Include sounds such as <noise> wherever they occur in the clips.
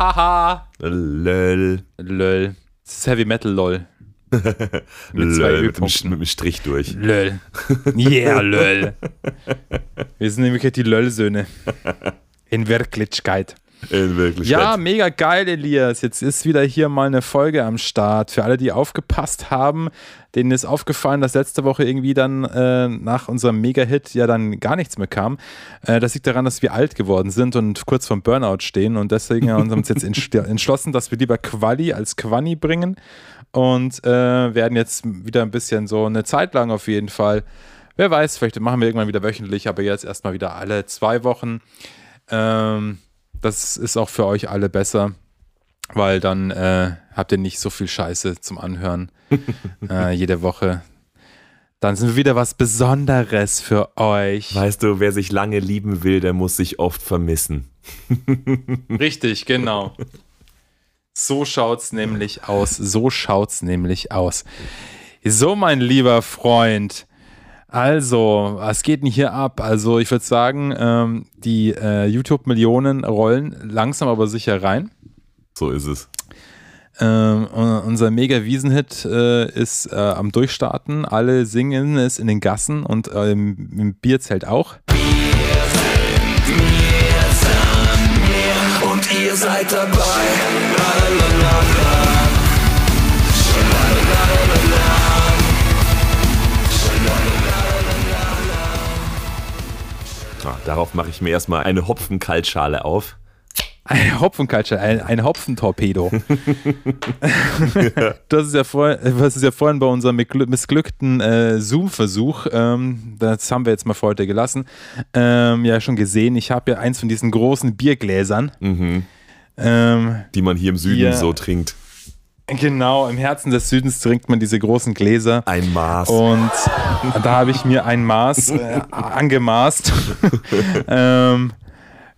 Hahaha. Lol. Lol. Das ist Heavy Metal LOL. <laughs> Lol, zwei mit, einem, Ölpunkten. mit einem Strich durch. Lol. Yeah, <laughs> lol. Wir sind nämlich die LOL-Söhne. In Wirklichkeit. In Wirklichkeit. Ja, mega geil, Elias. Jetzt ist wieder hier mal eine Folge am Start. Für alle, die aufgepasst haben, denen ist aufgefallen, dass letzte Woche irgendwie dann äh, nach unserem Mega-Hit ja dann gar nichts mehr kam. Äh, das liegt daran, dass wir alt geworden sind und kurz vorm Burnout stehen. Und deswegen haben wir uns jetzt <laughs> entsch- entschlossen, dass wir lieber Quali als Quanni bringen. Und äh, werden jetzt wieder ein bisschen so eine Zeit lang auf jeden Fall. Wer weiß, vielleicht machen wir irgendwann wieder wöchentlich, aber jetzt erstmal wieder alle zwei Wochen. Ähm, das ist auch für euch alle besser, weil dann äh, habt ihr nicht so viel Scheiße zum Anhören <laughs> äh, jede Woche. Dann sind wir wieder was Besonderes für euch. Weißt du, wer sich lange lieben will, der muss sich oft vermissen. <laughs> Richtig, genau. So schaut's nämlich aus. So schaut's nämlich aus. So, mein lieber Freund. Also, was geht denn hier ab? Also, ich würde sagen, ähm, die äh, YouTube-Millionen rollen langsam aber sicher rein. So ist es. Ähm, un- unser Mega-Wiesenhit äh, ist äh, am Durchstarten. Alle singen es in den Gassen und äh, im, im Bierzelt auch. Und ihr seid dabei. Ah, darauf mache ich mir erstmal eine Hopfenkaltschale auf. Ein Hopfenkaltscher, ein, ein Hopfentorpedo. <laughs> das ist ja vor, was ist ja vorhin bei unserem missglückten äh, Zoom-Versuch, ähm, das haben wir jetzt mal für heute gelassen, ähm, ja schon gesehen. Ich habe ja eins von diesen großen Biergläsern. Ähm, die man hier im Süden Ja. so trinkt. Genau, im Herzen des Südens trinkt man diese großen Gläser. Ein Maß. Und da habe ich mir ein Maß äh, angemaßt. <laughs> ähm,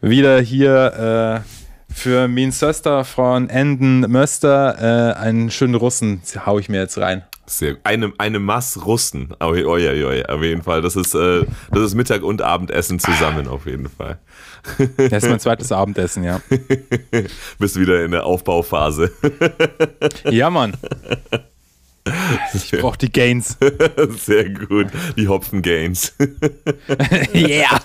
wieder hier äh, für min Söster von Enden Möster äh, einen schönen Russen hau ich mir jetzt rein. Sehr, eine, eine Mass Russen. Ja, ja, ja, auf jeden Fall. Das ist, äh, das ist Mittag- und Abendessen zusammen, auf jeden Fall. <laughs> Das ist mein zweites Abendessen, ja. <laughs> Bist wieder in der Aufbauphase. <laughs> Ja, Mann. Ich brauche die Gains. Sehr gut. Die Hopfen-Gains. yeah.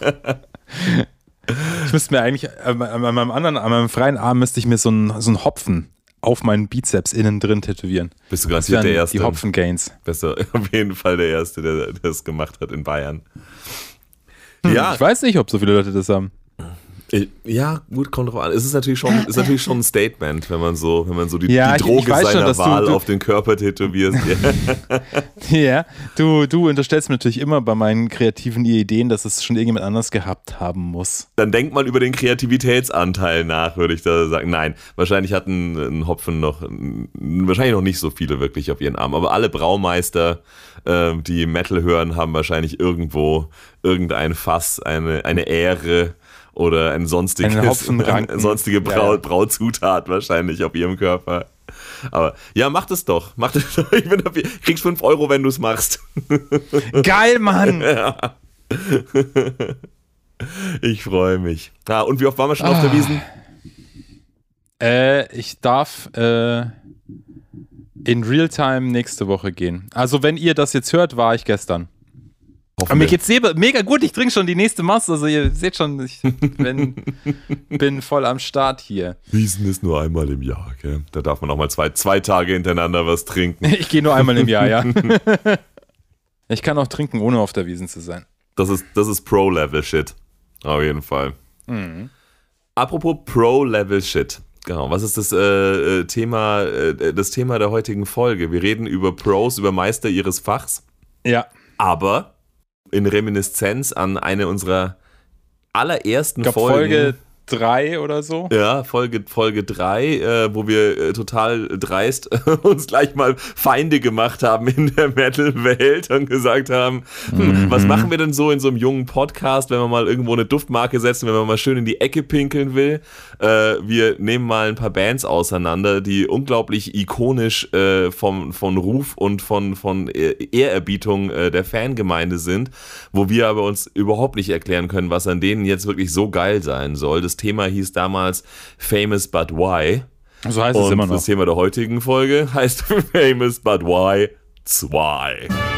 Ich müsste mir eigentlich, an meinem anderen, an meinem freien Arm müsste ich mir so einen so einen Hopfen auf meinen Bizeps innen drin tätowieren. Bist du garantiert der Erste. die Hopfen-Gains. Bist du auf jeden Fall der Erste, der, der das gemacht hat in Bayern. Ja. Ja, Hm, Ich weiß nicht, ob so viele Leute das haben. Ich- ja, gut, kommt drauf an. Es ist natürlich schon, ist natürlich schon ein Statement, wenn man so, wenn man so die, Ja, die ich- ich Droge weiß schon, seiner dass du- Wahl du- auf den Körper tätowierst. <laughs> Ja. Ja, du, du unterstellst mir natürlich immer bei meinen kreativen Ideen, dass es schon irgendjemand anders gehabt haben muss. Dann denkt mal über den Kreativitätsanteil nach, würde ich da sagen. Nein, wahrscheinlich hatten ein Hopfen noch, wahrscheinlich noch nicht so viele wirklich auf ihren Arm, aber alle Braumeister, ähm, die Metal hören, haben wahrscheinlich irgendwo irgendein Fass, eine, eine Ähre oder ein sonstiges, eine sonstige Brau, Ja, ja. Brauzutat wahrscheinlich auf ihrem Körper. Aber ja, macht es doch. Macht es doch. Ich bin dafür. Kriegst 5 Euro, wenn du es machst. Geil, Mann! <laughs> Ich freue mich. Ah, und wie oft waren wir schon auf der Wiesen? äh, ich darf äh, in Realtime nächste Woche gehen. Also, wenn ihr das jetzt hört, war ich gestern. Aber mir geht's mega, mega gut, ich trinke schon die nächste Masse. Also, ihr seht schon, ich <laughs> bin, bin voll am Start hier. Wiesen ist nur einmal im Jahr, gell? Da darf man auch mal zwei, zwei Tage hintereinander was trinken. <laughs> Ich gehe nur einmal im Jahr, ja. <laughs> Ich kann auch trinken, ohne auf der Wiesen zu sein. Das ist, das ist Pro-Level-Shit. Auf jeden Fall. Apropos Pro-Level-Shit. Genau, was ist das äh, äh, Thema, äh, das Thema der heutigen Folge? Wir reden über Pros, über Meister ihres Fachs, Ja. aber in Reminiszenz an eine unserer allerersten Ich glaube, Folgen. Folge 3 oder so. Ja, Folge, Folge 3, äh, wo wir äh, total dreist <laughs> uns gleich mal Feinde gemacht haben in der Metal-Welt und gesagt haben, hm, was machen wir denn so in so einem jungen Podcast, wenn man mal irgendwo eine Duftmarke setzen, wenn man mal schön in die Ecke pinkeln will. Äh, wir nehmen mal ein paar Bands auseinander, die unglaublich ikonisch äh, vom, von Ruf und von, von äh, Ehrerbietung äh, der Fangemeinde sind, wo wir aber uns überhaupt nicht erklären können, was an denen jetzt wirklich so geil sein soll. Das Thema hieß damals Famous But Why. So heißt es Und immer noch. das Thema der heutigen Folge heißt <laughs> Famous But Why 2.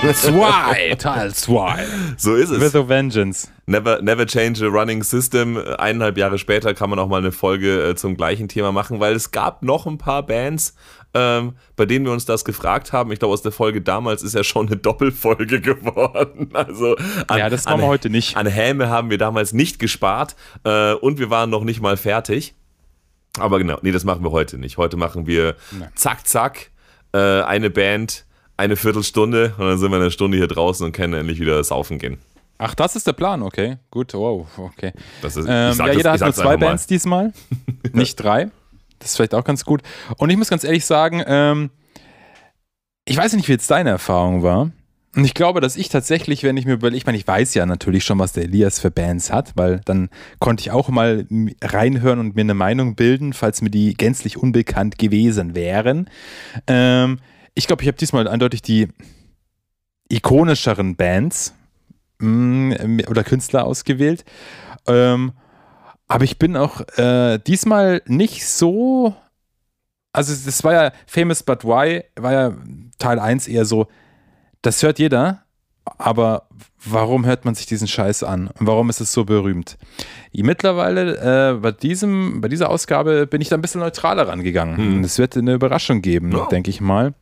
Zwei, Teil 2. So ist es. With a Vengeance. Never, never change a running system. Eineinhalb Jahre später kann man auch mal eine Folge äh, zum gleichen Thema machen, weil es gab noch ein paar Bands, ähm, bei denen wir uns das gefragt haben. Ich glaube, aus der Folge damals ist ja schon eine Doppelfolge <laughs> geworden. Also an, Ja, das machen wir heute nicht. An Häme haben wir damals nicht gespart äh, und wir waren noch nicht mal fertig. Aber genau, nee, das machen wir heute nicht. Heute machen wir zack, zack, äh, eine Band, eine Viertelstunde und dann sind wir eine Stunde hier draußen und können endlich wieder saufen gehen. Ach, das ist der Plan, okay. Gut, wow, okay. Das ist, Ähm, ja, das- jeder hat nur zwei. Bands diesmal, <laughs> nicht drei. Das ist vielleicht auch ganz gut. Und ich muss ganz ehrlich sagen, ähm, ich weiß nicht, wie jetzt deine Erfahrung war. Und ich glaube, dass ich tatsächlich, wenn ich mir überlege, ich meine, ich weiß ja natürlich schon, was der Elias für Bands hat, weil dann konnte ich auch mal reinhören und mir eine Meinung bilden, falls mir die gänzlich unbekannt gewesen wären. Ähm, ich glaube, ich habe diesmal eindeutig die ikonischeren Bands mh, oder Künstler ausgewählt. Ähm, aber ich bin auch äh, diesmal nicht so. Also, das war ja Famous But Why, war ja Teil 1 eher so, das hört jeder, aber warum hört man sich diesen Scheiß an? Und warum ist es so berühmt? Mittlerweile, äh, bei, diesem, bei dieser Ausgabe bin ich da ein bisschen neutraler rangegangen. Hm. Es wird eine Überraschung geben, Ja. denke ich mal.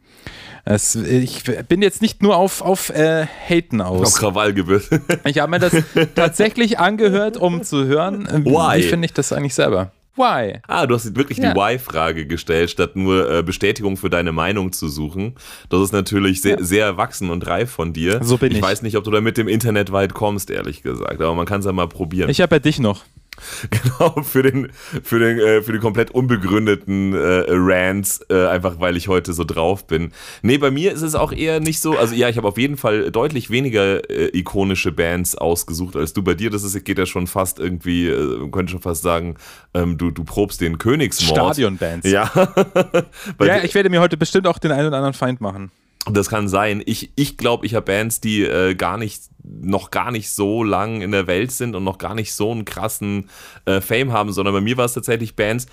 Es, ich bin jetzt nicht nur auf, auf äh, Haten Auf aus. Krawall gewürzt. Ich habe mir das <laughs> tatsächlich angehört, um zu hören, äh, Why? wie finde ich das eigentlich selber. Why? Ah, du hast wirklich Ja. die Why-Frage gestellt, statt nur äh, Bestätigung für deine Meinung zu suchen. Das ist natürlich sehr, Ja. sehr erwachsen und reif von dir. So bin ich. ich. weiß nicht, ob du da mit dem Internet weit kommst, ehrlich gesagt. Aber man kann es ja mal probieren. Ich habe ja dich noch. <laughs> Genau, für den, für den, äh, für die komplett unbegründeten äh, Rants, äh, einfach weil ich heute so drauf bin. Nee, bei mir ist es auch eher nicht so, also ja, ich habe auf jeden Fall deutlich weniger äh, ikonische Bands ausgesucht als du. Bei dir, das ist, geht ja schon fast irgendwie, äh, man könnte schon fast sagen, ähm, du, du probst den Königsmord. Stadionbands. Ja. <laughs> Ja, ich werde mir heute bestimmt auch den einen oder anderen Feind machen. Das kann sein. Ich, ich glaube, ich habe Bands, die äh, gar nicht, noch gar nicht so lang in der Welt sind und noch gar nicht so einen krassen äh, Fame haben, sondern bei mir war es tatsächlich Bands,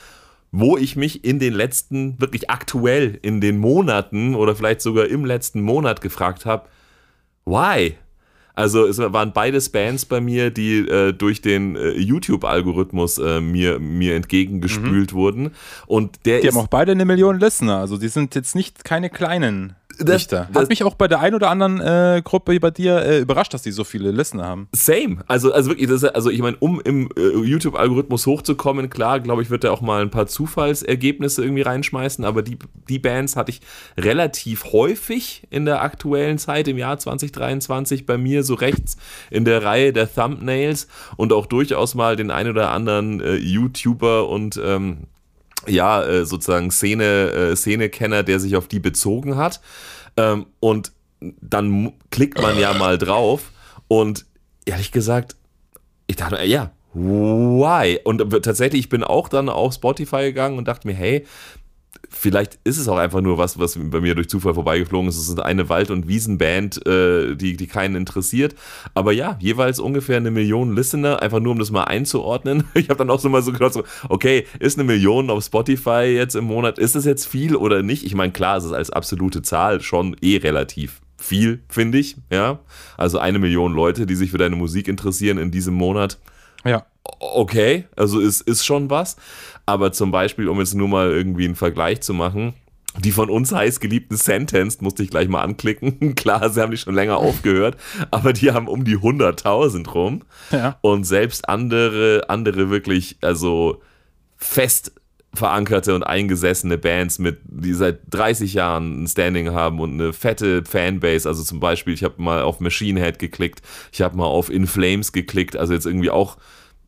wo ich mich in den letzten, wirklich aktuell in den Monaten oder vielleicht sogar im letzten Monat gefragt habe, why? Also es waren beides Bands bei mir, die äh, durch den äh, YouTube-Algorithmus äh, mir, mir entgegengespült wurden. Und der Mhm. Die ist haben auch beide eine Million Listener. Also die sind jetzt nicht keine kleinen Das- Lichter. das- Hat mich auch bei der ein oder anderen äh, Gruppe bei dir äh, überrascht, dass die so viele Listener haben. Same. Also, also wirklich, das ist, also ich meine, um im äh, YouTube-Algorithmus hochzukommen, klar, glaube ich, wird er auch mal ein paar Zufallsergebnisse irgendwie reinschmeißen, aber die, die Bands hatte ich relativ häufig in der aktuellen Zeit, im Jahr 2023, bei mir so rechts in der Reihe der Thumbnails und auch durchaus mal den ein oder anderen äh, YouTuber und ähm, ja, äh, sozusagen Szene, äh, Szenekenner, der sich auf die bezogen hat. Ähm, und dann klickt man ja mal drauf und ehrlich gesagt, ich dachte, ja, why? Und tatsächlich, ich bin auch dann auf Spotify gegangen und dachte mir, hey, vielleicht ist es auch einfach nur was, was bei mir durch Zufall vorbeigeflogen ist. Es ist eine Wald- und Wiesenband, äh, die, die keinen interessiert. Aber ja, jeweils ungefähr eine Million Listener, einfach nur um das mal einzuordnen. <laughs> Ich habe dann auch so mal so gedacht, so, okay, ist eine Million auf Spotify jetzt im Monat, ist das jetzt viel oder nicht? Ich meine, klar, es ist als absolute Zahl schon eh relativ viel, finde ich. Ja, also eine Million Leute, die sich für deine Musik interessieren in diesem Monat Ja. okay, also ist, ist schon was. Aber zum Beispiel, um jetzt nur mal irgendwie einen Vergleich zu machen, die von uns heiß geliebten Sentenced musste ich gleich mal anklicken. <laughs> Klar, sie haben die schon länger aufgehört, aber die haben um die 100.000 rum. Ja. Und selbst andere, andere wirklich, also fest verankerte und eingesessene Bands mit, die seit 30 Jahren ein Standing haben und eine fette Fanbase. Also zum Beispiel, ich habe mal auf Machine Head geklickt, ich habe mal auf In Flames geklickt, also jetzt irgendwie auch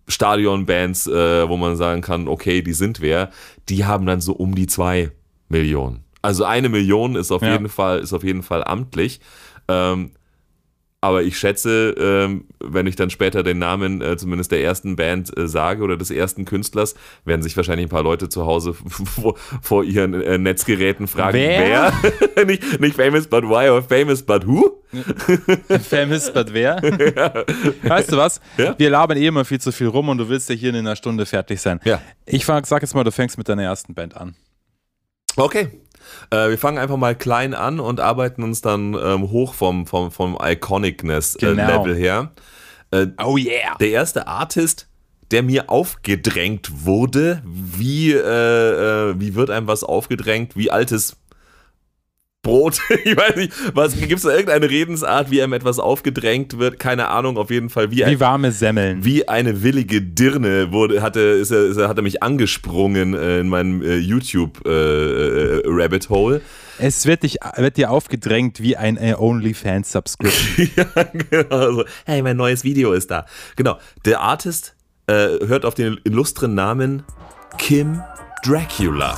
Stadionbands, äh, wo man sagen kann, okay, die sind wer, die haben dann so um die zwei Millionen. Also eine Million ist auf Ja. jeden Fall, ist auf jeden Fall amtlich. Ähm, Aber ich schätze, ähm, wenn ich dann später den Namen äh, zumindest der ersten Band äh, sage oder des ersten Künstlers, werden sich wahrscheinlich ein paar Leute zu Hause <laughs> vor, ihren äh, Netzgeräten fragen, Wer? wer? <laughs> nicht, nicht famous but why or famous but who? <laughs> Famous, but wer? Weißt du was? Ja? Wir labern eh immer viel zu viel rum und du willst ja hier in einer Stunde fertig sein. Ja. Ich sag jetzt mal, du fängst mit deiner ersten Band an. Okay. Äh, wir fangen einfach mal klein an und arbeiten uns dann ähm, hoch vom, vom, vom Iconicness-Level Genau. her. Äh, Oh yeah. der erste Artist, der mir aufgedrängt wurde, wie, äh, äh, wie wird einem was aufgedrängt, wie altes Brot, <laughs> ich weiß nicht, was, gibt es da irgendeine Redensart, wie einem etwas aufgedrängt wird, keine Ahnung, auf jeden Fall, wie, ein, Wie warme Semmeln. wie eine willige Dirne wurde, hatte, ist er, ist er, hat er mich angesprungen äh, in meinem äh, YouTube-Rabbit Hole. Es wird, dich, wird dir aufgedrängt wie ein äh, OnlyFans-Subscription. <laughs> ja, genau. So, hey, mein neues Video ist da. Genau. Der Artist äh, hört auf den illustren Namen Kim Dracula.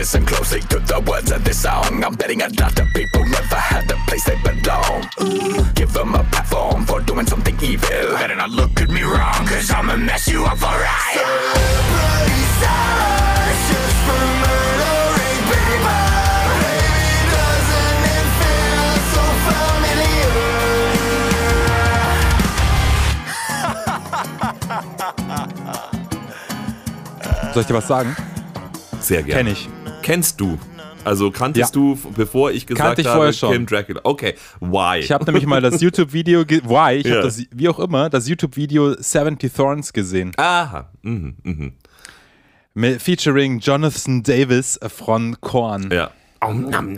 Listen closely to the words of this song. I'm betting a lot of people never had the place they belong. Give them a platform for doing something evil. Better not look at me wrong, cause I'ma mess you up alright. Soll ich dir was sagen? Sehr gerne. Kenn ich. Kennst du? Also kanntest Ja. du, bevor ich gesagt Kannte ich habe, vorher schon. Kim Dracula. Okay, why? Ich habe nämlich mal das <laughs> YouTube-Video, why? Ich Ja. habe das, wie auch immer, das YouTube-Video 70 Thorns gesehen. Aha. Mhm, mhm. Mit, featuring Jonathan Davis von Korn. Ja. Njam, njam,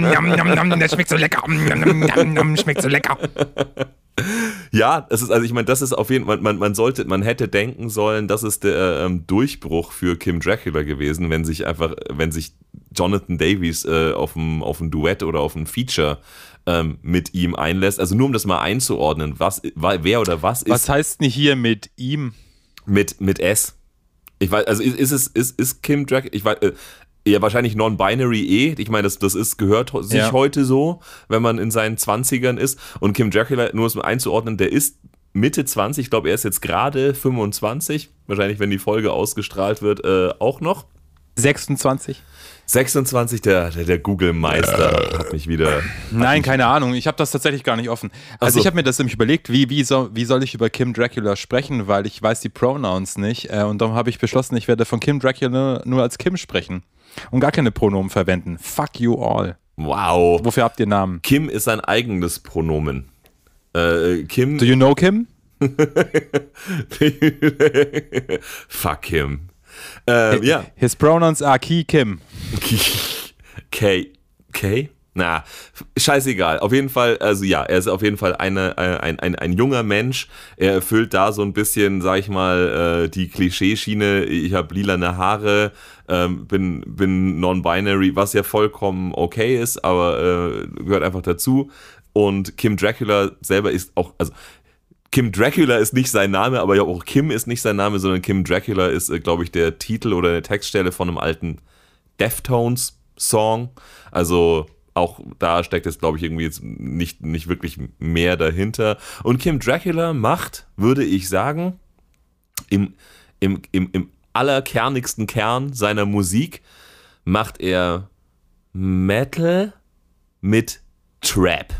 njam, njam, das schmeckt so lecker. Njam, njam, njam, njam, schmeckt so lecker. <laughs> Ja, es ist, also ich meine, das ist auf jeden Fall, man, man sollte, man hätte denken sollen, das ist der ähm, Durchbruch für Kim Dracula gewesen, wenn sich einfach, wenn sich Jonathan Davies äh, auf ein, auf ein Duett oder auf ein Feature ähm, mit ihm einlässt. Also nur um das mal einzuordnen, was, wa- wer oder was ist Was heißt denn hier mit ihm? mit, mit S? Ich weiß, also ist, ist es, ist, ist Kim Dracula, ich weiß, äh, ja, wahrscheinlich non-binary eh. Ich meine, das, das ist, gehört sich Ja. heute so, wenn man in seinen 20ern ist. Und Kim Dracula, nur um es mal einzuordnen, der ist Mitte 20, ich glaube, er ist jetzt gerade 25. Wahrscheinlich, wenn die Folge ausgestrahlt wird, äh, auch noch. 26? 26, der, der, der Google-Meister hat mich wieder. Nein, keine Ahnung. Ich habe das tatsächlich gar nicht offen. Also so. ich habe mir das nämlich überlegt, wie, wie, soll, wie soll ich über Kim Dracula sprechen, weil ich weiß die Pronouns nicht. Äh, und darum habe ich beschlossen, ich werde von Kim Dracula nur als Kim sprechen. Und gar keine Pronomen verwenden. Fuck you all. Wow. Wofür habt ihr Namen? Kim ist sein eigenes Pronomen. Äh, Kim. Do you know Kim? <laughs> Fuck him. Äh, ja. His pronouns are Key Kim. <laughs> K. K? Na, scheißegal. Auf jeden Fall, also ja, er ist auf jeden Fall eine, äh, ein, ein, ein junger Mensch. Er erfüllt da so ein bisschen, sag ich mal, äh, die Klischeeschiene. Ich habe lilane Haare, ähm, bin, bin non-binary, was ja vollkommen okay ist, aber äh, gehört einfach dazu. Und Kim Dracula selber ist auch, also Kim Dracula ist nicht sein Name, aber ja auch Kim ist nicht sein Name, sondern Kim Dracula ist, äh, glaube ich, der Titel oder eine Textstelle von einem alten Deftones-Song. Also auch da steckt jetzt, glaube ich, irgendwie jetzt nicht, nicht wirklich mehr dahinter. Und Kim Dracula macht, würde ich sagen, im, im, im, im allerkernigsten Kern seiner Musik macht er Metal mit Trap.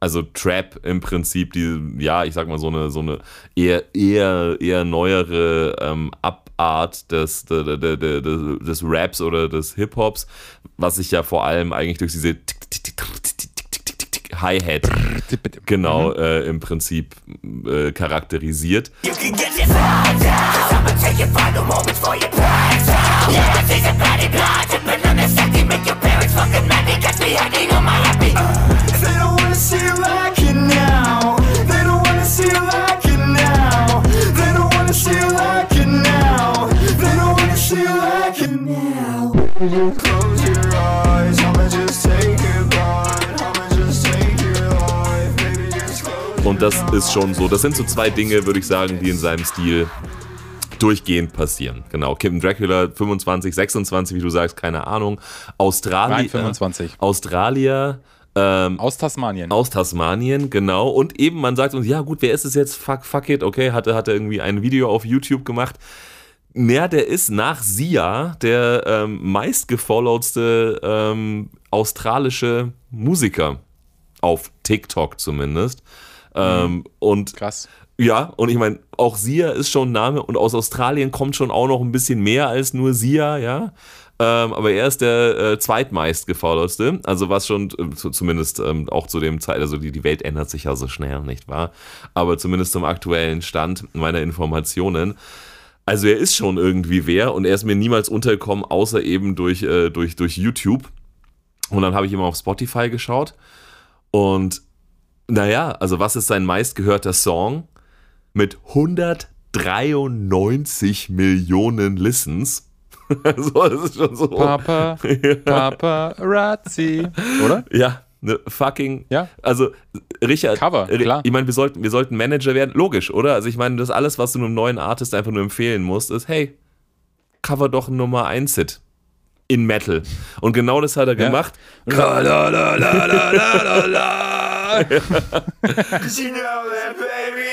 Also Trap im Prinzip, die, ja, ich sag mal, so eine, so eine eher, eher, eher neuere ähm, Art des, des, des, Raps oder des Hip-Hops, was sich ja vor allem eigentlich durch diese Hi-Hat genau äh, im Prinzip äh, charakterisiert. If they don't wanna Und das ist schon so. Das sind so zwei Dinge, würde ich sagen, die in seinem Stil durchgehend passieren. Genau. Kim Dracula 25, 26, wie du sagst, keine Ahnung. Australien. Nein, 25. Australier. Ähm, Aus Tasmanien. aus Tasmanien, genau. Und eben, man sagt uns, ja gut, wer ist es jetzt? Fuck, fuck it, okay, hatte, hatte irgendwie ein Video auf YouTube gemacht. Naja, der ist nach Sia der ähm, meistgefollowtste ähm, australische Musiker. Auf TikTok zumindest. Ähm, und Krass. ja, und ich meine, auch Sia ist schon ein Name und aus Australien kommt schon auch noch ein bisschen mehr als nur Sia, ja. Ähm, aber er ist der äh, zweitmeist gefollowste, also was schon äh, zu, zumindest ähm, auch zu dem Zeit, also die, die Welt ändert sich ja so schnell, nicht wahr? Aber zumindest zum aktuellen Stand meiner Informationen. Also er ist schon irgendwie wer und er ist mir niemals untergekommen, außer eben durch, äh, durch, durch YouTube. Und dann habe ich immer auf Spotify geschaut und naja, also was ist sein meistgehörter Song? Mit 193 Millionen Listens. <laughs> so, das ist schon so. Papa, <laughs> Paparazzi. Oder? Ja, ne fucking. Ja. Also, Richard. Cover, klar. Ich meine, wir sollten, wir sollten Manager werden. Logisch, oder? Also, ich meine, das alles, was du einem neuen Artist einfach nur empfehlen musst, ist, hey, cover doch ein Nummer 1 Hit. In Metal. Und genau das hat er Ja. gemacht. Cause <laughs>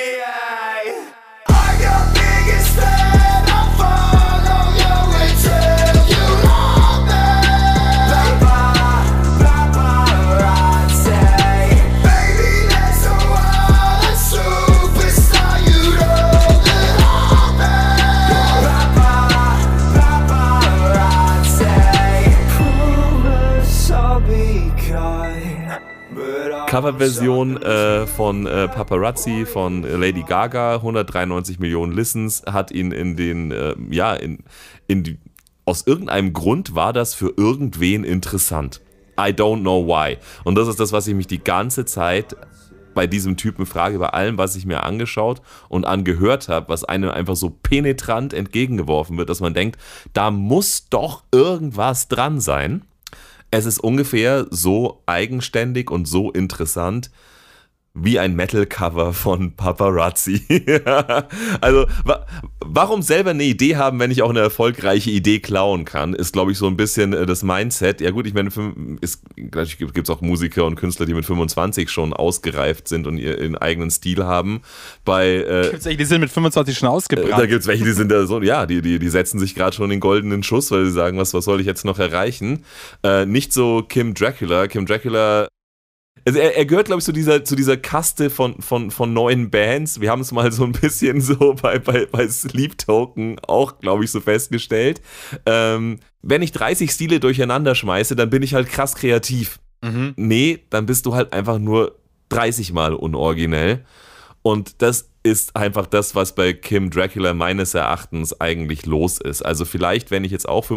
Coverversion äh, von äh, Paparazzi von Lady Gaga, 193 Millionen Listens, hat ihn in den, äh, ja, in, in die, aus irgendeinem Grund war das für irgendwen interessant. I don't know why. Und das ist das, was ich mich die ganze Zeit bei diesem Typen frage, bei allem, was ich mir angeschaut und angehört habe, was einem einfach so penetrant entgegengeworfen wird, dass man denkt, da muss doch irgendwas dran sein. Es ist ungefähr so eigenständig und so interessant wie ein Metal-Cover von Paparazzi. <laughs> also, wa warum selber eine Idee haben, wenn ich auch eine erfolgreiche Idee klauen kann, ist, glaube ich, so ein bisschen äh, das Mindset. Ja gut, ich meine, es gibt es auch Musiker und Künstler, die mit 25 schon ausgereift sind und ihren eigenen Stil haben. Bei äh, Gibt's echt, Die sind mit 25 schon äh, Da ausgebrannt. gibt es welche, die sind da so, ja, die, die, die setzen sich gerade schon den goldenen Schuss, weil sie sagen, was, was soll ich jetzt noch erreichen? Äh, nicht so Kim Dracula. Kim Dracula. Also er, er gehört, glaube ich, zu dieser, zu dieser Kaste von, von, von neuen Bands. Wir haben es mal so ein bisschen so <laughs> bei, bei, bei Sleep Token auch, glaube ich, so festgestellt. Ähm, wenn ich 30 Stile durcheinander schmeiße, dann bin ich halt krass kreativ. Mhm. Nee, dann bist du halt einfach nur 30 Mal unoriginell. Und das ist einfach das, was bei Kim Dracula meines Erachtens eigentlich los ist. Also vielleicht, wenn ich jetzt auch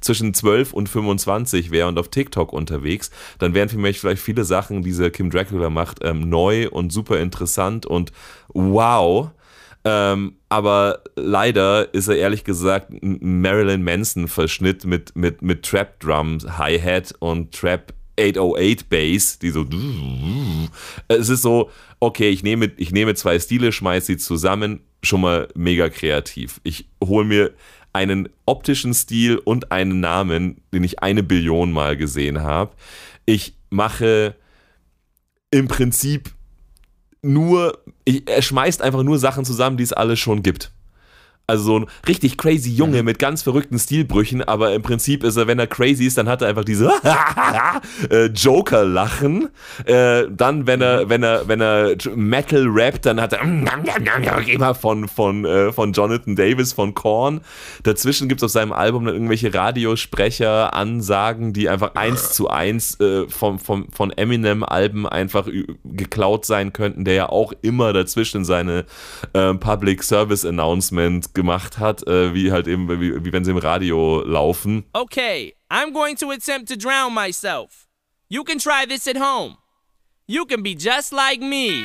zwischen 12 und 25 wäre und auf TikTok unterwegs, dann wären für mich vielleicht viele Sachen, die dieser Kim Dracula macht, ähm, neu und super interessant und wow. Ähm, aber leider ist er ehrlich gesagt Marilyn Manson-Verschnitt mit, mit, mit Trap Drums, Hi-Hat und Trap 808 Bass, die so. Es ist so, okay, ich nehme, ich nehme zwei Stile, schmeiße sie zusammen, schon mal mega kreativ. Ich hole mir einen optischen Stil und einen Namen, den ich eine Billion Mal gesehen habe. Ich mache im Prinzip nur, ich, er schmeißt einfach nur Sachen zusammen, die es alle schon gibt. Also so ein richtig crazy Junge mit ganz verrückten Stilbrüchen, aber im Prinzip ist er, wenn er crazy ist, dann hat er einfach diese <laughs> äh, Joker-Lachen. Äh, dann, wenn er, wenn er, wenn er Metal rappt, dann hat er immer von, von, äh, von Jonathan Davis, von Korn. Dazwischen gibt es auf seinem Album dann irgendwelche Radiosprecher, Ansagen, die einfach eins zu eins äh, vom, vom, von Eminem-Alben einfach geklaut sein könnten, der ja auch immer dazwischen seine äh, Public Service Announcement gemacht hat, äh, wie halt eben, wie, wie wenn sie im Radio laufen. Okay, I'm going to attempt to drown myself. You can try this at home. You can be just like me.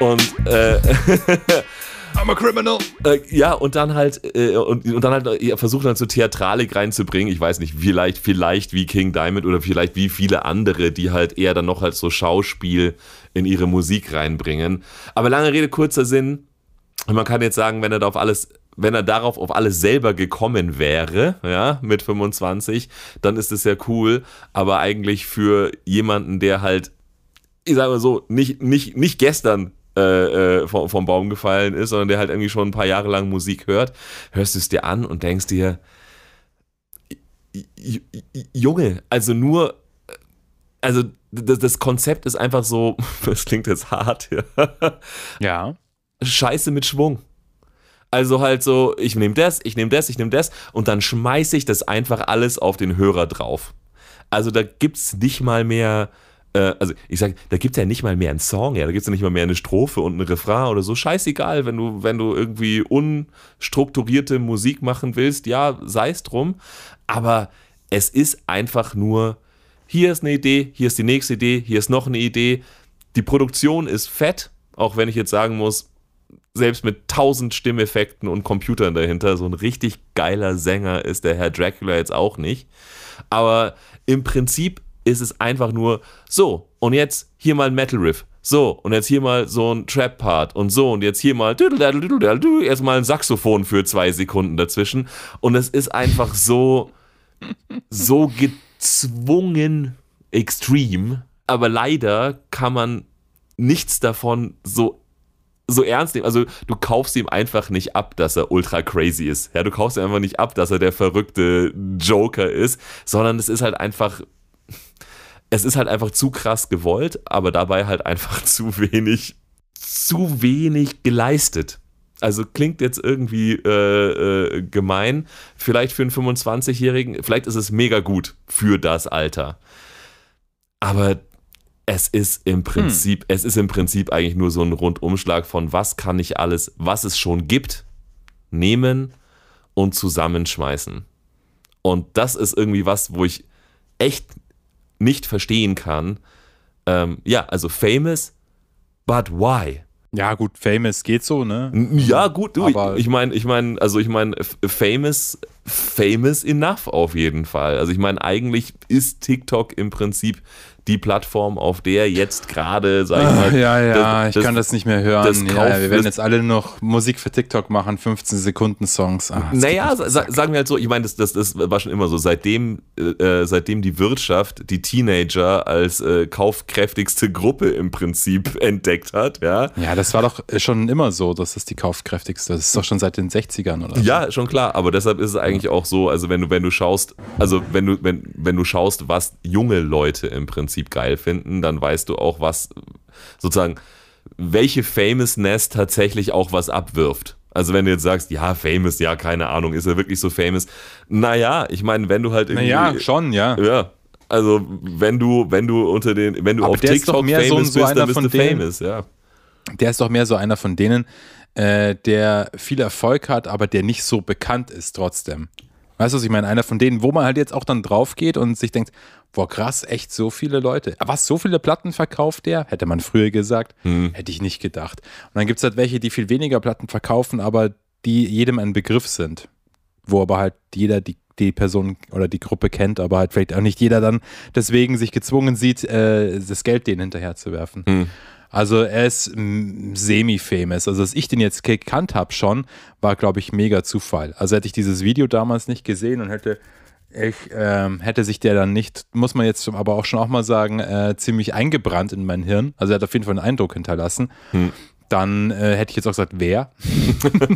Und äh, <laughs> I'm a criminal. Äh, ja, und dann halt, äh, und, und dann halt äh, versucht dann so Theatralik reinzubringen. Ich weiß nicht, vielleicht, vielleicht wie King Diamond oder vielleicht wie viele andere, die halt eher dann noch halt so Schauspiel in ihre Musik reinbringen. Aber lange Rede, kurzer Sinn. Man kann jetzt sagen, wenn er da auf alles, wenn er darauf auf alles selber gekommen wäre, ja, mit 25, dann ist es ja cool. Aber eigentlich für jemanden, der halt, ich sage mal so, nicht, nicht, nicht gestern äh, äh, vom, vom Baum gefallen ist, sondern der halt irgendwie schon ein paar Jahre lang Musik hört, hörst du es dir an und denkst dir, Junge, also nur, also das, das Konzept ist einfach so, <laughs> das klingt jetzt hart, ja. Ja. Scheiße mit Schwung. Also halt so, ich nehme das, ich nehme das, ich nehme das und dann schmeiße ich das einfach alles auf den Hörer drauf. Also da gibt's nicht mal mehr, äh, also ich sag, da gibt's ja nicht mal mehr einen Song, ja, da gibt's ja nicht mal mehr eine Strophe und einen Refrain oder so. Scheißegal, wenn du, wenn du irgendwie unstrukturierte Musik machen willst, ja, sei's drum. Aber es ist einfach nur, hier ist eine Idee, hier ist die nächste Idee, hier ist noch eine Idee. Die Produktion ist fett, auch wenn ich jetzt sagen muss, selbst mit tausend Stimmeffekten und Computern dahinter, so ein richtig geiler Sänger ist der Herr Dracula jetzt auch nicht. Aber im Prinzip ist es einfach nur so, und jetzt hier mal ein Metal Riff. So, und jetzt hier mal so ein Trap-Part und so, und jetzt hier mal erstmal ein Saxophon für zwei Sekunden dazwischen. Und es ist einfach so, so gezwungen extrem. Aber leider kann man nichts davon so so ernst nehmen. Also du kaufst ihm einfach nicht ab, dass er ultra crazy ist. Ja, du kaufst ihm einfach nicht ab, dass er der verrückte Joker ist, sondern es ist halt einfach es ist halt einfach zu krass gewollt, aber dabei halt einfach <laughs> zu wenig zu wenig geleistet. Also klingt jetzt irgendwie äh, äh, gemein. Vielleicht für einen 25-Jährigen, vielleicht ist es mega gut für das Alter. Aber es ist im Prinzip, es ist im Prinzip eigentlich nur so ein Rundumschlag von was kann ich alles, was es schon gibt, nehmen und zusammenschmeißen. Und das ist irgendwie was, wo ich echt nicht verstehen kann. Ähm, ja, also famous, but why? Ja, gut, famous geht so, ne? Ja, gut, du, Aber- ich, ich meine, ich meine, also ich meine, famous, famous enough auf jeden Fall. Also ich meine, eigentlich ist TikTok im Prinzip die Plattform, auf der jetzt gerade, sag ich mal, ja, ja, das- ich kann das nicht mehr hören. das ja, Kauf- wir werden das- jetzt alle noch Musik für TikTok machen, 15 Sekunden Songs. Das Naja, sa sagen wir halt so, ich meine, das, das, das war schon immer so. Seitdem, äh, seitdem die Wirtschaft die Teenager als äh, kaufkräftigste Gruppe im Prinzip <laughs> entdeckt hat, ja. ja, das war doch schon immer so, das ist die kaufkräftigste. Das ist doch schon seit den 60ern oder so. Ja, schon klar, aber deshalb ist es eigentlich auch so, also wenn du, wenn du schaust, also wenn du, wenn, wenn du schaust, was junge Leute im Prinzip geil finden, dann weißt du auch, was sozusagen, welche Famousness tatsächlich auch was abwirft. Also wenn du jetzt sagst, ja, famous, ja, keine Ahnung, ist er wirklich so famous? Naja, ich meine, wenn du halt irgendwie. Naja, schon, ja. Ja. Also wenn du, wenn du unter den, wenn du Aber auf der ist doch TikTok mehr so famous so bist, einer dann bist von du denen- famous, ja. Der ist doch mehr so einer von denen, äh, der viel Erfolg hat, aber der nicht so bekannt ist trotzdem. Weißt du, was ich meine? Einer von denen, wo man halt jetzt auch dann drauf geht und sich denkt, boah, krass, echt so viele Leute. Was, so viele Platten verkauft der? Hätte man früher gesagt. Hätte ich nicht gedacht. Und dann gibt es halt welche, die viel weniger Platten verkaufen, aber die jedem ein Begriff sind. Wo aber halt jeder die, die Person oder die Gruppe kennt, aber halt vielleicht auch nicht jeder dann deswegen sich gezwungen sieht, äh, das Geld denen hinterher zu werfen. Also er ist semi-famous. Also dass ich den jetzt gekannt habe schon, war glaube ich mega Zufall. Also hätte ich dieses Video damals nicht gesehen und hätte ich ähm, hätte sich der dann nicht, muss man jetzt aber auch schon auch mal sagen, äh, ziemlich eingebrannt in mein Hirn. Also er hat auf jeden Fall einen Eindruck hinterlassen. dann äh, hätte ich jetzt auch gesagt, wer.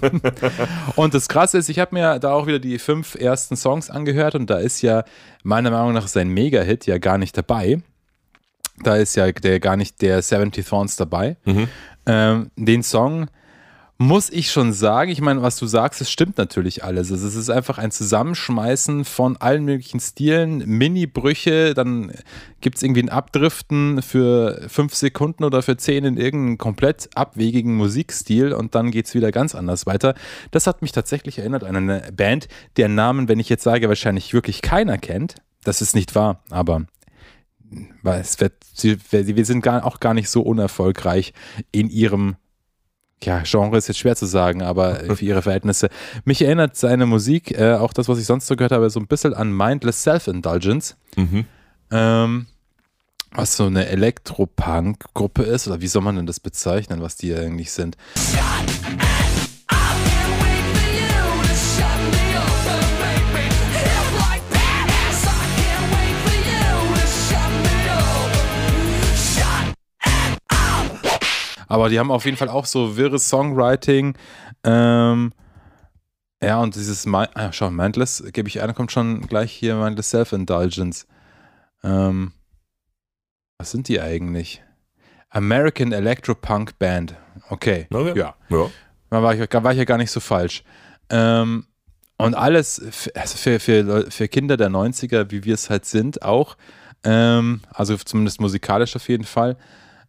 <laughs> und das Krasse ist, ich habe mir da auch wieder die fünf ersten Songs angehört und da ist ja meiner Meinung nach sein Mega-Hit ja gar nicht dabei. Da ist ja der gar nicht der 70 Thorns dabei. Ähm, den Song muss ich schon sagen, ich meine, was du sagst, es stimmt natürlich alles. Also es ist einfach ein Zusammenschmeißen von allen möglichen Stilen, Mini-Brüche, dann gibt es irgendwie ein Abdriften für fünf Sekunden oder für zehn in irgendeinen komplett abwegigen Musikstil und dann geht es wieder ganz anders weiter. Das hat mich tatsächlich erinnert an eine Band, deren Namen, wenn ich jetzt sage, wahrscheinlich wirklich keiner kennt. Das ist nicht wahr, aber weil es wird, wir sind gar, auch gar nicht so unerfolgreich in ihrem ja, Genre ist jetzt schwer zu sagen, aber <laughs> für ihre Verhältnisse. Mich erinnert seine Musik, äh, auch das, was ich sonst so gehört habe, so ein bisschen an Mindless Self-Indulgence. Ähm, was so eine Elektropunk-Gruppe ist, oder wie soll man denn das bezeichnen, was die eigentlich sind? Aber die haben auf jeden Fall auch so wirres Songwriting. Ähm, ja, und dieses, Mi ah, schau, Mindless, gebe ich ein, kommt schon gleich hier Mindless Self-Indulgence. Ähm, was sind die eigentlich? American Electropunk Band. Okay, Okay. ja. Ja. Da war ich, war ich ja gar nicht so falsch. Ähm, und alles f- also für, für, für Kinder der 90er, wie wir es halt sind, auch, ähm, also zumindest musikalisch auf jeden Fall,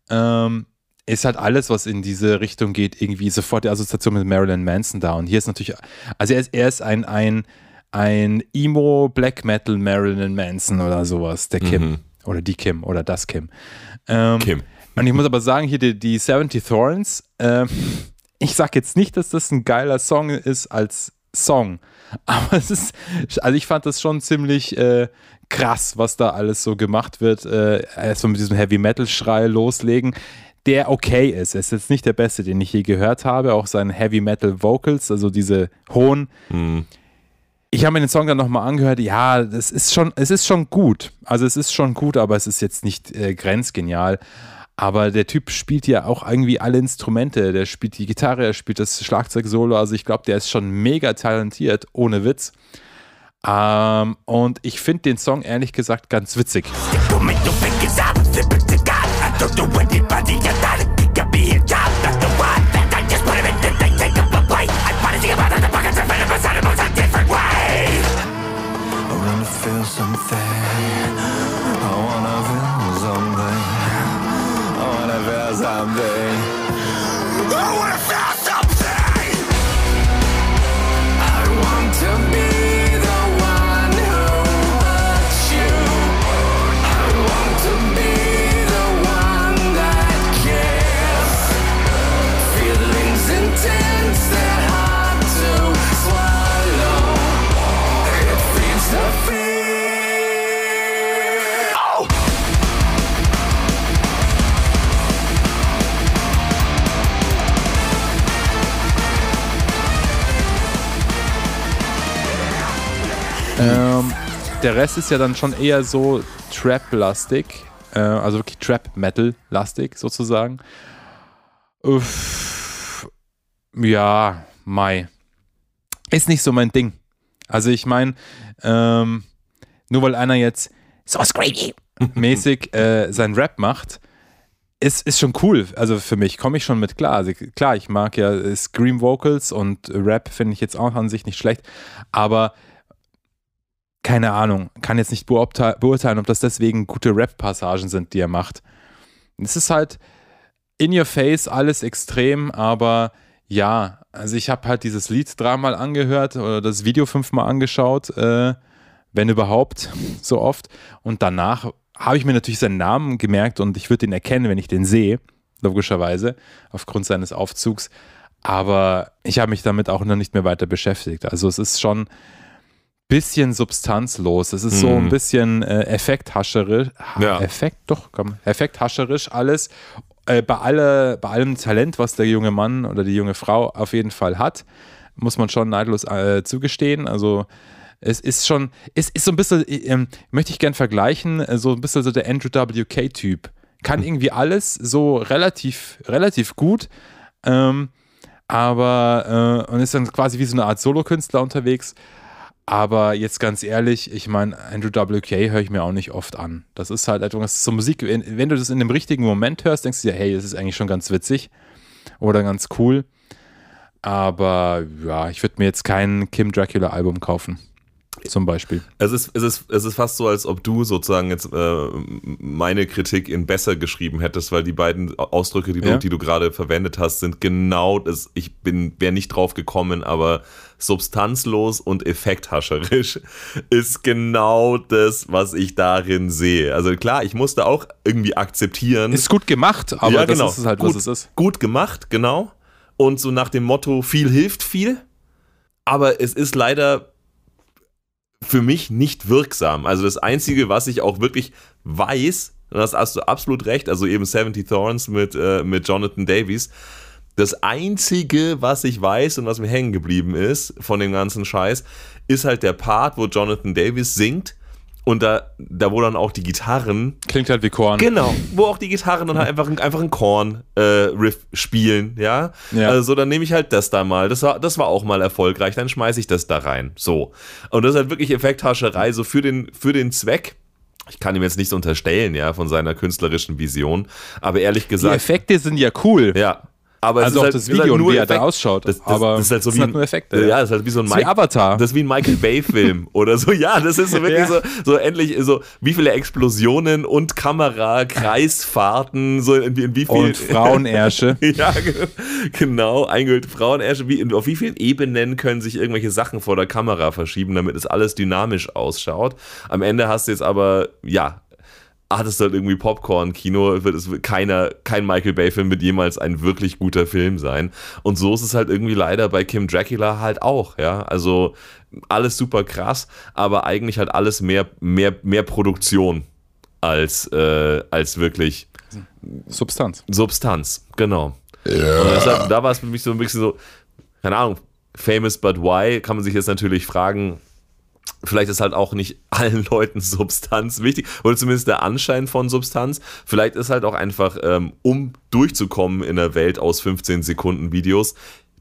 ähm, ist halt alles, was in diese Richtung geht, irgendwie sofort die Assoziation mit Marilyn Manson da. Und hier ist natürlich, also er ist, er ist ein, ein, ein Emo Black Metal Marilyn Manson oder sowas, der Kim. Oder die Kim oder das Kim. Ähm, Kim. und ich muss aber sagen, hier die, die 70 Thorns, ähm, ich sag jetzt nicht, dass das ein geiler Song ist als Song, <laughs> aber es ist, also ich fand das schon ziemlich äh, krass, was da alles so gemacht wird. Äh, erstmal mit diesem Heavy Metal Schrei loslegen, der okay ist. Er ist jetzt nicht der beste, den ich je gehört habe, auch seine Heavy Metal Vocals, also diese hohen. Ich habe mir den Song dann nochmal angehört. Ja, das ist schon, es ist schon gut. Also es ist schon gut, aber es ist jetzt nicht äh, grenzgenial. Aber der Typ spielt ja auch irgendwie alle Instrumente. Der spielt die Gitarre, er spielt das Schlagzeug-Solo. Also ich glaube, der ist schon mega talentiert, ohne Witz. Ähm, und ich finde den Song ehrlich gesagt ganz witzig. Don't make no fingers out, slip it Ähm, der Rest ist ja dann schon eher so Trap-lastig, äh, also wirklich Trap-Metal-lastig sozusagen. Uff, ja, Mai. Ist nicht so mein Ding. Also ich meine, ähm, nur weil einer jetzt so screamy mäßig äh, sein Rap macht, ist, ist schon cool. Also für mich komme ich schon mit klar. Also klar, ich mag ja Scream Vocals und Rap finde ich jetzt auch an sich nicht schlecht, aber keine Ahnung, kann jetzt nicht beurteil beurteilen, ob das deswegen gute Rap-Passagen sind, die er macht. Es ist halt in your face alles extrem, aber ja, also ich habe halt dieses Lied dreimal angehört oder das Video fünfmal angeschaut, äh, wenn überhaupt, <laughs> so oft. Und danach habe ich mir natürlich seinen Namen gemerkt und ich würde ihn erkennen, wenn ich den sehe, logischerweise, aufgrund seines Aufzugs. Aber ich habe mich damit auch noch nicht mehr weiter beschäftigt. Also es ist schon bisschen substanzlos. Es ist so ein bisschen äh, effekthascherisch. Ha Ja. Effekt, doch, komm, effekthascherisch alles. Äh, bei, alle, bei allem Talent, was der junge Mann oder die junge Frau auf jeden Fall hat, muss man schon neidlos äh, zugestehen. Also es ist schon, es ist so ein bisschen, ähm, möchte ich gern vergleichen, äh, so ein bisschen so der Andrew WK-Typ. Kann irgendwie alles so relativ, relativ gut, Ähm, aber äh, und ist dann quasi wie so eine Art Solokünstler unterwegs. Aber jetzt ganz ehrlich, ich meine, Andrew WK höre ich mir auch nicht oft an. Das ist halt etwas, so Musik, wenn, wenn du das in dem richtigen Moment hörst, denkst du dir, hey, das ist eigentlich schon ganz witzig oder ganz cool. Aber ja, ich würde mir jetzt kein Kim Dracula Album kaufen. Zum Beispiel. Es ist, es, ist, es ist fast so, als ob du sozusagen jetzt äh, meine Kritik in besser geschrieben hättest, weil die beiden Ausdrücke, die du, Ja. die du gerade verwendet hast, sind genau das. Ich bin wäre nicht drauf gekommen, aber substanzlos und effekthascherisch <laughs> ist genau das, was ich darin sehe. Also klar, ich musste auch irgendwie akzeptieren. Ist gut gemacht, aber Ja, das genau. ist halt, gut, was es ist. Gut gemacht, genau. Und so nach dem Motto, viel hilft viel. Aber es ist leider für mich nicht wirksam. Also das Einzige, was ich auch wirklich weiß, und das hast du absolut recht, also eben 70 Thorns mit, äh, mit Jonathan Davies, das Einzige, was ich weiß und was mir hängen geblieben ist von dem ganzen Scheiß, ist halt der Part, wo Jonathan Davis singt und da, da wo dann auch die Gitarren Klingt halt wie Korn. Genau, wo auch die Gitarren dann halt einfach, ein- einfach ein Korn-Riff spielen, ja. Ja. Also dann nehme ich halt das da mal. Das war, das war auch mal erfolgreich, dann schmeiße ich das da rein. So. Und das ist halt wirklich Effekthascherei, so für den, für den Zweck. Ich kann ihm jetzt nichts unterstellen, ja, von seiner künstlerischen Vision. Aber ehrlich Die gesagt, Effekte sind ja cool. ja. Aber Also es auch ist das ist Video und nur wie er da Effekt. ausschaut. Das, das, Aber das ist halt so wie halt nur Effekte, Ja, das ist halt wie so ein wie Avatar. Das ist wie ein Michael Bay-Film <laughs> oder so. Ja, das ist so wirklich Ja. so, so endlich so, wie viele Explosionen und Kamera, Kreisfahrten, so in, in wie viel. Und Frauenärsche. <laughs> Ja, ge- genau, eingehüllte Frauenärsche. Wie, auf wie vielen Ebenen können sich irgendwelche Sachen vor der Kamera verschieben, damit es alles dynamisch ausschaut? Am Ende hast du jetzt aber, ja, hattest du halt irgendwie Popcorn-Kino, wird es keiner, kein Michael Bay-Film wird jemals ein wirklich guter Film sein. Und so ist es halt irgendwie leider bei Kim Dracula halt auch, ja. Also alles super krass, aber eigentlich halt alles mehr, mehr, mehr Produktion als, äh, als wirklich Substanz. Substanz, genau. Und deshalb, da war es für mich so ein bisschen so, keine Ahnung, famous but why, kann man sich jetzt natürlich fragen, vielleicht ist halt auch nicht <laughs> allen Leuten Substanz wichtig, oder zumindest der Anschein von Substanz. Vielleicht ist halt auch einfach, ähm, um durchzukommen in der Welt aus 15 Sekunden Videos,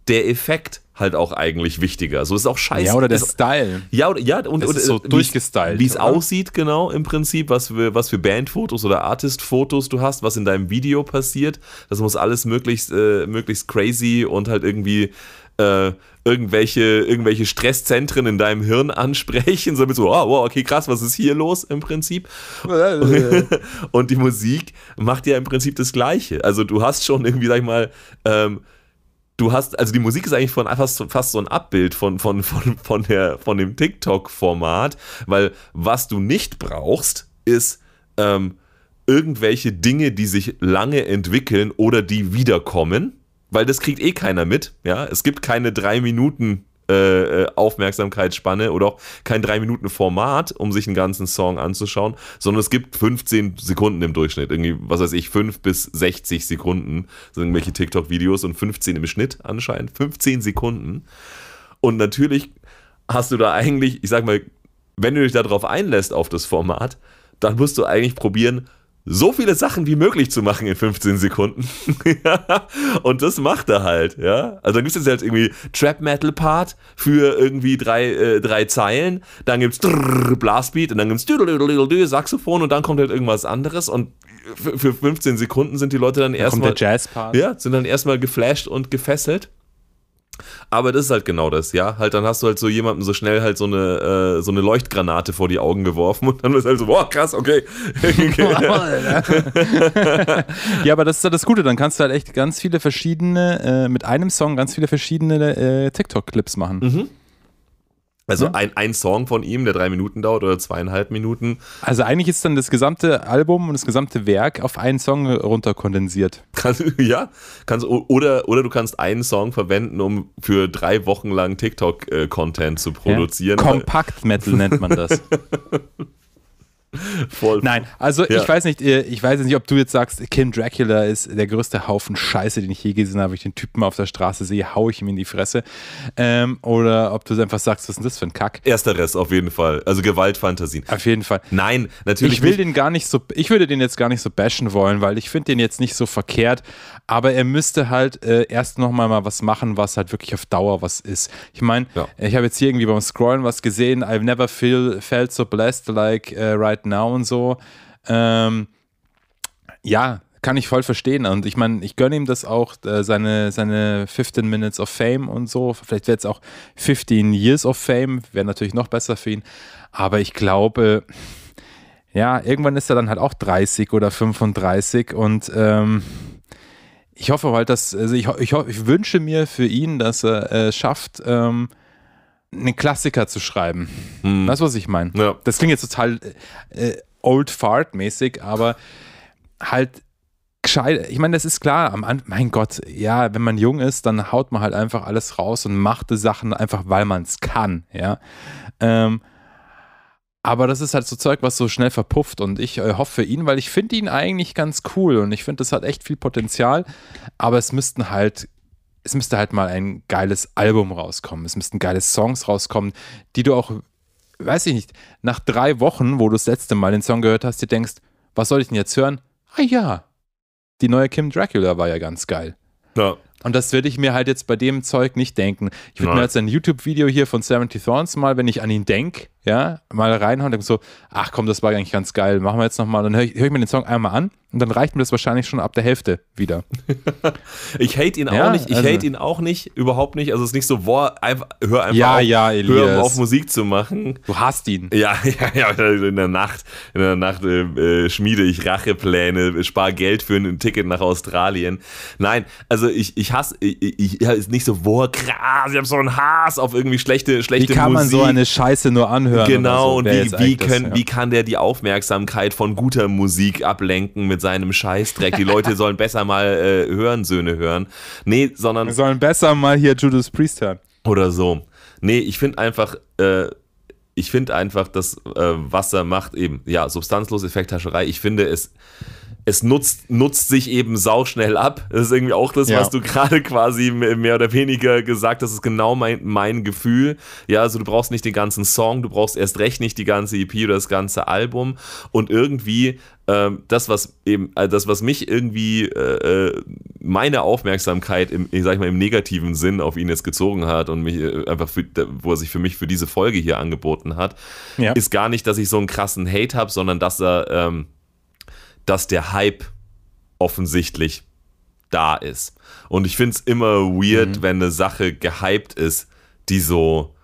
der Effekt halt auch eigentlich wichtiger. So ist auch scheiße. Ja, oder der ist, Style. ja, oder, ja, und, und so äh, durchgestylt, Wie es aussieht, genau, im Prinzip, was für, was für Bandfotos oder Artist-Fotos du hast, was in deinem Video passiert. Das muss alles möglichst, äh, möglichst crazy und halt irgendwie äh, irgendwelche, irgendwelche Stresszentren in deinem Hirn ansprechen. So mit so, oh, wow, okay, krass, was ist hier los im Prinzip? <laughs> und die Musik macht ja im Prinzip das Gleiche. Also du hast schon irgendwie, sag ich mal, ähm, du hast, also die Musik ist eigentlich von fast, fast so ein Abbild von, von, von, von, der, von dem TikTok-Format, weil was du nicht brauchst, ist ähm, irgendwelche Dinge, die sich lange entwickeln oder die wiederkommen, weil das kriegt eh keiner mit. Ja, es gibt keine drei Minuten äh, äh, Aufmerksamkeitsspanne oder auch kein 3-Minuten-Format, um sich einen ganzen Song anzuschauen, sondern es gibt 15 Sekunden im Durchschnitt. Irgendwie, was weiß ich, 5 bis 60 Sekunden sind irgendwelche TikTok-Videos und 15 im Schnitt anscheinend. 15 Sekunden. Und natürlich hast du da eigentlich, ich sag mal, wenn du dich darauf einlässt auf das Format, dann musst du eigentlich probieren, so viele Sachen wie möglich zu machen in 15 Sekunden. <laughs> Und das macht er halt, ja. Also dann gibt es jetzt halt irgendwie Trap-Metal-Part für irgendwie drei, äh, drei Zeilen, dann gibt's Blastbeat und dann gibt's Saxophon und dann kommt halt irgendwas anderes und für, für 15 Sekunden sind die Leute dann Kommt erstmal ja, sind dann erstmal geflasht und gefesselt. Aber das ist halt genau das, ja. Halt, dann hast du halt so jemandem so schnell halt so eine, äh, so eine Leuchtgranate vor die Augen geworfen und dann ist halt so, boah, krass, okay. <laughs> Ja, aber das ist ja das Gute. Dann kannst du halt echt ganz viele verschiedene, äh, mit einem Song ganz viele verschiedene äh, TikTok-Clips machen. Mhm. Also Ja. ein, ein Song von ihm, der drei Minuten dauert oder zweieinhalb Minuten. Also eigentlich ist dann das gesamte Album und das gesamte Werk auf einen Song runterkondensiert. Kannst, <laughs> ja, kannst, oder, oder du kannst einen Song verwenden, um für drei Wochen lang TikTok-Content zu produzieren. Ja? Kompakt-Metal nennt man das. <laughs> <laughs> Voll. Nein, also Ja. ich weiß nicht, äh, ich weiß nicht, ob du jetzt sagst, Kim Dracula ist der größte Haufen Scheiße, den ich je gesehen habe. Wenn ich den Typen auf der Straße sehe, hau ich ihm in die Fresse. Ähm, oder ob du einfach sagst, was ist denn das für ein Kack? Ersteres auf jeden Fall. Also Gewaltfantasien. Auf jeden Fall. Nein, natürlich Ich will nicht. den gar nicht so, ich würde den jetzt gar nicht so bashen wollen, weil ich finde den jetzt nicht so verkehrt, aber er müsste halt äh, erst nochmal mal was machen, was halt wirklich auf Dauer was ist. Ich meine, Ja. ich habe jetzt hier irgendwie beim Scrollen was gesehen, I've never feel, felt so blessed like äh, right now und so. Ähm, ja, kann ich voll verstehen. Und ich meine, ich gönne ihm das auch, äh, seine, seine 15 Minutes of Fame und so. Vielleicht wäre es auch 15 Years of Fame, wäre natürlich noch besser für ihn. Aber ich glaube, ja, irgendwann ist er dann halt auch 30 oder 35 und ähm, ich hoffe halt, dass, also ich, ich, ich wünsche mir für ihn, dass er es schafft, ähm, einen Klassiker zu schreiben. Weißt du, was ich meine? Ja. Das klingt jetzt total äh, old fart mäßig, aber halt gescheit. Ich meine, das ist klar, am mein Gott, ja, wenn man jung ist, dann haut man halt einfach alles raus und macht die Sachen einfach, weil man es kann, ja. Ähm, aber das ist halt so Zeug, was so schnell verpufft und ich äh, hoffe für ihn, weil ich finde ihn eigentlich ganz cool und ich finde, das hat echt viel Potenzial, aber es müssten halt, es müsste halt mal ein geiles Album rauskommen, es müssten geile Songs rauskommen, die du auch, weiß ich nicht, nach drei Wochen, wo du das letzte Mal den Song gehört hast, dir denkst, was soll ich denn jetzt hören? Ah ja, die neue Kim Dracula war ja ganz geil. Ja. Und das würde ich mir halt jetzt bei dem Zeug nicht denken. Ich würde mir jetzt ein YouTube-Video hier von 70 Thorns mal, wenn ich an ihn denke, ja, mal reinhauen und so, ach komm, das war eigentlich ganz geil, machen wir jetzt nochmal. Dann höre ich, hör ich mir den Song einmal an und dann reicht mir das wahrscheinlich schon ab der Hälfte wieder. <laughs> Ich hate ihn Ja, auch nicht. Ich also- hate ihn auch nicht. Überhaupt nicht. Also es ist nicht so, boah, einfach, hör einfach Ja, auf, ja, hör auf Musik zu machen. Du hast ihn. <laughs> Ja, ja, ja, <laughs> in der Nacht, in der Nacht äh, äh, schmiede ich Rachepläne, spare Geld für ein Ticket nach Australien. Nein, also ich, ich hasse, ich, ich ist nicht so, boah, krass, ich habe so einen Hass auf irgendwie schlechte, Wie schlechte kann man Musik. so eine Scheiße nur anhören? Genau, oder und so, wie, jetzt wie, das, können, ja. wie kann der die Aufmerksamkeit von guter Musik ablenken mit seinem Scheißdreck? Die Leute sollen besser mal äh, Hörensöhne hören. Nee, sondern Wir sollen besser mal hier Judas Priest hören. oder so. Nee, ich finde einfach, äh, ich finde einfach, dass äh, was er macht, eben, ja, substanzlos Effekthascherei, ich finde es. Es nutzt, nutzt sich eben sauschnell ab. Das ist irgendwie auch das, Ja. was du <laughs> gerade quasi mehr oder weniger gesagt hast. Das ist genau mein, mein Gefühl. Ja, also du brauchst nicht den ganzen Song, du brauchst erst recht nicht die ganze EP oder das ganze Album. Und irgendwie ähm, das, was eben, äh, das, was mich irgendwie äh, äh, meine Aufmerksamkeit im, ich sag mal, im negativen Sinn auf ihn jetzt gezogen hat und mich äh, einfach für, wo er sich für mich für diese Folge hier angeboten hat, Ja. ist gar nicht, dass ich so einen krassen Hate habe, sondern dass er, ähm, dass der Hype offensichtlich da ist. Und ich finde es immer weird, wenn eine Sache gehypt ist, die so,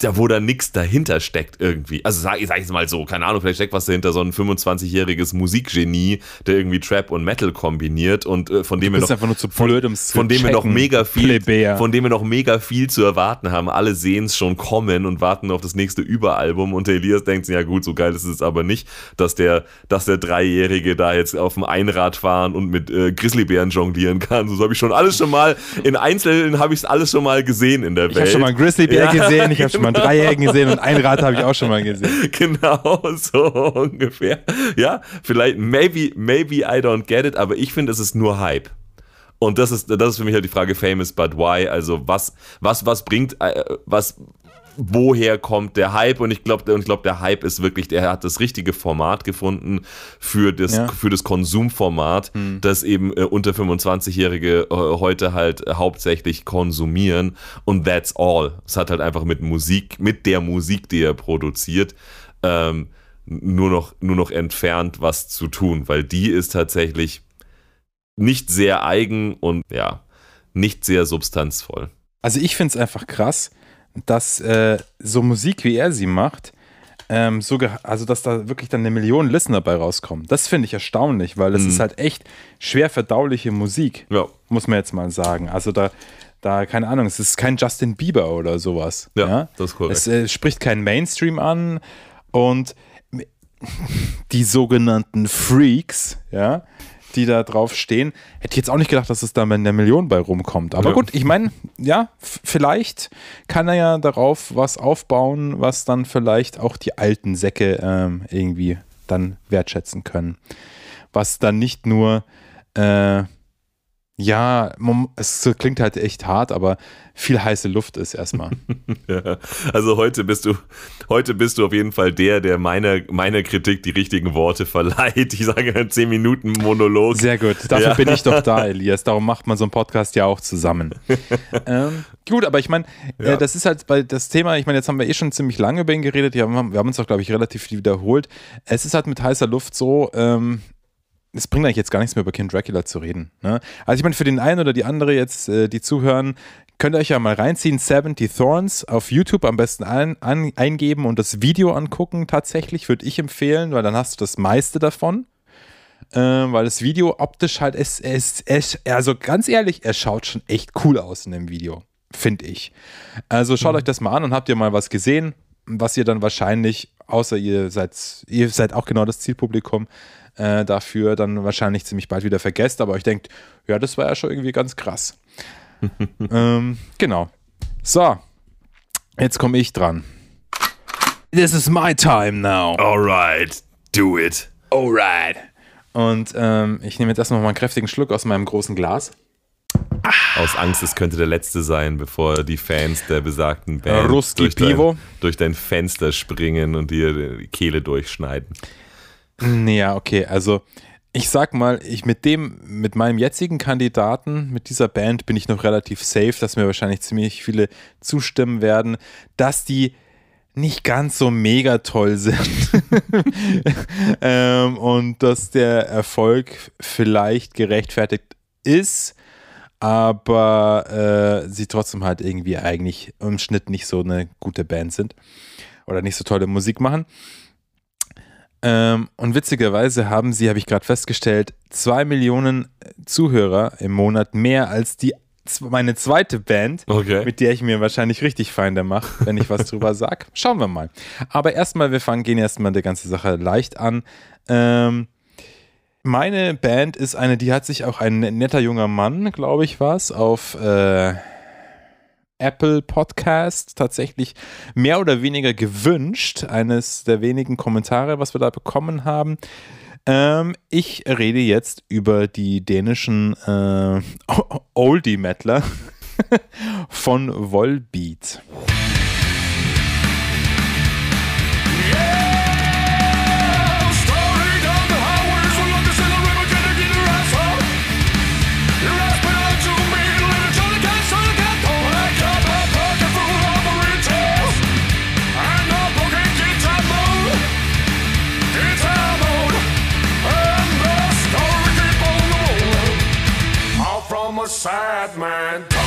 da wo da nichts dahinter steckt irgendwie. Also sag, sag ich es mal so, keine Ahnung, vielleicht steckt was dahinter, so ein 25-jähriges Musikgenie, der irgendwie Trap und Metal kombiniert und äh, von dem wir noch einfach nur zu blöd, es von dem wir noch mega viel, Plebejer. von dem wir noch mega viel zu erwarten haben. Alle sehen es schon kommen und warten auf das nächste Überalbum. Und der Elias denkt sich, ja gut, so geil ist es aber nicht, dass der, dass der Dreijährige da jetzt auf dem Einrad fahren und mit äh, Grizzlybären jonglieren kann. So habe ich schon alles schon mal in Einzelnen habe ich es alles schon mal gesehen in der Ich Welt. habe schon mal einen Grizzlybär Ja, gesehen, ich habe schon <laughs> mal einen. Dreijährigen gesehen und ein Rad habe ich auch schon mal gesehen. <laughs> Genau, so ungefähr. Ja, vielleicht, maybe, maybe I don't get it, aber ich finde, es ist nur Hype. Und das ist, das ist für mich halt die Frage, famous but why? Also was, was, was bringt, äh, was, woher kommt der Hype? Und ich glaube, und ich glaube, der Hype ist wirklich, der hat das richtige Format gefunden für das, Ja. für das Konsumformat, das eben äh, unter 25-Jährige äh, heute halt äh, hauptsächlich konsumieren. Und that's all. Es hat halt einfach mit Musik, mit der Musik, die er produziert, ähm, nur noch, nur noch entfernt was zu tun, weil die ist tatsächlich nicht sehr eigen und ja, nicht sehr substanzvoll. Also ich finde es einfach krass, dass äh, so Musik, wie er sie macht, ähm, so also dass da wirklich dann eine Million Listener bei rauskommen. Das finde ich erstaunlich, weil das ist halt echt schwer verdauliche Musik, Ja. muss man jetzt mal sagen. Also da, da keine Ahnung, es ist kein Justin Bieber oder sowas. Ja, das ist korrekt. Es äh, spricht keinen Mainstream an und <laughs> die sogenannten Freaks, ja, die da drauf stehen. Hätte ich jetzt auch nicht gedacht, dass es da mit einer Million bei rumkommt. Aber Ja. gut, ich meine, ja, vielleicht kann er ja darauf was aufbauen, was dann vielleicht auch die alten Säcke ähm, irgendwie dann wertschätzen können. Was dann nicht nur, äh, ja, es klingt halt echt hart, aber viel heiße Luft ist erstmal. <laughs> Ja, also heute bist du, heute bist du auf jeden Fall der, der meiner, meiner Kritik die richtigen Worte verleiht. Ich sage einen 10 Minuten Monolog. Sehr gut. Dafür Ja. bin ich doch da, Elias. Darum macht man so einen Podcast ja auch zusammen. <laughs> ähm, gut, aber ich meine, Ja. äh, das ist halt bei das Thema, ich meine, jetzt haben wir eh schon ziemlich lange über ihn geredet. Wir haben, wir haben uns auch, glaube ich, relativ viel wiederholt. Es ist halt mit heißer Luft so, ähm, es bringt eigentlich jetzt gar nichts mehr über King Dracula zu reden. Ne? Also ich meine, für den einen oder die andere jetzt, äh, die zuhören, könnt ihr euch ja mal reinziehen, 70 Thorns auf YouTube am besten ein, an, eingeben und das Video angucken tatsächlich, würde ich empfehlen, weil dann hast du das meiste davon. Ähm, weil das Video optisch halt, es, es, es, also ganz ehrlich, er schaut schon echt cool aus in dem Video, finde ich. Also schaut euch das mal an und habt ihr mal was gesehen, was ihr dann wahrscheinlich, außer ihr seid, ihr seid auch genau das Zielpublikum, äh, dafür dann wahrscheinlich ziemlich bald wieder vergesst, aber euch denkt, ja, das war ja schon irgendwie ganz krass. <laughs> ähm, genau. So, jetzt komme ich dran. This is my time now. Alright, do it. Alright. Und ähm, ich nehme jetzt erstmal mal einen kräftigen Schluck aus meinem großen Glas. Aus Angst, es könnte der letzte sein, bevor die Fans der besagten Band Ruski durch, dein, durch dein Fenster springen und dir die Kehle durchschneiden. Ja, okay, also ich sag mal, ich mit dem, mit meinem jetzigen Kandidaten, mit dieser Band bin ich noch relativ safe, dass mir wahrscheinlich ziemlich viele zustimmen werden, dass die nicht ganz so mega toll sind <laughs> ähm, und dass der Erfolg vielleicht gerechtfertigt ist, aber äh, sie trotzdem halt irgendwie eigentlich im Schnitt nicht so eine gute Band sind oder nicht so tolle Musik machen. Ähm, und witzigerweise haben sie, habe ich gerade festgestellt, zwei Millionen Zuhörer im Monat mehr als die meine zweite Band, Okay. mit der ich mir wahrscheinlich richtig Feinde mache, wenn ich was drüber <laughs> sag. Schauen wir mal. Aber erstmal, wir fangen, gehen erstmal der ganze Sache leicht an. Ähm, meine Band ist eine, die hat sich auch ein netter junger Mann, glaube ich, was, auf äh, Apple Podcast tatsächlich mehr oder weniger gewünscht. Eines der wenigen Kommentare, was wir da bekommen haben. Ähm, ich rede jetzt über die dänischen äh, <laughs> Oldie-Metaler <laughs> von Volbeat. Sad man town.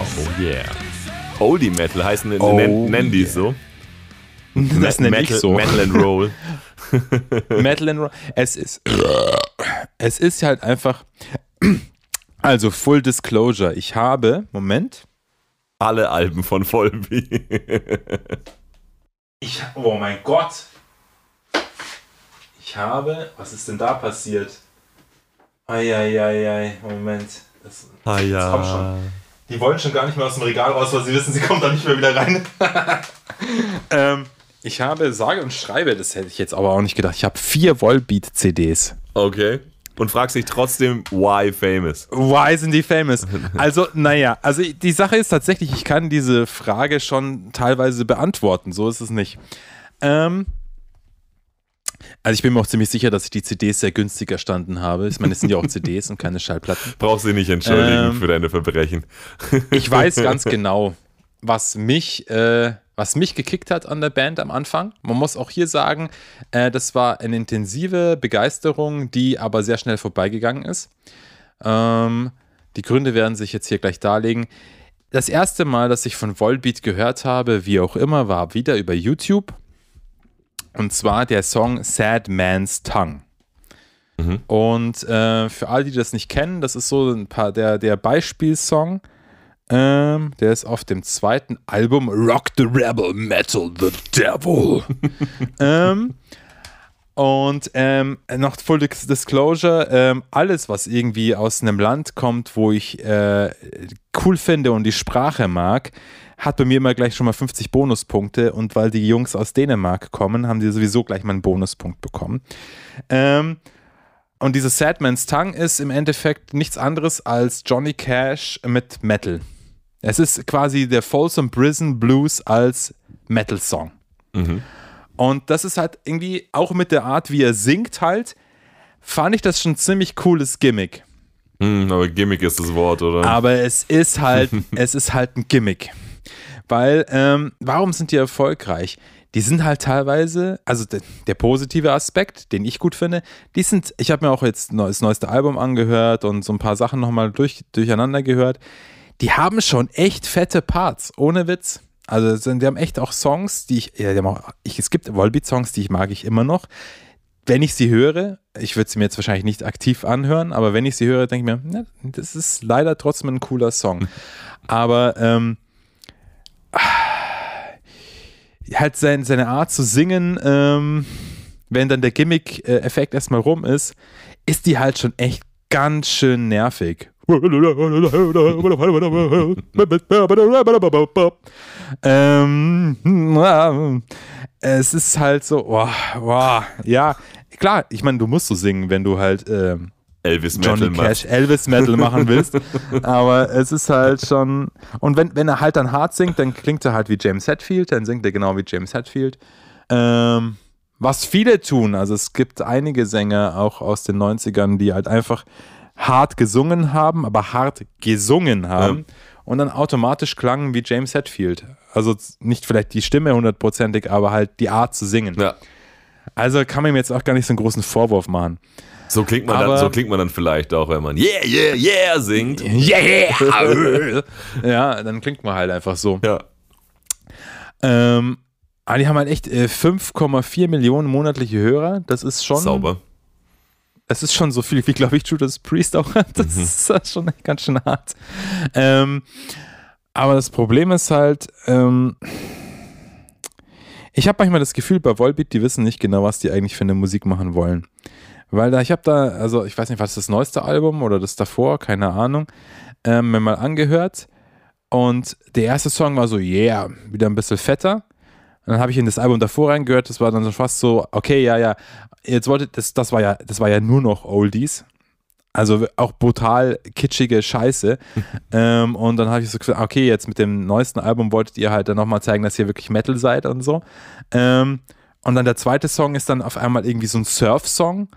Oh yeah. Oldie Metal heißen, Oh nennen, die es so. <laughs> Das nenne ich Metal, so. Metal and Roll. <laughs> Metal and Rock. Es ist, es ist halt einfach, also Full Disclosure. Ich habe, Moment. Alle Alben von Volby. Ich, oh mein Gott. Ich habe, was ist denn da passiert? Eieiei, Moment. Das, Ah das kommt schon. Die wollen schon gar nicht mehr aus dem Regal raus, weil sie wissen, sie kommen da nicht mehr wieder rein. <laughs> ähm, ich habe, sage und schreibe, das hätte ich jetzt aber auch nicht gedacht. Ich habe vier Volbeat-CDs. Okay. Und fragst dich trotzdem, why famous? Why sind die famous? <laughs> Also, naja, also die Sache ist tatsächlich, ich kann diese Frage schon teilweise beantworten. So ist es nicht. Ähm, also ich bin mir auch ziemlich sicher, dass ich die CDs sehr günstig erstanden habe. Ich meine, es sind ja auch CDs und keine Schallplatten. <laughs> Brauchst dich nicht entschuldigen Ähm, für deine Verbrechen. Ich weiß ganz <laughs> genau, was mich, äh, was mich gekickt hat an der Band am Anfang. Man muss auch hier sagen, äh, das war eine intensive Begeisterung, die aber sehr schnell vorbeigegangen ist. Ähm, die Gründe werden sich jetzt hier gleich darlegen. Das erste Mal, dass ich von Volbeat gehört habe, wie auch immer, war wieder über YouTube. Und zwar der Song Sad Man's Tongue. Und äh, für alle, die das nicht kennen, das ist so ein paar der, der Beispielsong. Ähm, der ist auf dem zweiten Album Rock the Rebel Metal the Devil. <laughs> ähm, und ähm, noch Full Dis- Disclosure, ähm, alles, was irgendwie aus einem Land kommt, wo ich äh, cool finde und die Sprache mag, hat bei mir immer gleich schon mal 50 Bonuspunkte. Und weil die Jungs aus Dänemark kommen, haben die sowieso gleich mal einen Bonuspunkt bekommen. Ähm, und diese Sad Man's Tongue ist im Endeffekt nichts anderes als Johnny Cash mit Metal. Es ist quasi der Folsom Prison Blues als Metal-Song. Und das ist halt irgendwie auch mit der Art, wie er singt, halt, fand ich das schon ein ziemlich cooles Gimmick. Hm, aber Gimmick ist das Wort, oder? Aber es ist halt, <laughs> es ist halt ein Gimmick. Weil, ähm, warum sind die erfolgreich? Die sind halt teilweise, also der, der positive Aspekt, den ich gut finde, die sind, ich habe mir auch jetzt das neueste Album angehört und so ein paar Sachen nochmal durch, durcheinander gehört. Die haben schon echt fette Parts, ohne Witz. Also die haben echt auch Songs, die ich, ja, die auch, ich es gibt Volbeat-Songs, die ich mag ich immer noch. Wenn ich sie höre, ich würde sie mir jetzt wahrscheinlich nicht aktiv anhören, aber wenn ich sie höre, denke ich mir, na, das ist leider trotzdem ein cooler Song. <laughs> Aber ähm, halt sein, seine Art zu singen, ähm, wenn dann der Gimmick-Effekt erstmal rum ist, ist die halt schon echt ganz schön nervig. Ähm, es ist halt so, wow, wow, ja, klar, ich meine, du musst so singen, wenn du halt ähm, Elvis Johnny Metal Cash Elvis Metal machen <laughs> willst. Aber es ist halt schon. Und wenn, wenn er halt dann hart singt, dann klingt er halt wie James Hetfield, dann singt er genau wie James Hetfield. Ähm, was viele tun, also es gibt einige Sänger auch aus den 90ern, die halt einfach hart gesungen haben, aber hart gesungen haben und dann automatisch klangen wie James Hetfield. Also nicht vielleicht die Stimme hundertprozentig, aber halt die Art zu singen. Ja. Also kann man ihm jetzt auch gar nicht so einen großen Vorwurf machen. So klingt, man Aber- dann, so klingt man dann vielleicht auch, wenn man Yeah, yeah, yeah singt. <laughs> Yeah! <laughs> ja, dann klingt man halt einfach so. Ja. Ähm, aber die haben halt echt äh, 5,4 Millionen monatliche Hörer. Das ist schon. Sauber. Das ist schon so viel, wie glaube ich Judas Priest auch hat. Das ist äh, schon ganz schön hart. Ähm, aber das Problem ist halt, ähm, ich habe manchmal das Gefühl, bei Volbeat, die wissen nicht genau, was die eigentlich für eine Musik machen wollen. Weil da, ich habe da, also ich weiß nicht, was ist das neueste Album oder das davor, keine Ahnung, ähm, mir mal angehört. Und der erste Song war so, yeah, wieder ein bisschen fetter. Und dann habe ich in das Album davor reingehört, das war dann so fast so, okay, ja, ja, jetzt wollte, das, das war ja, das war ja nur noch Oldies. Also auch brutal kitschige Scheiße. <laughs> ähm, und dann habe ich so gesagt, okay, jetzt mit dem neuesten Album wolltet ihr halt dann nochmal zeigen, dass ihr wirklich Metal seid und so. Ähm, und dann der zweite Song ist dann auf einmal irgendwie so ein Surf-Song.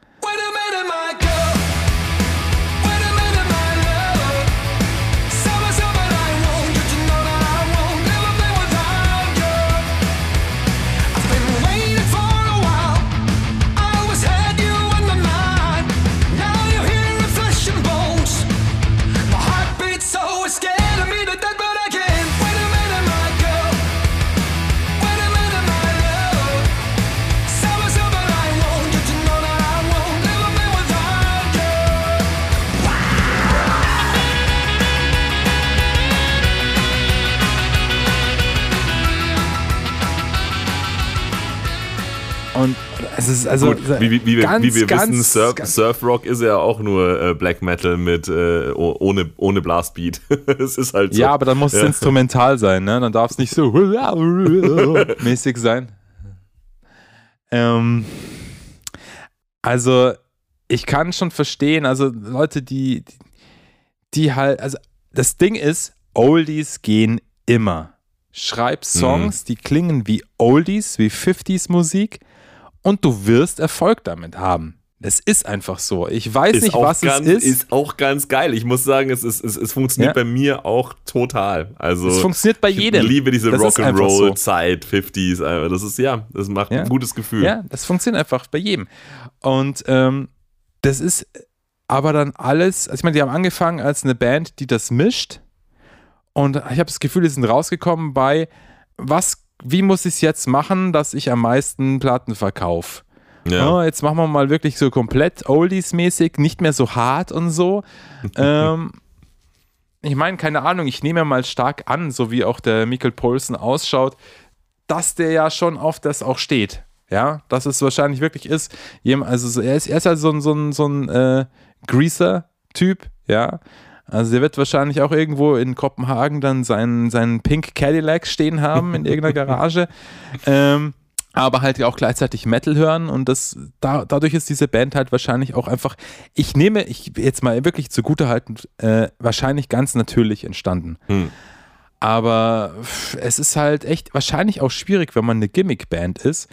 Es ist also Gut, wie, wie, wie, wir- ganz, wie wir ganz, wissen, Surf, ganz- Surf Rock ist ja auch nur äh, Black Metal mit äh, oh- ohne, ohne Blastbeat. <laughs> Es ist halt so. Ja, aber dann muss es Ja. instrumental sein, ne? Dann darf es nicht so <laughs> mäßig sein. Ähm, also, ich kann schon verstehen, also Leute, die, die halt, also das Ding ist, Oldies gehen immer. Schreib Songs, die klingen wie Oldies, wie 50s Musik und du wirst Erfolg damit haben. Es ist einfach so. Ich weiß ist nicht, was ganz, es ist. ist auch ganz geil. Ich muss sagen, es, ist, es, es funktioniert Ja. bei mir auch total. Also Es funktioniert bei ich jedem. liebe diese einfach so. Rock'n'Roll-Zeit, 50s. einfach. Das ist, ja, das macht Ja. ein gutes Gefühl. Ja, das funktioniert einfach bei jedem. Und ähm, das ist aber dann alles, also ich meine, die haben angefangen als eine Band, die das mischt. Und ich habe das Gefühl, die sind rausgekommen bei, was, wie muss ich es jetzt machen, dass ich am meisten Platten verkaufe? Ja. Oh, jetzt machen wir mal wirklich so komplett Oldies-mäßig, nicht mehr so hart und so. <laughs> ähm, ich meine, keine Ahnung, ich nehme mal stark an, so wie auch der Michael Poulsen ausschaut, dass der ja schon auf das auch steht. Ja, dass es wahrscheinlich wirklich ist. Also so- er ist, er ist halt so ein, so ein, so ein äh, Greaser-Typ, ja. Also der wird wahrscheinlich auch irgendwo in Kopenhagen dann seinen, seinen Pink Cadillac stehen haben in irgendeiner <laughs> Garage. ähm, aber halt auch gleichzeitig Metal hören und das da, dadurch ist diese Band halt wahrscheinlich auch einfach, ich nehme, ich jetzt mal wirklich zugutehaltend, äh, wahrscheinlich ganz natürlich entstanden. Hm. Aber es ist halt echt wahrscheinlich auch schwierig, wenn man eine Gimmick-Band ist,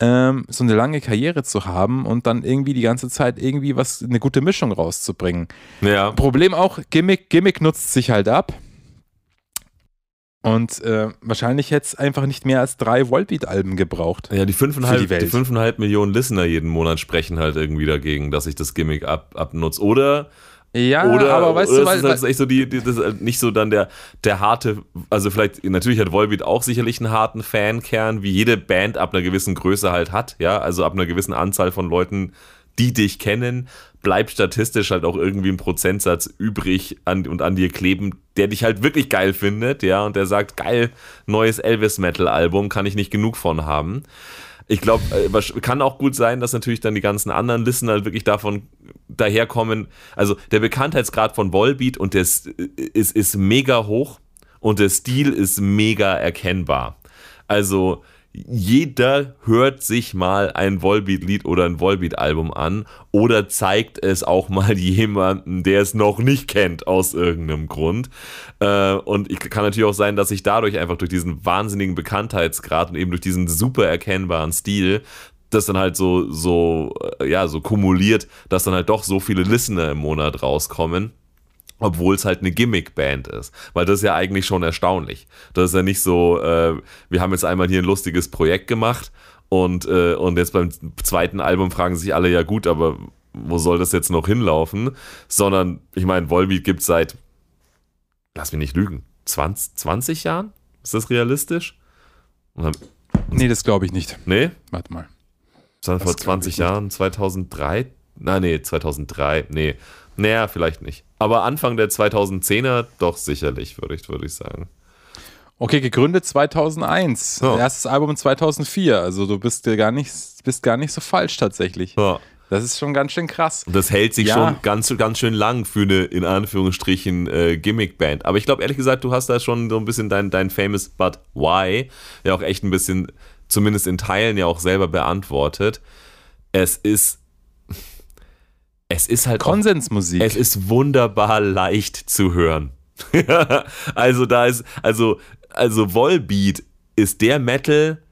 ähm, so eine lange Karriere zu haben und dann irgendwie die ganze Zeit irgendwie was, eine gute Mischung rauszubringen. Ja. Problem auch, Gimmick, Gimmick nutzt sich halt ab. Und äh, wahrscheinlich hätte es einfach nicht mehr als drei Volbeat-Alben gebraucht. Ja, die Für 5,5 die die, Welt. 5,5 Millionen Listener jeden Monat sprechen halt irgendwie dagegen, dass ich das Gimmick ab, abnutze. Oder, Ja, oder, aber weißt oder du, weil, ist halt echt so die, die, das ist halt nicht so dann der, der harte, also vielleicht, natürlich hat Volbeat auch sicherlich einen harten Fankern, wie jede Band ab einer gewissen Größe halt hat, ja, also ab einer gewissen Anzahl von Leuten, die dich kennen, bleibt statistisch halt auch irgendwie ein Prozentsatz übrig an, und an dir kleben, der dich halt wirklich geil findet, ja, und der sagt, geil, neues Elvis-Metal-Album, kann ich nicht genug von haben. Ich glaube, kann auch gut sein, dass natürlich dann die ganzen anderen Listener wirklich davon daherkommen. Also der Bekanntheitsgrad von Volbeat und der ist, ist, ist mega hoch und der Stil ist mega erkennbar. Also jeder hört sich mal ein Volbeat-Lied oder ein Volbeat-Album an oder zeigt es auch mal <laughs> jemandem, der es noch nicht kennt, aus irgendeinem Grund. Äh, und ich, kann natürlich auch sein, dass sich dadurch einfach durch diesen wahnsinnigen Bekanntheitsgrad und eben durch diesen super erkennbaren Stil das dann halt so, so, äh, ja, so kumuliert, dass dann halt doch so viele Listener im Monat rauskommen obwohl es halt eine Gimmick-Band ist. Weil das ist ja eigentlich schon erstaunlich. Das ist ja nicht so, äh, wir haben jetzt einmal hier ein lustiges Projekt gemacht und, äh, und jetzt beim zweiten Album fragen sich alle, ja gut, aber wo soll das jetzt noch hinlaufen? Sondern, ich meine, Volbeat gibt es seit, lass mich nicht lügen, 20, 20 Jahren? Ist das realistisch? Und nee, das glaube ich nicht. nee? Warte mal. War vor glaub 20 ich nicht. Jahren, 2003? Nein, nee, 2003, nee. Naja, vielleicht nicht. Aber Anfang der 2010er doch sicherlich, würde ich, würde ich sagen. Okay, gegründet 2001. Ja. Erstes Album 2004. Also du bist gar nicht, bist gar nicht so falsch tatsächlich. Ja. Das ist schon ganz schön krass. Das hält sich Ja. schon ganz, ganz schön lang für eine, in Anführungsstrichen, äh, Gimmick-Band. Aber ich glaube, ehrlich gesagt, du hast da schon so ein bisschen dein, dein Famous But Why ja auch echt ein bisschen, zumindest in Teilen ja auch selber beantwortet. Es ist, es ist halt auch Konsensmusik. Es ist wunderbar leicht zu hören. <laughs> also da ist, also, also Volbeat ist der Metal,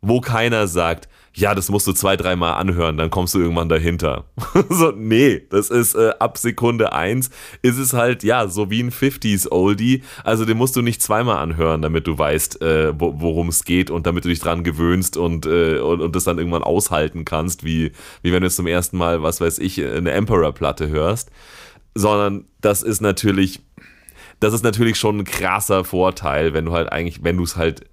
wo keiner sagt, ja, das musst du zwei, dreimal anhören, dann kommst du irgendwann dahinter. <laughs> so, nee, das ist äh, ab Sekunde eins ist es halt, ja, so wie ein 50s Oldie. Also den musst du nicht zweimal anhören, damit du weißt, äh, wo, worum es geht und damit du dich dran gewöhnst und, äh, und, und das dann irgendwann aushalten kannst, wie, wie wenn du zum ersten Mal, was weiß ich, eine Emperor-Platte hörst. Sondern das ist natürlich, das ist natürlich schon ein krasser Vorteil, wenn du halt eigentlich, wenn du es halt,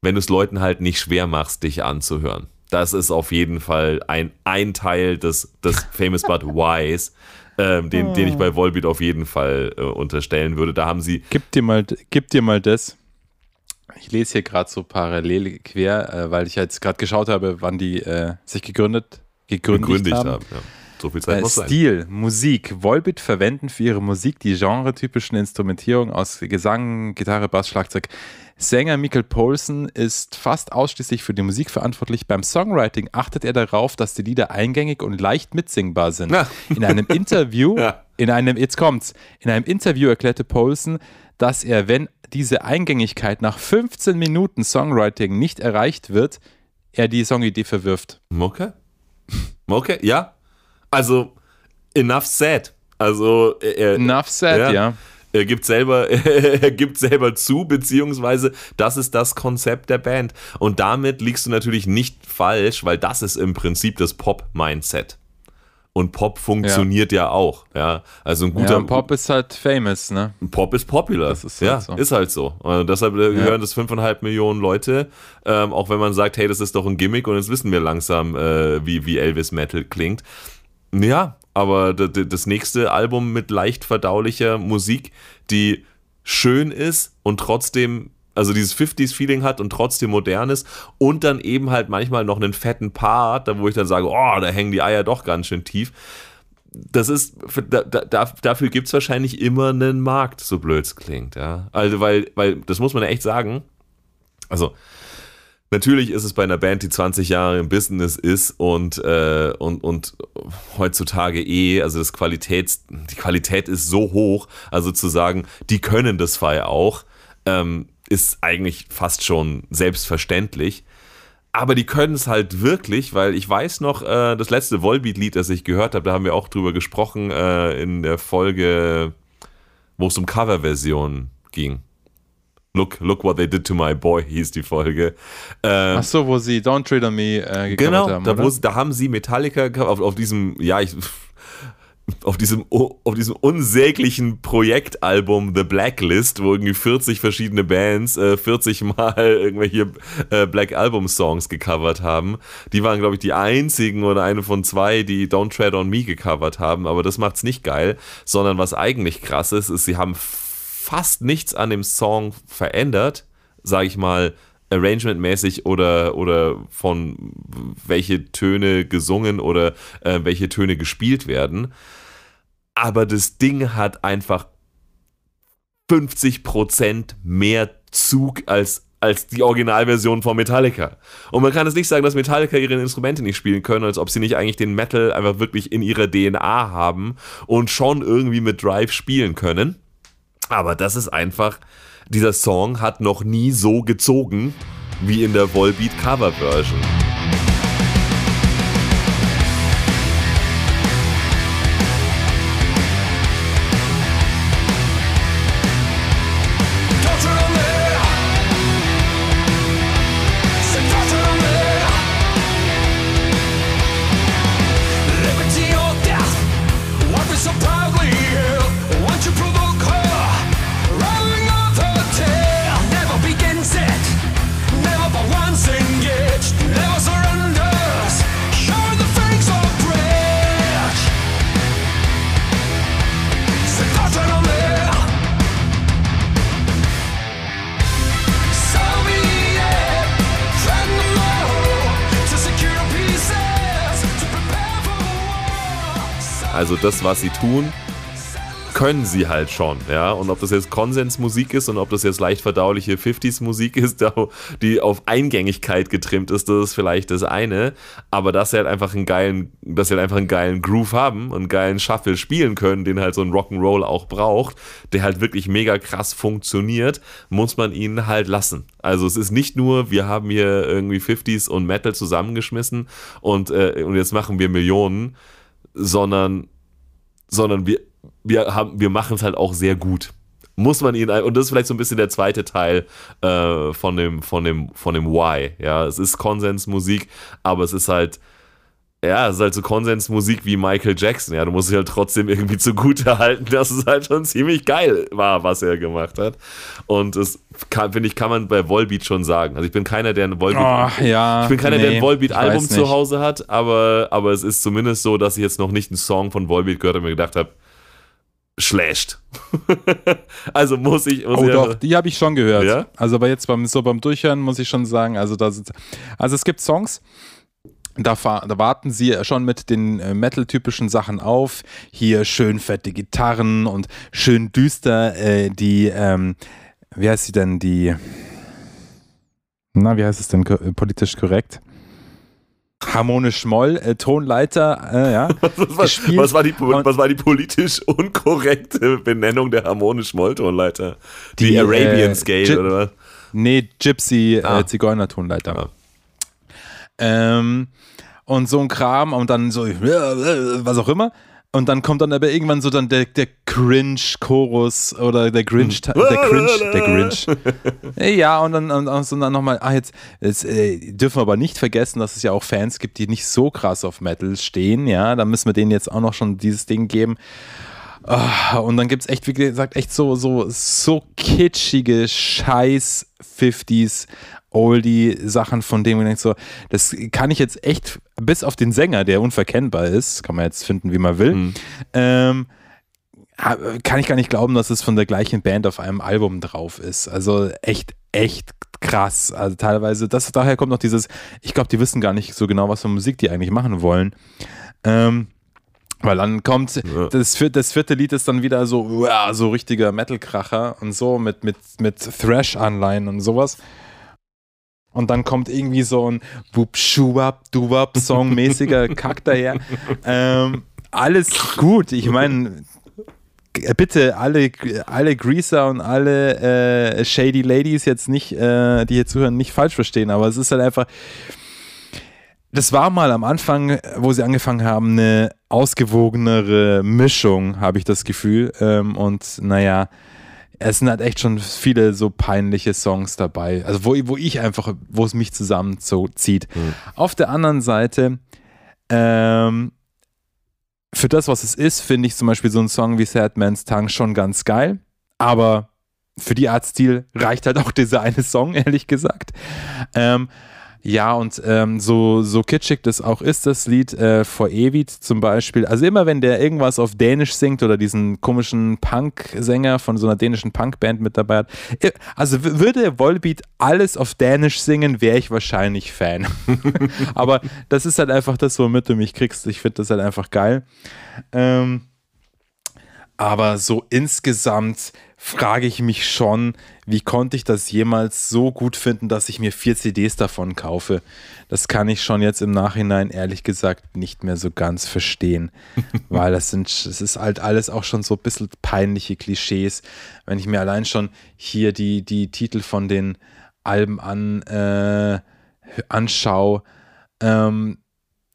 wenn du es Leuten halt nicht schwer machst, dich anzuhören. Das ist auf jeden Fall ein, ein Teil des, des <laughs> Famous But Whys, ähm, den, den ich bei Volbeat auf jeden Fall äh, unterstellen würde. Da haben sie, Gib dir mal, gib dir mal das. Ich lese hier gerade so parallel quer, äh, weil ich jetzt gerade geschaut habe, wann die äh, sich gegründet, gegründet, gegründet haben. haben. Ja. So viel Zeit Äh, muss sein. Stil, Musik. Volbeat verwenden für ihre Musik die genretypischen Instrumentierungen aus Gesang, Gitarre, Bass, Schlagzeug. Sänger Michael Poulsen ist fast ausschließlich für die Musik verantwortlich. Beim Songwriting achtet er darauf, dass die Lieder eingängig und leicht mitsingbar sind. Ja. In einem <laughs> Interview, Ja. in einem, jetzt kommt's, in einem Interview erklärte Poulsen, dass er, wenn diese Eingängigkeit nach 15 Minuten Songwriting nicht erreicht wird, er die Songidee verwirft. Okay. <laughs> Okay, ja. Also, enough said. Also, er, Enough said, ja. Er gibt selber, <laughs> er gibt selber zu, beziehungsweise das ist das Konzept der Band. Und damit liegst du natürlich nicht falsch, weil das ist im Prinzip das Pop-Mindset. Und Pop funktioniert ja, auch. Ja, also ein guter Ja, Pop ist halt famous, ne? Pop ist popular. Das ist halt ja, so. ist halt so. Und deshalb äh, hören das 5,5 Millionen Leute, ähm, auch wenn man sagt, hey, das ist doch ein Gimmick und jetzt wissen wir langsam, äh, wie, wie Elvis Metal klingt. Ja, aber das nächste Album mit leicht verdaulicher Musik, die schön ist und trotzdem, also dieses 50s-Feeling hat und trotzdem modern ist und dann eben halt manchmal noch einen fetten Part, wo ich dann sage, oh, da hängen die Eier doch ganz schön tief. Das ist, da, da, dafür gibt es wahrscheinlich immer einen Markt, so blöd es klingt, ja. Also, weil, weil, das muss man ja echt sagen, also, Natürlich ist es bei einer Band, die 20 Jahre im Business ist und, äh, und, und heutzutage eh, also das Qualitäts, die Qualität ist so hoch, also zu sagen, die können das Fall auch, ähm, ist eigentlich fast schon selbstverständlich. Aber die können es halt wirklich, weil ich weiß noch, äh, das letzte Volbeat-Lied, das ich gehört habe, da haben wir auch drüber gesprochen äh, in der Folge, wo es um Coverversionen ging. Look, look what they did to my boy, hieß die Folge. Ähm, Ach so, wo sie Don't Treat on Me äh, gecovert Genau, haben, da, wo, sie- da haben sie Metallica auf, auf diesem, ja, ich, <laughs> auf diesem, auf diesem unsäglichen Projektalbum The Blacklist, wo irgendwie 40 verschiedene Bands äh, 40 Mal <laughs> irgendwelche äh, Black Album Songs gecovert haben. Die waren, glaube ich, die einzigen oder eine von zwei, die Don't Tread on Me gecovert haben, aber das macht's nicht geil, sondern was eigentlich krass ist, ist, sie haben fast nichts an dem Song verändert, sage ich mal, arrangementmäßig oder, oder von welche Töne gesungen oder äh, welche Töne gespielt werden. Aber das Ding hat einfach 50% mehr Zug als, als die Originalversion von Metallica. Und man kann es nicht sagen, dass Metallica ihre Instrumente nicht spielen können, als ob sie nicht eigentlich den Metal einfach wirklich in ihrer DNA haben und schon irgendwie mit Drive spielen können. Aber das ist einfach, dieser Song hat noch nie so gezogen wie in der Volbeat Cover Version. Also das, was sie tun, können sie halt schon, ja. Und ob das jetzt Konsensmusik ist und ob das jetzt leicht verdauliche 50s-Musik ist, <laughs> die auf Eingängigkeit getrimmt ist, das ist vielleicht das eine. Aber dass sie halt einfach einen geilen, dass sie halt einfach einen geilen Groove haben und einen geilen Shuffle spielen können, den halt so ein Rock'n'Roll auch braucht, der halt wirklich mega krass funktioniert, muss man ihnen halt lassen. Also es ist nicht nur, wir haben hier irgendwie 50s und Metal zusammengeschmissen und, äh, und jetzt machen wir Millionen, sondern sondern wir, wir, haben, wir machen es halt auch sehr gut. Muss man ihn, ein- und das ist vielleicht so ein bisschen der zweite Teil äh, von, dem, von, dem, von dem Why. Ja, es ist Konsensmusik, aber es ist halt, ja, es ist halt so Konsensmusik wie Michael Jackson. Ja, du musst dich halt trotzdem irgendwie zugute halten, <laughs> dass es halt schon ziemlich geil war, was er gemacht hat. Und das finde ich, kann man bei Volbeat schon sagen. Also ich bin keiner, der ein Volbeat Ach, ja. ich bin keiner, der nee, ein Volbeat-Album zu. Hause hat, aber, aber es ist zumindest so, dass ich jetzt noch nicht einen Song von Volbeat gehört habe und mir gedacht habe, schlecht. <laughs> also muss ich. Muss Oh ich doch, die habe ich schon gehört. Ja? Also aber jetzt beim, so beim Durchhören muss ich schon sagen, also, das also es gibt Songs, da, da warten sie schon mit den äh, Metal-typischen Sachen auf. Hier schön fette Gitarren und schön düster äh, die, ähm, wie heißt sie denn, die, na, wie heißt es denn äh, politisch korrekt? Harmonisch Moll, äh, Tonleiter, äh, ja. <laughs> was, war, was, war die, was war die politisch <laughs> unkorrekte Benennung der harmonisch Molltonleiter? Die, Die, Arabian äh, Scale oder was? Nee, Gypsy, Ah. äh, Zigeunertonleiter. Ah. Ähm, und so ein Kram und dann so, was auch immer. Und dann kommt dann aber irgendwann so dann der, der Cringe-Chorus oder der Grinch, der Cringe, der Grinch. <laughs> Ja, und dann, und, und dann nochmal, ah, jetzt, jetzt äh, dürfen wir aber nicht vergessen, dass es ja auch Fans gibt, die nicht so krass auf Metal stehen, ja. Da müssen wir denen jetzt auch noch schon dieses Ding geben. Ah, und dann gibt es echt, wie gesagt, echt so, so, so kitschige Scheiß 50s Oldie-Sachen, von denen man denkt, so, das kann ich jetzt echt, bis auf den Sänger, der unverkennbar ist, kann man jetzt finden, wie man will, Mhm. ähm, kann ich gar nicht glauben, dass es von der gleichen Band auf einem Album drauf ist. Also echt, echt krass. Also teilweise, das, daher kommt noch dieses, ich glaube, die wissen gar nicht so genau, was für Musik die eigentlich machen wollen. Ähm, weil dann kommt, das, vier- das vierte Lied ist dann wieder so, uah, so richtiger Metal-Kracher und so mit, mit, mit Thrash-Anleihen und sowas. Und dann kommt irgendwie so ein wup schuwap duwap Song-mäßiger <laughs> Kack daher. Ähm, alles gut. Ich meine, g- bitte alle, alle Greaser und alle äh, Shady Ladies jetzt nicht, äh, die hier zuhören, nicht falsch verstehen, aber es ist halt einfach. Das war mal am Anfang, wo sie angefangen haben, eine ausgewogenere Mischung, habe ich das Gefühl. Ähm, und naja, es sind halt echt schon viele so peinliche Songs dabei. Also wo, wo ich einfach, wo es mich zusammenzieht. Auf der anderen Seite, ähm, für das, was es ist, finde ich zum Beispiel so einen Song wie Sad Man's Tongue schon ganz geil. Aber für die Art Stil reicht halt auch dieser eine Song, <laughs> ehrlich gesagt. Ähm, ja, und ähm, so, so kitschig das auch ist, das Lied äh, vor ewig zum Beispiel. Also immer wenn der irgendwas auf Dänisch singt oder diesen komischen Punk-Sänger von so einer dänischen Punk-Band mit dabei hat. äh, Also würde Volbeat alles auf Dänisch singen, wäre ich wahrscheinlich Fan. <laughs> Aber das ist halt einfach das, womit du mich kriegst. Ich finde das halt einfach geil. Ähm, aber so insgesamt frage ich mich schon, wie konnte ich das jemals so gut finden, dass ich mir vier CDs davon kaufe? Das kann ich schon jetzt im Nachhinein ehrlich gesagt nicht mehr so ganz verstehen, <laughs> weil das sind, es ist halt alles auch schon so ein bisschen peinliche Klischees. Wenn ich mir allein schon hier die, die Titel von den Alben an, äh, anschaue, ähm,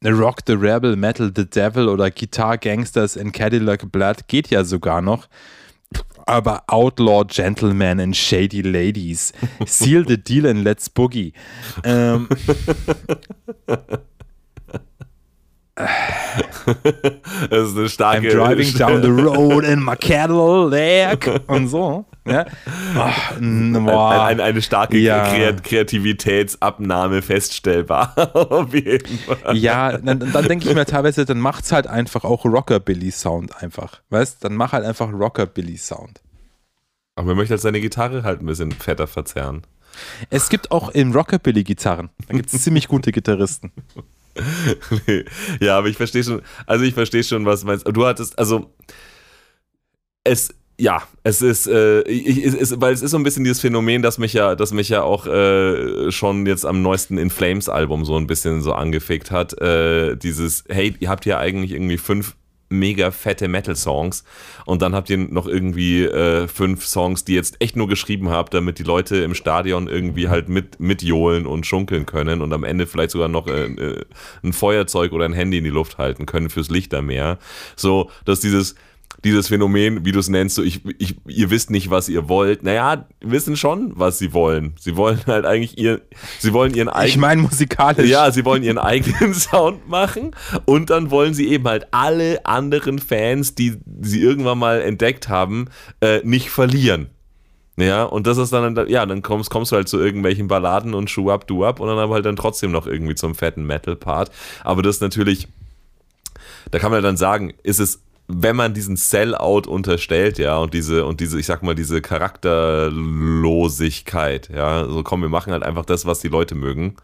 Rock the Rebel, Metal the Devil oder Guitar Gangsters in Cadillac Blood geht ja sogar noch. Aber Outlaw Gentlemen and Shady Ladies, <laughs> Seal the Deal and Let's Boogie. Ähm, <laughs> Das ist eine I'm starke. driving down the road in my Cadillac <laughs> und so. Ja? Ach, n- boah. Ein, ein, eine starke Ja. Kreat Kreativitätsabnahme feststellbar. <laughs> Auf jeden Fall. Ja, dann, dann denke ich mir teilweise, dann macht's halt einfach auch Rockabilly-Sound einfach. Weißt, dann mach halt einfach Rockabilly-Sound. Aber man möchte halt seine Gitarre halt ein bisschen fetter verzerren. Es gibt auch in Rockabilly Gitarren. Da gibt es <laughs> ziemlich gute Gitarristen. Nee. ja, aber ich verstehe schon, also ich verstehe schon, was du meinst. Du hattest, also es, ja, es ist, äh, ich, es ist, weil es ist so ein bisschen dieses Phänomen, das mich ja, das mich ja auch äh, schon jetzt am neuesten In Flames Album so ein bisschen so angefickt hat. Äh, dieses, hey, ihr habt ja eigentlich irgendwie fünf mega fette Metal-Songs und dann habt ihr noch irgendwie äh, fünf Songs, die jetzt echt nur geschrieben habt, damit die Leute im Stadion irgendwie halt mit mitjohlen und schunkeln können und am Ende vielleicht sogar noch äh, äh, ein Feuerzeug oder ein Handy in die Luft halten können fürs Lichtermeer. So, dass dieses dieses Phänomen, wie du es nennst, so ich, ich, ihr wisst nicht, was ihr wollt. Naja, wissen schon, was sie wollen. Sie wollen halt eigentlich ihr, sie wollen ihren Ich eigenen meine musikalisch. ja, sie wollen ihren eigenen <laughs> Sound machen und dann wollen sie eben halt alle anderen Fans, die sie irgendwann mal entdeckt haben, äh, nicht verlieren. Ja, und das ist dann, ja, dann kommst, kommst du halt zu irgendwelchen Balladen und Schuh up, du up und dann aber halt dann trotzdem noch irgendwie zum fetten Metal-Part. Aber das ist natürlich, da kann man dann sagen, ist es, wenn man diesen Sellout unterstellt, ja, und diese, und diese, ich sag mal, diese Charakterlosigkeit, ja, so komm, wir machen halt einfach das, was die Leute mögen,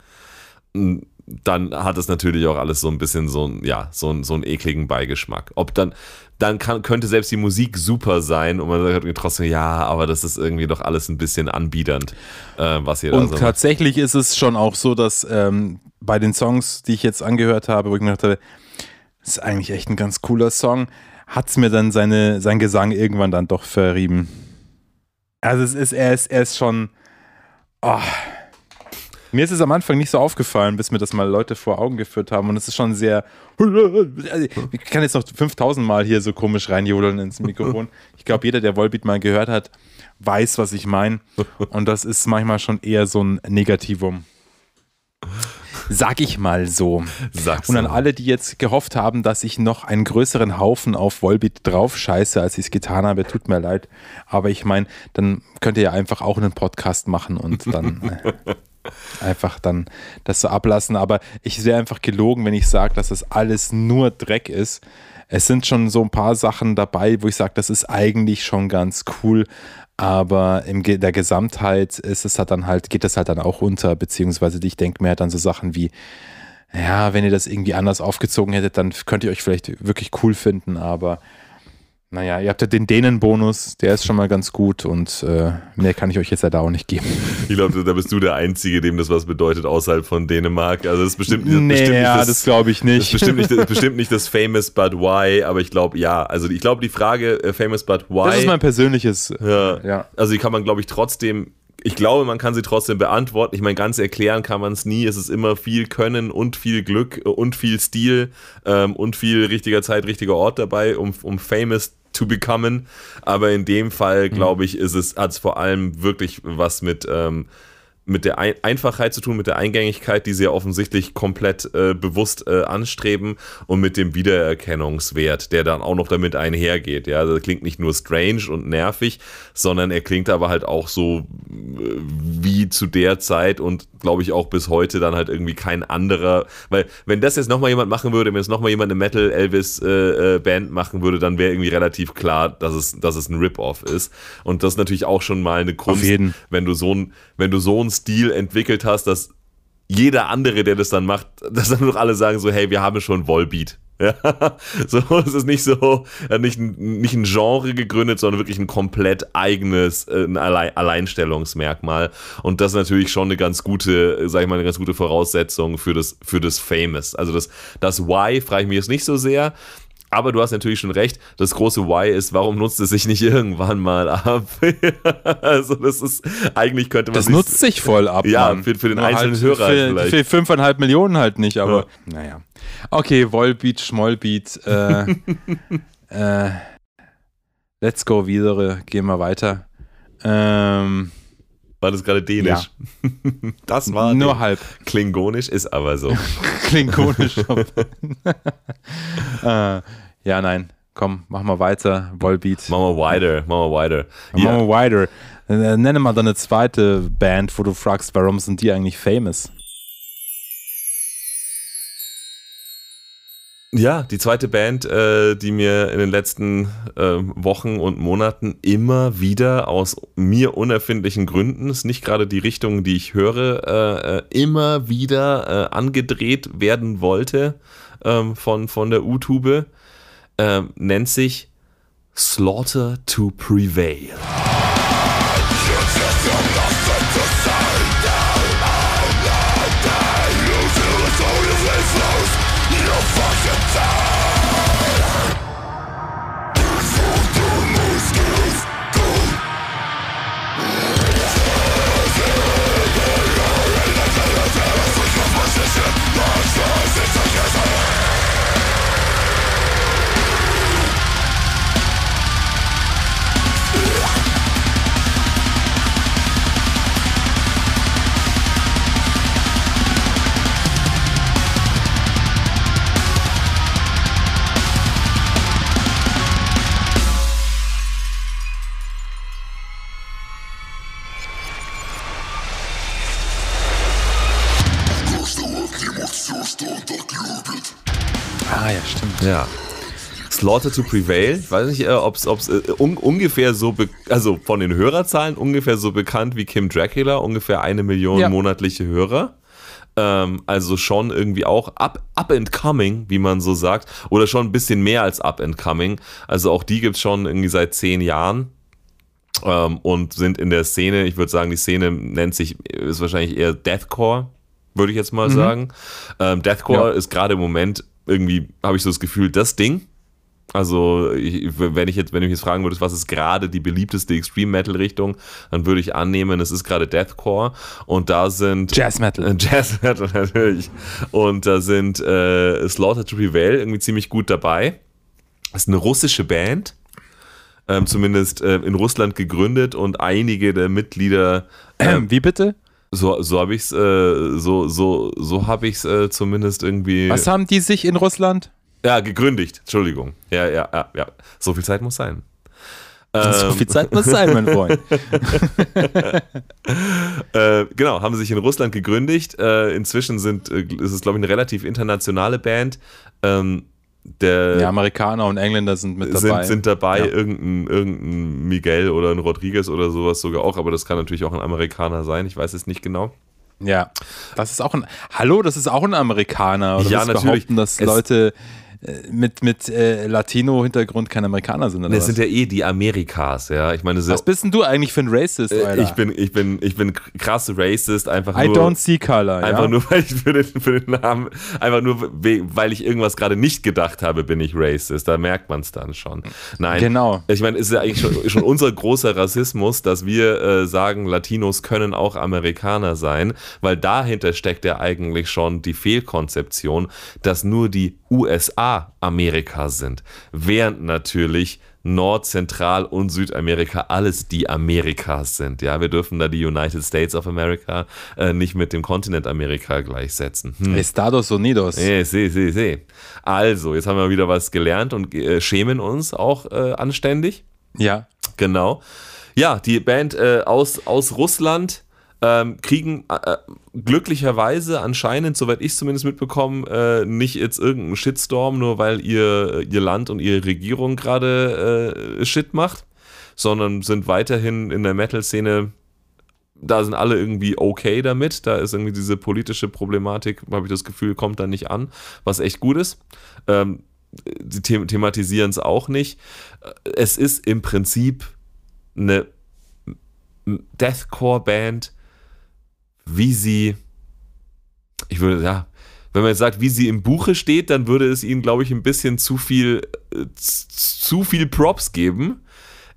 dann hat es natürlich auch alles so ein bisschen so ein, ja, so, ein, so einen ekligen Beigeschmack. Ob dann, dann kann, könnte selbst die Musik super sein und man sagt trotzdem, ja, aber das ist irgendwie doch alles ein bisschen anbiedernd, äh, was ihr da Und so macht. tatsächlich ist es schon auch so, dass ähm, bei den Songs, die ich jetzt angehört habe, wo ich mir dachte, das ist eigentlich echt ein ganz cooler Song, hat es mir dann seine, sein Gesang irgendwann dann doch verrieben. Also es ist, er ist, er ist schon. Oh. Mir ist es am Anfang nicht so aufgefallen, bis mir das mal Leute vor Augen geführt haben. Und es ist schon sehr. Ich kann jetzt noch 5000 Mal hier so komisch reinjodeln ins Mikrofon. Ich glaube, jeder, der Volbeat mal gehört hat, weiß, was ich meine. Und das ist manchmal schon eher so ein Negativum. Sag ich mal so. Sag's Und an alle, die jetzt gehofft haben, dass ich noch einen größeren Haufen auf Volbeat drauf scheiße, als ich es getan habe, tut mir leid. Aber ich meine, dann könnt ihr ja einfach auch einen Podcast machen und dann <laughs> äh, einfach dann das so ablassen. Aber ich wäre einfach gelogen, wenn ich sage, dass das alles nur Dreck ist. Es sind schon so ein paar Sachen dabei, wo ich sage, das ist eigentlich schon ganz cool. Aber in der Gesamtheit ist es halt dann halt, geht das halt dann auch unter, beziehungsweise ich denke mir halt dann so Sachen wie, ja, wenn ihr das irgendwie anders aufgezogen hättet, dann könnt ihr euch vielleicht wirklich cool finden, aber naja, ihr habt ja den Dänen-Bonus, der ist schon mal ganz gut und äh, mehr kann ich euch jetzt leider auch nicht geben. <laughs> Ich glaube, da bist du der Einzige, dem das was bedeutet außerhalb von Dänemark. Also das ist bestimmt, das ist bestimmt Nee, nicht ja, das, das glaube ich das nicht. bestimmt nicht, das bestimmt nicht das Famous But Why, aber ich glaube, ja. Also ich glaube, die Frage äh, Famous But Why. Das ist mein persönliches. Ja. Ja. Also die kann man, glaube ich, trotzdem. Ich glaube, man kann sie trotzdem beantworten. Ich meine, ganz erklären kann man es nie. Es ist immer viel Können und viel Glück und viel Stil ähm, und viel richtiger Zeit, richtiger Ort dabei, um, um famous to becomen. Aber in dem Fall, glaube ich, ist es, hat es vor allem wirklich was mit, ähm, mit der Ein Einfachheit zu tun, mit der Eingängigkeit, die sie ja offensichtlich komplett äh, bewusst äh, anstreben und mit dem Wiedererkennungswert, der dann auch noch damit einhergeht. Ja, also das klingt nicht nur strange und nervig, sondern er klingt aber halt auch so äh, wie zu der Zeit und glaube ich auch bis heute dann halt irgendwie kein anderer, weil wenn das jetzt nochmal jemand machen würde, wenn es nochmal jemand eine Metal Elvis äh, äh, Band machen würde, dann wäre irgendwie relativ klar, dass es, dass es ein Rip-Off ist. Und das ist natürlich auch schon mal eine Kunst, wenn du so ein, wenn du so einen Stil entwickelt hast, dass jeder andere, der das dann macht, <laughs> dass dann doch alle sagen so, hey, wir haben schon Volbeat. <laughs> Ja, so, es ist nicht so, hat nicht, nicht ein Genre gegründet, sondern wirklich ein komplett eigenes, äh, ein Allein Alleinstellungsmerkmal. Und das ist natürlich schon eine ganz gute, äh, sag ich mal, eine ganz gute Voraussetzung für das, für das Famous. Also das, das Why frage ich mich jetzt nicht so sehr. Aber du hast natürlich schon recht, das große Why ist, warum nutzt es sich nicht irgendwann mal ab? <laughs> also das ist, eigentlich könnte man Das nutzt sich voll ab. Ja, für- für den Nur einzelnen halt Hörer Für, vielleicht. für fünfeinhalb Millionen halt nicht, aber naja. Okay, Volbeat, Schmollbeat. Äh, <laughs> äh, let's go wieder, gehen wir weiter. Ähm, War das gerade dänisch? <laughs> Das war nur halb. klingonisch, ist aber so. <laughs> Klingonisch. <laughs> äh, ja, nein. Komm, mach mal weiter. Volbeat. Machen wir weiter, machen wir weiter. Machen Ja, wir weiter. Äh, Nenne mal deine zweite Band, wo du fragst, warum sind die eigentlich famous? Ja, die zweite Band, äh, die mir in den letzten äh, Wochen und Monaten immer wieder aus mir unerfindlichen Gründen, ist nicht gerade die Richtung, die ich höre, äh, äh, immer wieder äh, angedreht werden wollte ähm, von, von der U-Tube, äh, nennt sich Slaughter to Prevail. Ja. Slaughter to Prevail, ich weiß nicht, äh, ob es äh, un ungefähr so, also von den Hörerzahlen ungefähr so bekannt wie Kim Dracula, ungefähr eine Million Ja. monatliche Hörer. Ähm, also schon irgendwie auch up, up and coming, wie man so sagt. Oder schon ein bisschen mehr als up and coming. Also auch die gibt es schon irgendwie seit zehn Jahren. Ähm, und sind in der Szene, ich würde sagen, die Szene nennt sich, ist wahrscheinlich eher Deathcore, würde ich jetzt mal sagen. Ähm, Deathcore Ja. ist gerade im Moment irgendwie, habe ich so das Gefühl, das Ding. Also, ich, wenn ich jetzt, wenn du mich jetzt fragen würdest, was ist gerade die beliebteste Extreme Metal Richtung, dann würde ich annehmen, es ist gerade Deathcore und da sind Jazz Metal. äh, <laughs> Jazz Metal natürlich und da sind äh, Slaughter to Prevail irgendwie ziemlich gut dabei. Das ist eine russische Band, ähm, zumindest äh, in Russland gegründet und einige der Mitglieder Ähm, wie bitte? So, so habe ich es, äh, so, so, so habe ich es äh, zumindest irgendwie. Was haben die sich in Russland? Ja, gegründigt. Entschuldigung. Ja, ja, ja, ja. So viel Zeit muss sein. so Ähm, viel Zeit muss sein, mein Freund. <laughs> äh, genau, haben sich in Russland gegründigt. Äh, inzwischen sind, äh, ist es, glaube ich, eine relativ internationale Band. Ähm, der Ja, Amerikaner und Engländer sind mit dabei. sind, sind dabei, Ja. irgendein, irgendein Miguel oder ein Rodriguez oder sowas sogar auch, aber das kann natürlich auch ein Amerikaner sein, ich weiß es nicht genau. Ja, das ist auch ein. Hallo, das ist auch ein Amerikaner. Oder Ja, natürlich. behaupten, dass Es- Leute mit, mit äh, Latino-Hintergrund kein Amerikaner sind? Oder Es was? sind ja eh die Amerikas, ja. Ich meine, was bist denn du eigentlich für ein Racist, äh, Alter? ich bin, ich bin, ich bin krass racist, einfach I nur. don't see color. Einfach ja? nur, <laughs> weil ich für den, für den Namen, einfach nur, we- weil ich irgendwas gerade nicht gedacht habe, bin ich racist. Da merkt man es dann schon. Nein. Genau. Ich meine, es ist ja eigentlich schon, schon unser großer Rassismus, dass wir äh, sagen, Latinos können auch Amerikaner sein, weil dahinter steckt ja eigentlich schon die Fehlkonzeption, dass nur die USA Amerika sind. Während natürlich Nord-, Zentral- und Südamerika alles die Amerikas sind. Ja, wir dürfen da die United States of America äh, nicht mit dem Kontinent Amerika gleichsetzen. Hm. Estados Unidos. Eh, seh, seh, seh. Also, jetzt haben wir wieder was gelernt und äh, schämen uns auch äh, anständig. Ja. Genau. Ja, die Band äh, aus, aus Russland ähm, kriegen äh, glücklicherweise anscheinend, soweit ich zumindest mitbekommen, äh, nicht jetzt irgendeinen Shitstorm, nur weil ihr, ihr Land und ihre Regierung gerade äh, Shit macht, sondern sind weiterhin in der Metal-Szene da sind alle irgendwie okay damit. Da ist irgendwie diese politische Problematik, habe ich das Gefühl, kommt da nicht an, was echt gut ist. Ähm, sie the thematisieren es auch nicht. Es ist im Prinzip eine Deathcore-Band, wie sie, ich würde, ja, wenn man jetzt sagt, wie sie im Buche steht, dann würde es ihnen, glaube ich, ein bisschen zu viel, äh, zu viel Props geben.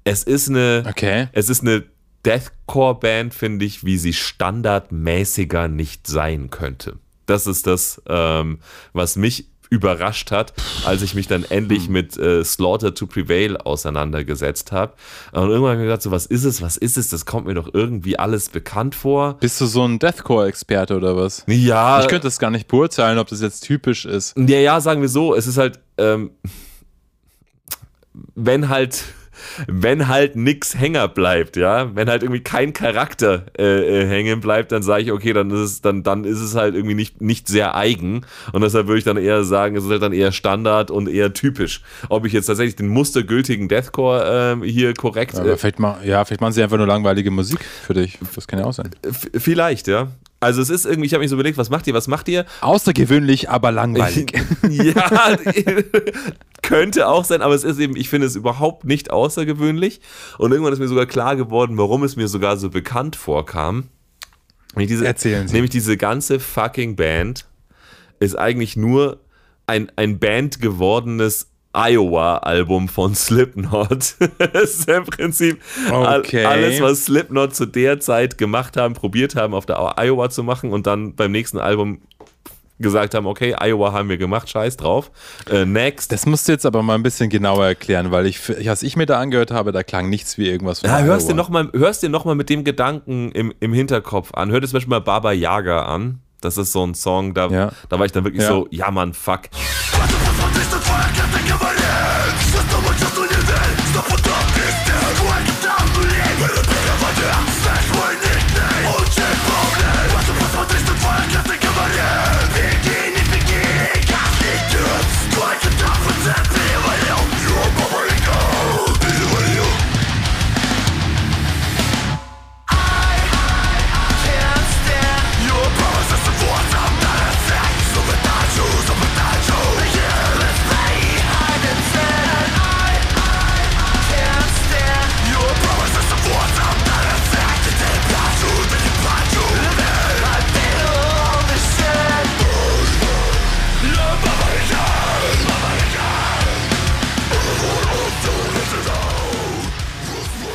Es ist eine, Okay. es ist eine Deathcore-Band, finde ich, wie sie standardmäßiger nicht sein könnte. Das ist das, ähm, was mich überrascht hat, als ich mich dann endlich mit äh, Slaughter to Prevail auseinandergesetzt habe. Und irgendwann habe ich mir gedacht, so, was ist es, was ist es? Das kommt mir doch irgendwie alles bekannt vor. Bist du so ein Deathcore-Experte oder was? Ja, Ich könnte das gar nicht beurteilen, ob das jetzt typisch ist. Ja, ja, sagen wir so, es ist halt, ähm, wenn halt, wenn halt nix hänger bleibt, ja, wenn halt irgendwie kein Charakter äh, äh, hängen bleibt, dann sage ich, okay, dann ist es, dann, dann ist es halt irgendwie nicht, nicht sehr eigen. Und deshalb würde ich dann eher sagen, es ist halt dann eher Standard und eher typisch. Ob ich jetzt tatsächlich den mustergültigen Deathcore ähm, hier korrekt Aber äh, vielleicht, mal, ja, vielleicht machen sie einfach nur langweilige Musik für dich. Das kann ja auch sein. vielleicht, ja. Also es ist irgendwie, ich habe mich so überlegt, was macht ihr, was macht ihr? Außergewöhnlich, aber langweilig. <laughs> ja, <laughs> könnte auch sein, aber es ist eben, ich finde es überhaupt nicht außergewöhnlich. Und irgendwann ist mir sogar klar geworden, warum es mir sogar so bekannt vorkam. Nämlich diese, Erzählen Sie. Nämlich diese ganze fucking Band ist eigentlich nur ein, ein Band gewordenes Iowa-Album von Slipknot. <laughs> das ist im Prinzip Okay. alles, was Slipknot zu der Zeit gemacht haben, probiert haben, auf der Iowa zu machen und dann beim nächsten Album gesagt haben, okay, Iowa haben wir gemacht, scheiß drauf. Äh, next. Das musst du jetzt aber mal ein bisschen genauer erklären, weil ich, was ich mir da angehört habe, da klang nichts wie irgendwas von ja, Iowa. noch mal, hörst dir noch mal mit dem Gedanken im, im Hinterkopf an. Hör dir zum Beispiel mal Baba Yaga an. Das ist so ein Song, da, Ja. da war ich dann wirklich Ja. so, ja Mann, fuck.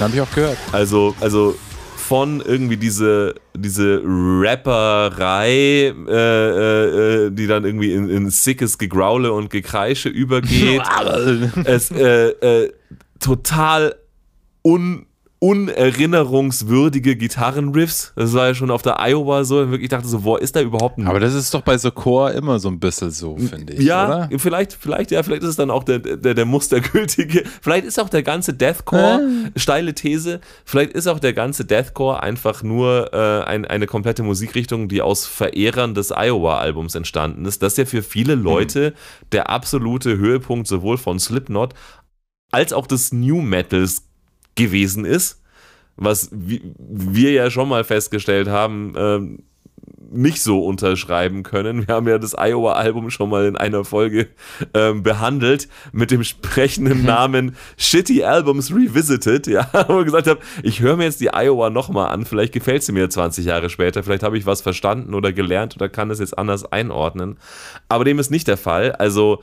Habe ich auch gehört. Also, also von irgendwie diese, diese Rapperei, äh, äh, äh, die dann irgendwie in, in sickes Gegraule und Gekreische übergeht. <laughs> es äh, äh, total un unerinnerungswürdige Gitarrenriffs. Das war ja schon auf der Iowa so. Und wirklich dachte so, wo ist da überhaupt ein Aber das ist doch bei so Chor immer so ein bisschen so, finde ich. ja, oder? vielleicht, vielleicht, ja, vielleicht ist es dann auch der, der, der mustergültige, <laughs> vielleicht ist auch der ganze Deathcore, steile These, vielleicht ist auch der ganze Deathcore einfach nur äh, ein, eine komplette Musikrichtung, die aus Verehrern des Iowa-Albums entstanden ist. Das ist ja für viele Leute der absolute Höhepunkt sowohl von Slipknot als auch des New Metals gewesen ist, was wi- wir ja schon mal festgestellt haben, ähm, nicht so unterschreiben können. Wir haben ja das Iowa-Album schon mal in einer Folge ähm, behandelt mit dem sprechenden Namen Shitty Albums Revisited, ja, <laughs> wo ich gesagt habe, ich höre mir jetzt die Iowa nochmal an, vielleicht gefällt sie mir 20 Jahre später, vielleicht habe ich was verstanden oder gelernt oder kann es jetzt anders einordnen. Aber dem ist nicht der Fall. Also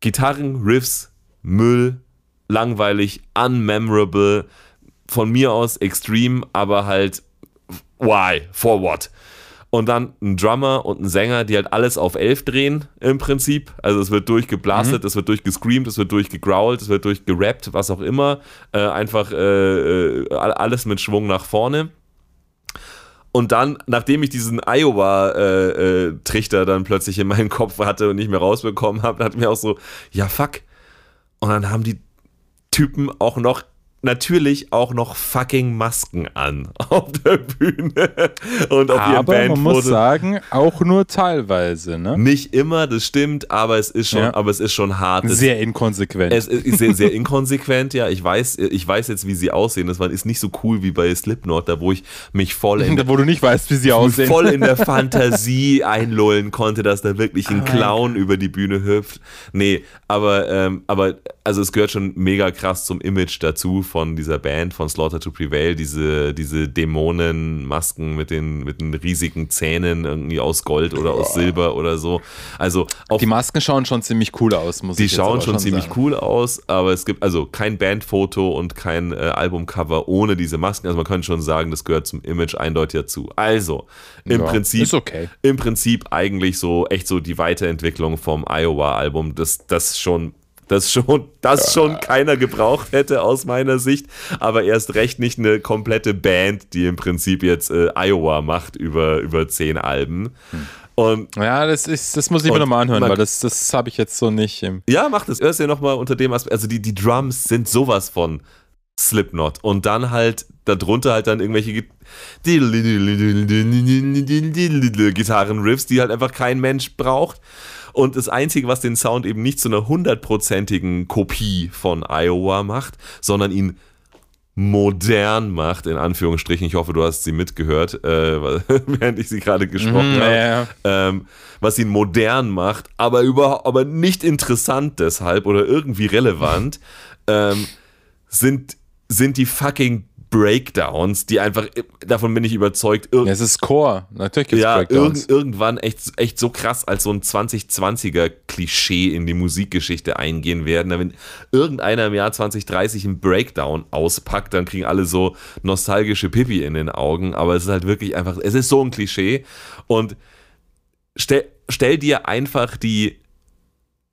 Gitarren, Riffs, Müll, langweilig, unmemorable, von mir aus extrem, aber halt why, for what? Und dann ein Drummer und ein Sänger, die halt alles auf 11 drehen im Prinzip. Also es wird durchgeblastet, es wird durchgescreamt, es wird durchgegrowlt, es wird durchgerappt, was auch immer. Äh, einfach äh, äh, alles mit Schwung nach vorne. Und dann, nachdem ich diesen Iowa-Trichter dann plötzlich in meinem Kopf hatte und nicht mehr rausbekommen habe, hat mir auch so, ja fuck. Und dann haben die Typen auch noch natürlich auch noch fucking Masken an <laughs> auf der Bühne und auf Aber man muss sagen, auch nur teilweise, ne? Nicht immer, das stimmt, aber es ist schon, Ja. aber es ist schon hart. Sehr inkonsequent. es ist sehr, sehr inkonsequent, ja. Ich weiß, ich weiß jetzt, wie sie aussehen. Das ist nicht so cool wie bei Slipknot, da wo ich mich voll in, <laughs> Wo du nicht weißt, wie sie aussehen. voll in der <laughs> Fantasie einlullen konnte, dass da wirklich ein Clown über die Bühne hüpft. Nee, aber, ähm, aber also es gehört schon mega krass zum Image dazu von dieser Band, von Slaughter to Prevail, diese, diese Dämonenmasken mit den, mit den riesigen Zähnen irgendwie aus Gold oder aus Silber oder so. Also Die Masken schauen schon ziemlich cool aus, muss die ich jetzt schauen aber schon ziemlich sagen. cool aus, aber es gibt also kein Bandfoto und kein äh, Albumcover ohne diese Masken. Also man könnte schon sagen, das gehört zum Image eindeutig dazu. Also im Ja, Prinzip okay. im Prinzip eigentlich so echt so die Weiterentwicklung vom Iowa-Album, das das schon das schon, das schon keiner gebraucht hätte aus meiner Sicht, aber erst recht nicht eine komplette Band, die im Prinzip jetzt äh, Iowa macht über, über zehn Alben. Und Ja, das, ist, das muss ich mir nochmal anhören, weil das, das habe ich jetzt so nicht im. Ja, mach das. Hörst dir nochmal unter dem Aspekt. Also die, die Drums sind sowas von Slipknot. Und dann halt darunter halt dann irgendwelche Git- Gitarrenriffs, die halt einfach kein Mensch braucht. Und das Einzige, was den Sound eben nicht zu einer hundertprozentigen Kopie von Iowa macht, sondern ihn modern macht, in Anführungsstrichen. Ich hoffe, du hast sie mitgehört, äh, <laughs> während ich sie gerade gesprochen Mhm, habe. ja. Ähm, was ihn modern macht, aber, über, aber nicht interessant deshalb oder irgendwie relevant, <laughs> ähm, sind, sind die fucking Breakdowns, die einfach, davon bin ich überzeugt, ir es ist Core. Natürlich gibt es ja, Breakdowns. irgend, irgendwann echt, echt so krass als so ein 2020er Klischee in die Musikgeschichte eingehen werden. Wenn irgendeiner im Jahr 2030 einen Breakdown auspackt, dann kriegen alle so nostalgische Pipi in den Augen. Aber es ist halt wirklich einfach, es ist so ein Klischee. Und stell, stell dir einfach die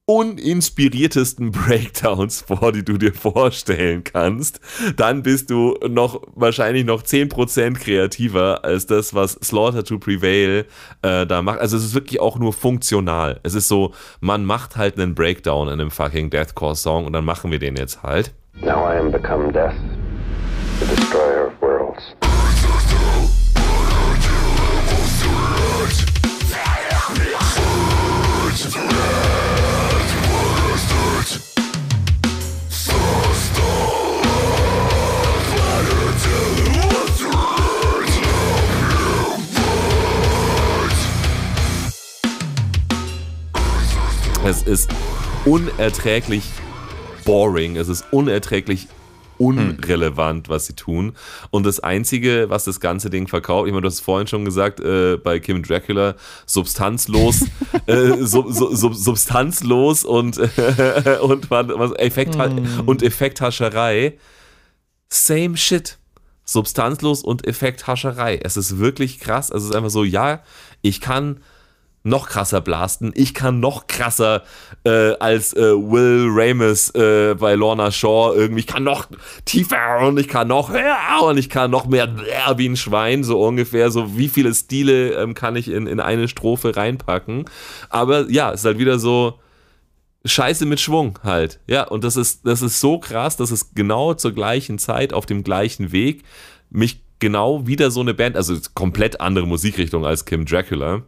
uninspiriertesten <laughs> Breakdowns vor, die du dir vorstellen kannst, dann bist du noch wahrscheinlich noch 10% kreativer als das, was Slaughter to Prevail äh, da macht. Also es ist wirklich auch nur funktional. Es ist so, man macht halt einen Breakdown in einem fucking Deathcore-Song und dann machen wir den jetzt halt. Now I am become death, the destroyer Es ist unerträglich boring, es ist unerträglich unrelevant, was sie tun. Und das Einzige, was das ganze Ding verkauft, ich meine, du hast es vorhin schon gesagt, äh, bei Kim Dracula, substanzlos, <laughs> äh, sub, sub, sub, substanzlos und, äh, <laughs> und was, Effekt, und Effekthascherei. Same shit. Substanzlos und Effekthascherei. Es ist wirklich krass. Es ist einfach so, ja, ich kann noch krasser blasten. Ich kann noch krasser äh, als äh, Will Ramis äh, bei Lorna Shaw irgendwie. Ich kann noch tiefer und ich kann noch höher und ich kann noch mehr wie ein Schwein, so ungefähr. So wie viele Stile ähm, kann ich in, in eine Strophe reinpacken. Aber ja, es ist halt wieder so Scheiße mit Schwung halt. Ja, und das ist, das ist so krass, dass es genau zur gleichen Zeit auf dem gleichen Weg mich genau wieder so eine Band, also komplett andere Musikrichtung als Kim Dracula,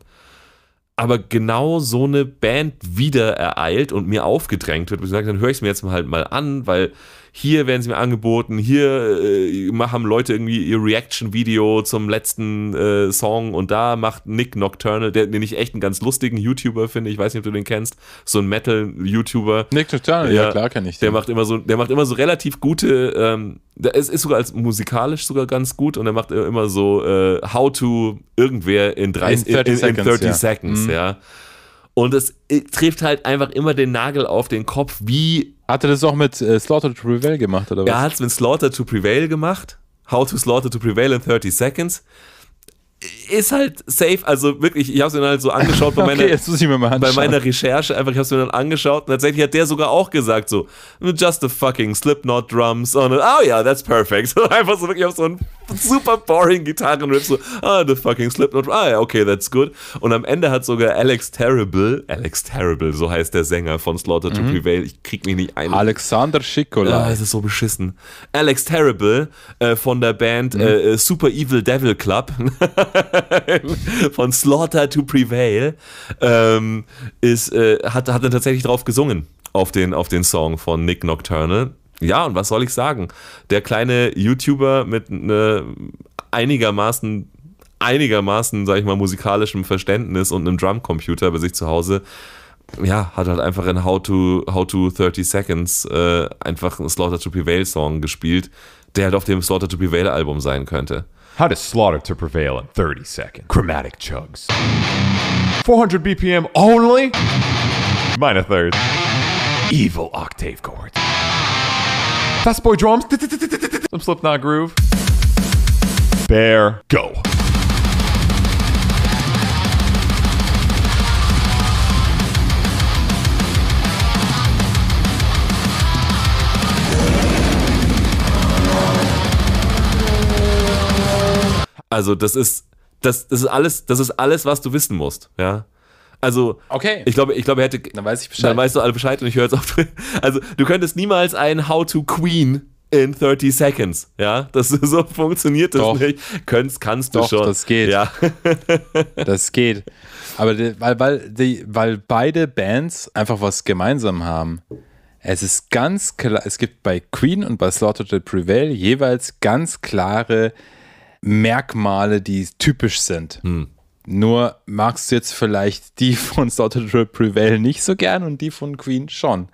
aber genau so eine Band wieder ereilt und mir aufgedrängt wird. Ich sage, dann höre ich es mir jetzt halt mal an, weil hier werden sie mir angeboten, hier äh, machen Leute irgendwie ihr Reaction-Video zum letzten äh, Song und da macht Nick Nocturnal, der, den ich echt einen ganz lustigen YouTuber finde, ich weiß nicht, ob du den kennst, so ein Metal-YouTuber. Nick Nocturnal, ja, klar kenne ich Der den. macht immer so, der macht immer so relativ gute, ähm, der ist, ist sogar als musikalisch sogar ganz gut und er macht immer so äh, How to irgendwer in 30, In 30 in, in, in Seconds, 30 ja. Seconds, Mhm. ja. Und es äh, trifft halt einfach immer den Nagel auf den Kopf, wie Hat er das auch mit äh, Slaughter to Prevail gemacht, oder was? er hat es mit Slaughter to Prevail gemacht. How to Slaughter to Prevail in 30 Seconds. Ist halt safe, also wirklich, ich habe es mir dann halt so angeschaut bei <laughs> meiner, okay, bei meiner Recherche, einfach, ich habe es mir dann angeschaut und tatsächlich hat der sogar auch gesagt so, just the fucking Slipknot Drums und oh yeah, that's perfect. <laughs> Einfach so wirklich auf so einen super boring Gitarrenriff so, ah, the fucking Slipknot, ah ja, okay, that's good. Und am Ende hat sogar Alex Terrible, Alex Terrible, so heißt der Sänger von Slaughter to Prevail, ich krieg mich nicht ein. Alexander Ah, Schikola. es ist so beschissen. Alex Terrible äh, von der Band äh, äh, Super Evil Devil Club <laughs> von Slaughter to Prevail ähm, ist, äh, hat, hat dann tatsächlich drauf gesungen auf den, auf den Song von Nick Nocturnal. Ja, und was soll ich sagen? Der kleine YouTuber mit ne, einigermaßen einigermaßen, sag ich mal, musikalischem Verständnis und einem Drumcomputer bei sich zu Hause, ja, hat halt einfach in How to, How to 30 Seconds äh, einfach einen Slaughter to Prevail Song gespielt, der halt auf dem Slaughter to Prevail Album sein könnte. How does slaughter to prevail in 30 seconds? Chromatic chugs. 400 BPM only? Minor third. Evil octave chords. Fast boy drums. Some Slipknot groove. Bear, go. Also, das ist, das, das ist alles, das ist alles, was du wissen musst, ja. Also, Okay. ich glaube, ich glaube, er hätte. Dann weiß ich Bescheid. Dann weißt du alle Bescheid und ich höre jetzt auf. <laughs> Also, du könntest niemals ein How to Queen in 30 Seconds, ja. Das <laughs> so funktioniert das Doch. nicht. Könntest, kannst du Doch, schon. das geht. Ja. <laughs> Das geht. Aber die, weil, weil, die, weil beide Bands einfach was gemeinsam haben. Es ist ganz klar, es gibt bei Queen und bei Slaughter to Prevail jeweils ganz klare Merkmale, die typisch sind. Nur magst du jetzt vielleicht die von Slaughter to Prevail nicht so gern und die von Queen schon.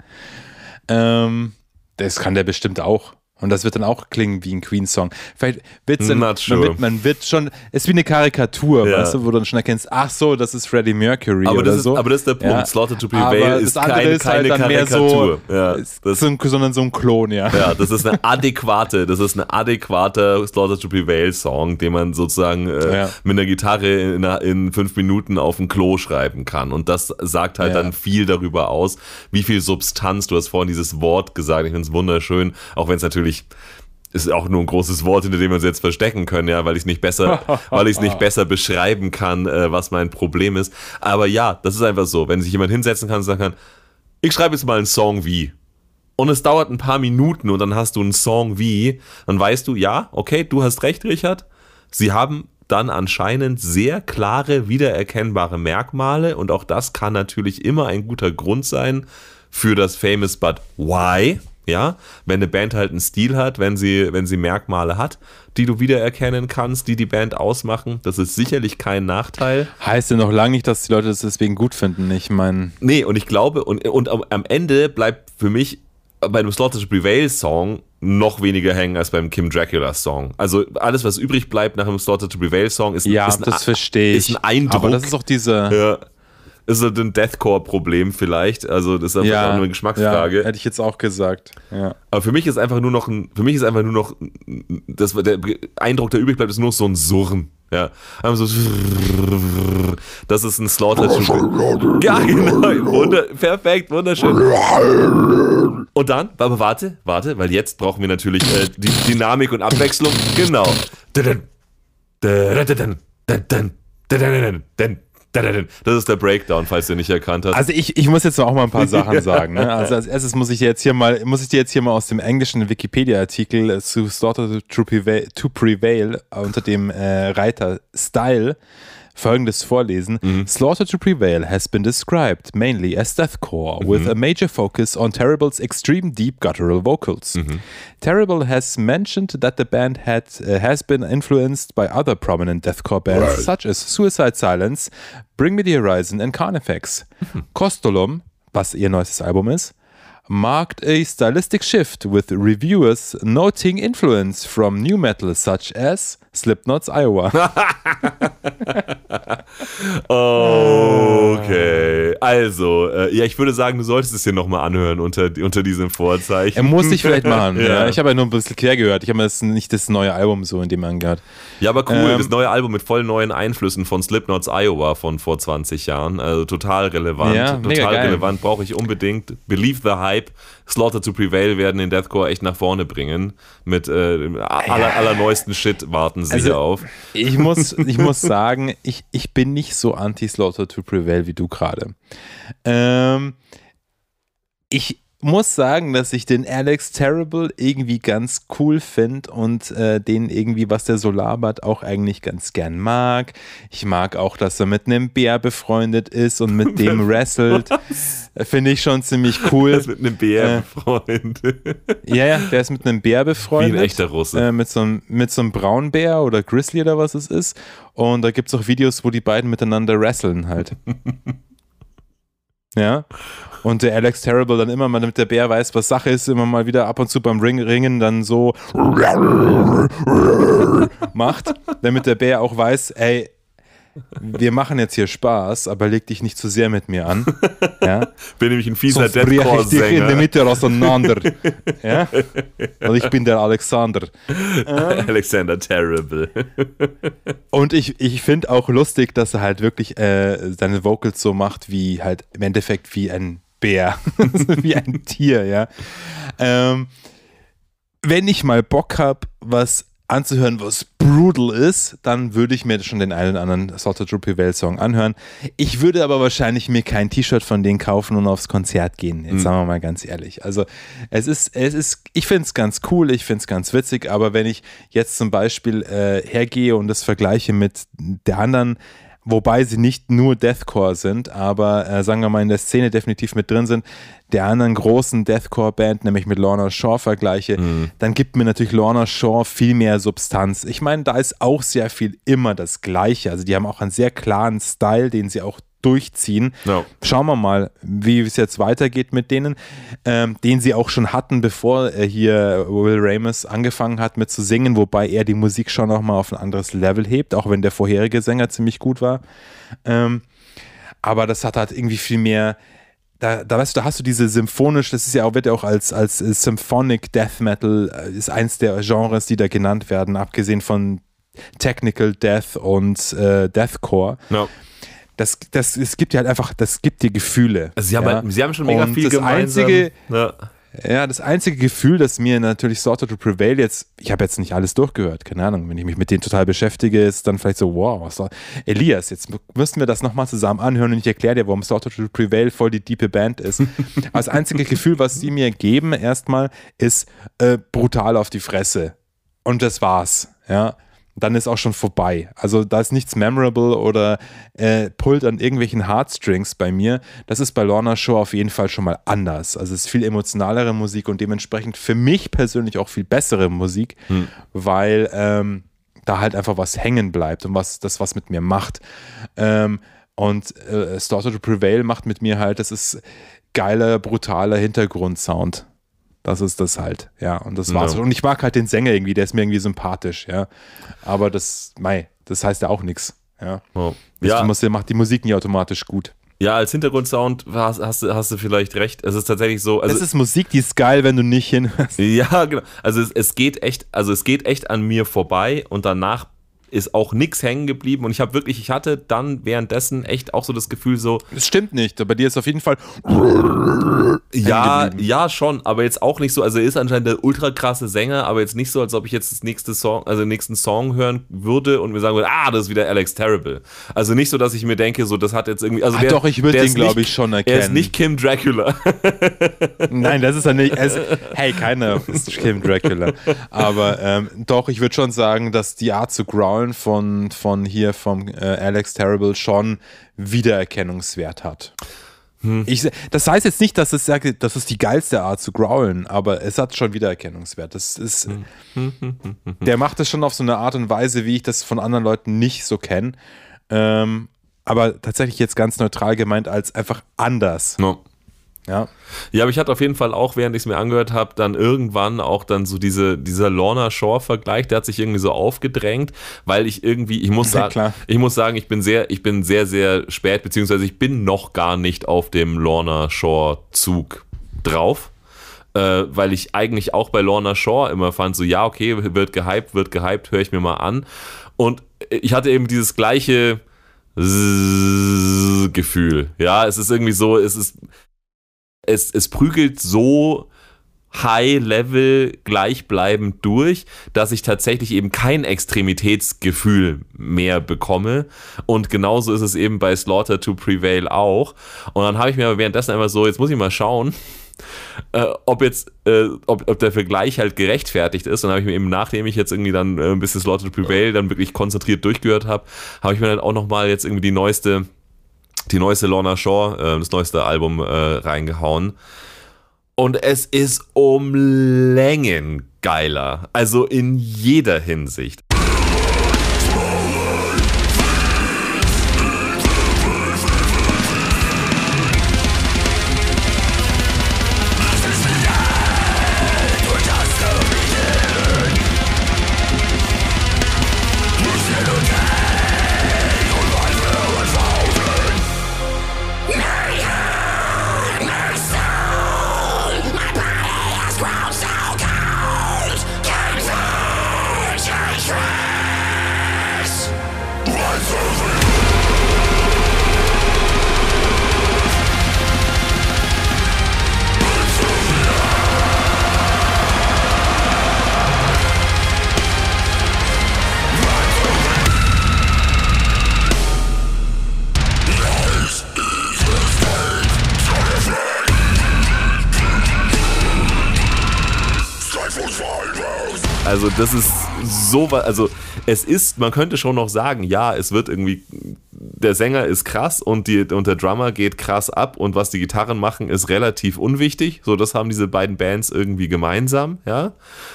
Ähm, das kann der bestimmt auch. Und das wird dann auch klingen wie ein Queen-Song. Vielleicht wird's dann, Not man, sure. wird, man wird schon, es ist wie eine Karikatur, Ja. weißt du, wo du dann schon erkennst, ach so, das ist Freddie Mercury Aber oder das, ist, so. aber das ist der Punkt. Ja. Slaughter to Prevail Aber ist das andere kein, ist halt keine dann mehr Karikatur. so, ja, ist das, so ein, sondern so ein Klon, ja. ja, das ist eine adäquate, das ist ein adäquater Slaughter to Prevail Song, den man sozusagen äh, Ja. mit einer Gitarre in, in fünf Minuten auf ein Klo schreiben kann. Und das sagt halt dann viel darüber aus, wie viel Substanz, du hast vorhin dieses Wort gesagt, ich finde es wunderschön, auch wenn es natürlich ist auch nur ein großes Wort, hinter dem wir uns jetzt verstecken können, ja, weil ich es nicht besser, <laughs> weil ich es nicht besser beschreiben kann, äh, was mein Problem ist. Aber ja, das ist einfach so, wenn sich jemand hinsetzen kann und sagen kann, ich schreibe jetzt mal einen Song wie. Und es dauert ein paar Minuten und dann hast du einen Song wie, dann weißt du, ja, okay, du hast recht, Richard. Sie haben dann anscheinend sehr klare, wiedererkennbare Merkmale und auch das kann natürlich immer ein guter Grund sein für das Famous But Why. Ja, wenn eine Band halt einen Stil hat, wenn sie, wenn sie Merkmale hat, die du wiedererkennen kannst, die die Band ausmachen, das ist sicherlich kein Nachteil. Heißt ja noch lange nicht, dass die Leute das deswegen gut finden. Ich meine, Nee, und ich glaube, und, und am- Ende bleibt für mich bei einem Slaughter to Prevail Song noch weniger hängen als beim Kim Dracula Song. Also alles, was übrig bleibt nach einem Slaughter to Prevail Song, ist, ja, ist, ein, das verstehe ich. ist ein Eindruck. Aber das ist auch diese. ja, ist halt ein Deathcore-Problem vielleicht. Also das ist einfach auch nur eine Geschmacksfrage. Ja, hätte ich jetzt auch gesagt. Ja. Aber für mich ist einfach nur noch ein, für mich ist einfach nur noch das, der Eindruck, der übrig bleibt, ist nur so ein Surren. Ja, haben so das ist ein Slaughter. Ja, genau. Wunder, perfekt, wunderschön. Und dann, aber warte, warte, weil jetzt brauchen wir natürlich äh, die Dynamik und Abwechslung. Genau. Das ist der Breakdown, falls du nicht erkannt hast. Also ich, ich muss jetzt auch mal ein paar <laughs> Sachen sagen. Ne? Also als erstes muss ich jetzt hier mal, muss ich dir jetzt hier mal aus dem englischen Wikipedia-Artikel äh, zu Slaughter to Prevail, to Prevail äh, unter dem äh, Reiter Style folgendes vorlesen. Mhm. Slaughter to Prevail has been described mainly as deathcore, with mhm. a major focus on Terrible's extreme deep guttural vocals. Mhm. Terrible has mentioned that the band had uh, has been influenced by other prominent deathcore bands such as Suicide Silence, Bring Me the Horizon and Carnifex. Hmm. Costolum, was ihr neuestes Album ist, marked a stylistic shift with reviewers noting influence from new metal such as Slipknot's Iowa. <laughs> Okay, also, äh, ja, ich würde sagen, du solltest es dir nochmal anhören unter, unter diesem Vorzeichen. Er muss ich vielleicht machen. <laughs> ja. Ja. Ich habe ja nur ein bisschen quer gehört. Ich habe mir das nicht das neue Album so in dem angehört. Ja, aber cool, Ähm, das neue Album mit voll neuen Einflüssen von Slipknots Iowa von vor 20 Jahren. Also total relevant. Ja, total relevant, brauche ich unbedingt. Believe the Hype, Slaughter to Prevail werden den Deathcore echt nach vorne bringen. Mit äh, aller, allerneuesten Shit warten sie Also, hier auf. Ich muss, <laughs> ich muss sagen, ich, ich bin nicht so anti-Slaughter to Prevail wie du gerade. Ähm, ich muss sagen, dass ich den Alex Terrible irgendwie ganz cool finde und äh, den irgendwie, was der so labert, auch eigentlich ganz gern mag. Ich mag auch, dass er mit einem Bär befreundet ist und mit <laughs> dem wrestelt. Finde ich schon ziemlich cool. Das mit einem Bär befreundet. Ja, ja, der ist mit einem Bär befreundet. Wie ein echter Russe. Äh, mit, so einem, mit so einem Braunbär oder Grizzly oder was es ist. Und da gibt es auch Videos, wo die beiden miteinander wresteln halt. <laughs> ja. Und der Alex Terrible dann immer mal, damit der Bär weiß, was Sache ist, immer mal wieder ab und zu beim Ring Ringen dann so <laughs> macht, damit der Bär auch weiß, ey, wir machen jetzt hier Spaß, aber leg dich nicht zu sehr mit mir an. <laughs> Ja? Bin nämlich ein fieser breche ich dich in der. Mitte auseinander. <laughs> ja? Und ich bin der Alexander. <laughs> Alexander Terrible. Und ich, ich finde auch lustig, dass er halt wirklich äh, seine Vocals so macht, wie halt im Endeffekt wie ein Bär. wie ein Tier, ja. Ähm, wenn ich mal Bock habe, was anzuhören, was brutal ist, dann würde ich mir schon den einen oder anderen to Prevail Song anhören. Ich würde aber wahrscheinlich mir kein T-Shirt von denen kaufen und aufs Konzert gehen. Jetzt sagen wir mal ganz ehrlich. Also es ist, es ist, ich finde es ganz cool, ich finde es ganz witzig, aber wenn ich jetzt zum Beispiel äh, hergehe und das vergleiche mit der anderen wobei sie nicht nur Deathcore sind, aber äh, sagen wir mal in der Szene definitiv mit drin sind, der anderen großen Deathcore-Band, nämlich mit Lorna Shaw vergleiche, dann gibt mir natürlich Lorna Shaw viel mehr Substanz. Ich meine, da ist auch sehr viel immer das Gleiche. Also die haben auch einen sehr klaren Style, den sie auch durchziehen. Ja. Schauen wir mal, wie es jetzt weitergeht mit denen, ähm, den sie auch schon hatten, bevor äh, hier Will Ramus angefangen hat mit zu singen, wobei er die Musik schon nochmal auf ein anderes Level hebt, auch wenn der vorherige Sänger ziemlich gut war. Ähm, aber das hat halt irgendwie viel mehr. Da, da weißt du, da hast du diese symphonisch, das ist ja auch, wird ja auch als, als äh, Symphonic Death Metal, äh, ist eins der Genres, die da genannt werden, abgesehen von Technical Death und äh, Deathcore. Ja. Das, das, es gibt ja halt einfach, das gibt dir Gefühle. Also sie, haben ja. halt, sie haben schon mega Und viel das gemeinsam. Einzige, ja. ja, das einzige Gefühl, das mir natürlich Slaughter to Prevail jetzt, ich habe jetzt nicht alles durchgehört, keine Ahnung, wenn ich mich mit denen total beschäftige, ist dann vielleicht so, wow, was soll- Elias, jetzt müssten wir das nochmal zusammen anhören und ich erkläre dir, warum Slaughter to Prevail voll die diepe Band ist. Aber <laughs> das einzige Gefühl, was sie mir geben, erstmal, ist äh, brutal auf die Fresse. Und das war's, ja. Dann ist auch schon vorbei. Also da ist nichts memorable oder äh, pullt an irgendwelchen Heartstrings bei mir. Das ist bei Lorna Shaw auf jeden Fall schon mal anders. Also es ist viel emotionalere Musik und dementsprechend für mich persönlich auch viel bessere Musik, weil ähm, da halt einfach was hängen bleibt und was das was mit mir macht. Ähm, und äh, Slaughter to Prevail macht mit mir halt, das ist geiler, brutaler Hintergrundsound. Das ist das halt, ja. Und das war's. Ja. Und ich mag halt den Sänger irgendwie, der ist mir irgendwie sympathisch, ja. Aber das, mei, das heißt ja auch nichts, ja. Oh. Ja. Du musst, macht die Musik nie automatisch gut. ja, als Hintergrundsound hast, hast, du- hast du vielleicht recht. Es ist tatsächlich so. Also, es ist Musik, die ist geil, wenn du nicht hinhörst. <laughs> Ja, genau. Also es, es geht echt, also es geht echt an mir vorbei und danach ist auch nix hängen geblieben und ich habe wirklich, ich hatte dann währenddessen echt auch so das Gefühl so, Das stimmt nicht, bei dir ist auf jeden Fall. ja, ja schon, aber jetzt auch nicht so, also er ist anscheinend der ultra krasse Sänger, aber jetzt nicht so, als ob ich jetzt das nächste Song, also den nächsten Song hören würde und mir sagen würde, ah, das ist wieder Alex Terrible. Also nicht so, dass ich mir denke, so, das hat jetzt irgendwie, also Ah, der, doch, ich würd der den, ist glaub nicht- ich, schon Er ist erkennen. nicht Kim Dracula. <laughs> Nein, das ist ja nicht. Es, hey, keiner ist Kim Dracula. Aber ähm, doch, ich würde schon sagen, dass die Art zu growlen von, von hier vom äh, Alex Terrible schon Wiedererkennungswert hat. Ich, das heißt jetzt nicht, dass es, das ist die geilste Art zu growlen, aber es hat schon Wiedererkennungswert. Das ist, der macht es schon auf so eine Art und Weise, wie ich das von anderen Leuten nicht so kenne. Ähm, aber tatsächlich jetzt ganz neutral gemeint als einfach anders. No. Ja. Ja, aber ich hatte auf jeden Fall auch, während ich es mir angehört habe, dann irgendwann auch dann so diese, dieser Lorna Shore-Vergleich, der hat sich irgendwie so aufgedrängt, weil ich irgendwie, ich muss Ja, sagen, ich muss sagen, ich bin sehr, ich bin sehr, sehr spät, beziehungsweise ich bin noch gar nicht auf dem Lorna Shore-Zug drauf. Äh, weil ich eigentlich auch bei Lorna Shore immer fand, so ja, okay, wird gehypt, wird gehypt, höre ich mir mal an. Und ich hatte eben dieses gleiche Gefühl. Ja, es ist irgendwie so, es ist, es, es prügelt so High-Level gleichbleibend durch, dass ich tatsächlich eben kein Extremitätsgefühl mehr bekomme. Und genauso ist es eben bei Slaughter to Prevail auch. Und dann habe ich mir aber währenddessen einfach so, jetzt muss ich mal schauen, äh, ob jetzt, äh, ob, ob der Vergleich halt gerechtfertigt ist. Und dann habe ich mir eben, nachdem ich jetzt irgendwie dann äh, ein bisschen Slaughter to Prevail dann wirklich konzentriert durchgehört habe, habe ich mir dann auch nochmal jetzt irgendwie die neueste die neueste Lorna Shore, äh, das neueste Album äh, reingehauen. Und es ist um Längen geiler. Also in jeder Hinsicht. Das ist so, wa- also es ist, man könnte schon noch sagen, ja, es wird irgendwie, der Sänger ist krass und, die, und der Drummer geht krass ab und was die Gitarren machen, ist relativ unwichtig. So, das haben diese beiden Bands irgendwie gemeinsam, ja.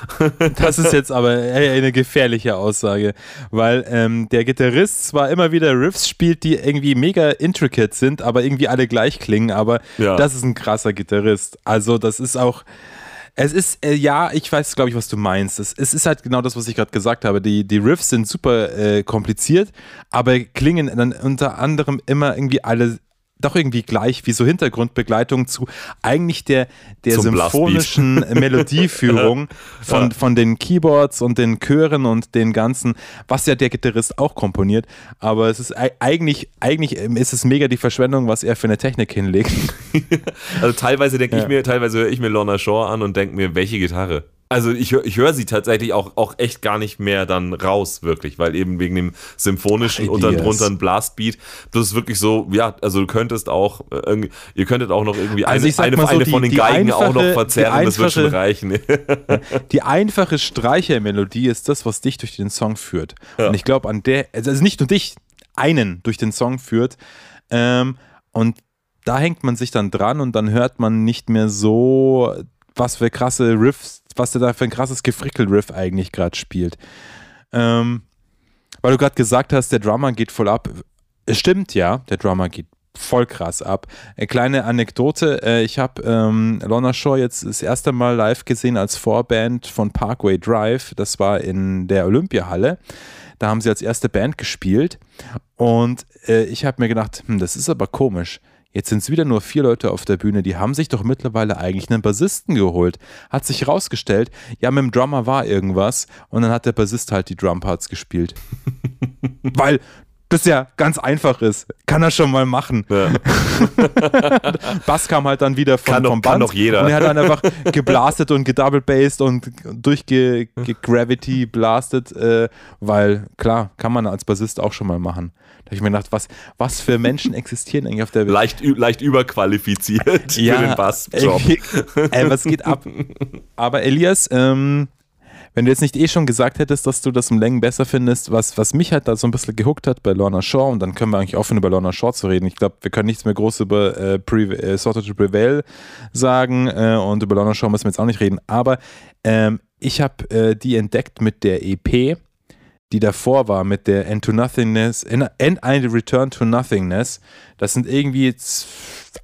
<laughs> Das ist jetzt aber eine gefährliche Aussage, weil ähm, der Gitarrist zwar immer wieder Riffs spielt, die irgendwie mega intricate sind, aber irgendwie alle gleich klingen, aber Ja. das ist ein krasser Gitarrist. Also das ist auch, es ist, äh, ja, ich weiß, glaube ich, was du meinst. Es, es ist halt genau das, was ich gerade gesagt habe. Die, die Riffs sind super äh, kompliziert, aber klingen dann unter anderem immer irgendwie alle doch irgendwie gleich wie so Hintergrundbegleitung zu eigentlich der, der Zum symphonischen <laughs> Melodieführung von, von den Keyboards und den Chören und den ganzen, was ja der Gitarrist auch komponiert. Aber es ist ei- eigentlich, eigentlich ähm, ist es mega die Verschwendung, was er für eine Technik hinlegt. <laughs> Also teilweise denke ich Ja. mir, teilweise höre ich mir Lorna Shore an und denke mir, welche Gitarre? Also ich, ich höre sie tatsächlich auch, auch echt gar nicht mehr dann raus, wirklich, weil eben wegen dem symphonischen Ach, und dann drunter ein Blastbeat. Das ist wirklich so, ja, also du könntest auch, äh, ihr könntet auch noch irgendwie Also eine, so, eine die- von den Geigen auch noch verzerren, das wird schon reichen. <laughs> Die einfache Streichermelodie ist das, was dich durch den Song führt. Ja. Und ich glaube, an der, also nicht nur dich, einen durch den Song führt. Ähm, und da hängt man sich dann dran und dann hört man nicht mehr so, was für krasse Riffs, was der da für ein krasses Gefrickel-Riff eigentlich gerade spielt. Ähm, weil du gerade gesagt hast, der Drummer geht voll ab. Es stimmt ja, der Drummer geht voll krass ab. Eine kleine Anekdote, äh, ich habe ähm, Lorna Shore jetzt das erste Mal live gesehen als Vorband von Parkway Drive. Das war in der Olympiahalle. Da haben sie als erste Band gespielt und äh, ich habe mir gedacht, hm, das ist aber komisch. Jetzt sind es wieder nur vier Leute auf der Bühne. Die haben sich doch mittlerweile eigentlich einen Bassisten geholt. Hat sich rausgestellt, ja, mit dem Drummer war irgendwas und dann hat der Bassist halt die Drumparts gespielt. <laughs> Weil das ja ganz einfach ist. Kann er schon mal machen. Ja. <laughs> Bass kam halt dann wieder von, Kann doch- vom kann Band. doch jeder. Und er hat dann einfach geblastet und gedouble-bassed und durchge-gravity blastet, äh, weil klar, kann man als Bassist auch schon mal machen. Da habe ich mir gedacht, was, was für Menschen existieren eigentlich auf der Welt? Leicht, leicht überqualifiziert für den Bassjob. Ey, <laughs> ey, was geht ab? Aber Elias, ähm, wenn du jetzt nicht eh schon gesagt hättest, dass du das um Längen besser findest, was, was mich halt da so ein bisschen gehuckt hat bei Lorna Shaw, und dann können wir eigentlich aufhören, über Lorna Shaw zu reden. Ich glaube, wir können nichts mehr groß über äh, Pre äh, Sorted to Prevail sagen äh, und über Lorna Shaw müssen wir jetzt auch nicht reden. Aber ähm, ich habe äh, die entdeckt mit der EP, die davor war, mit der End to Nothingness, End I Return to Nothingness. Das sind irgendwie jetzt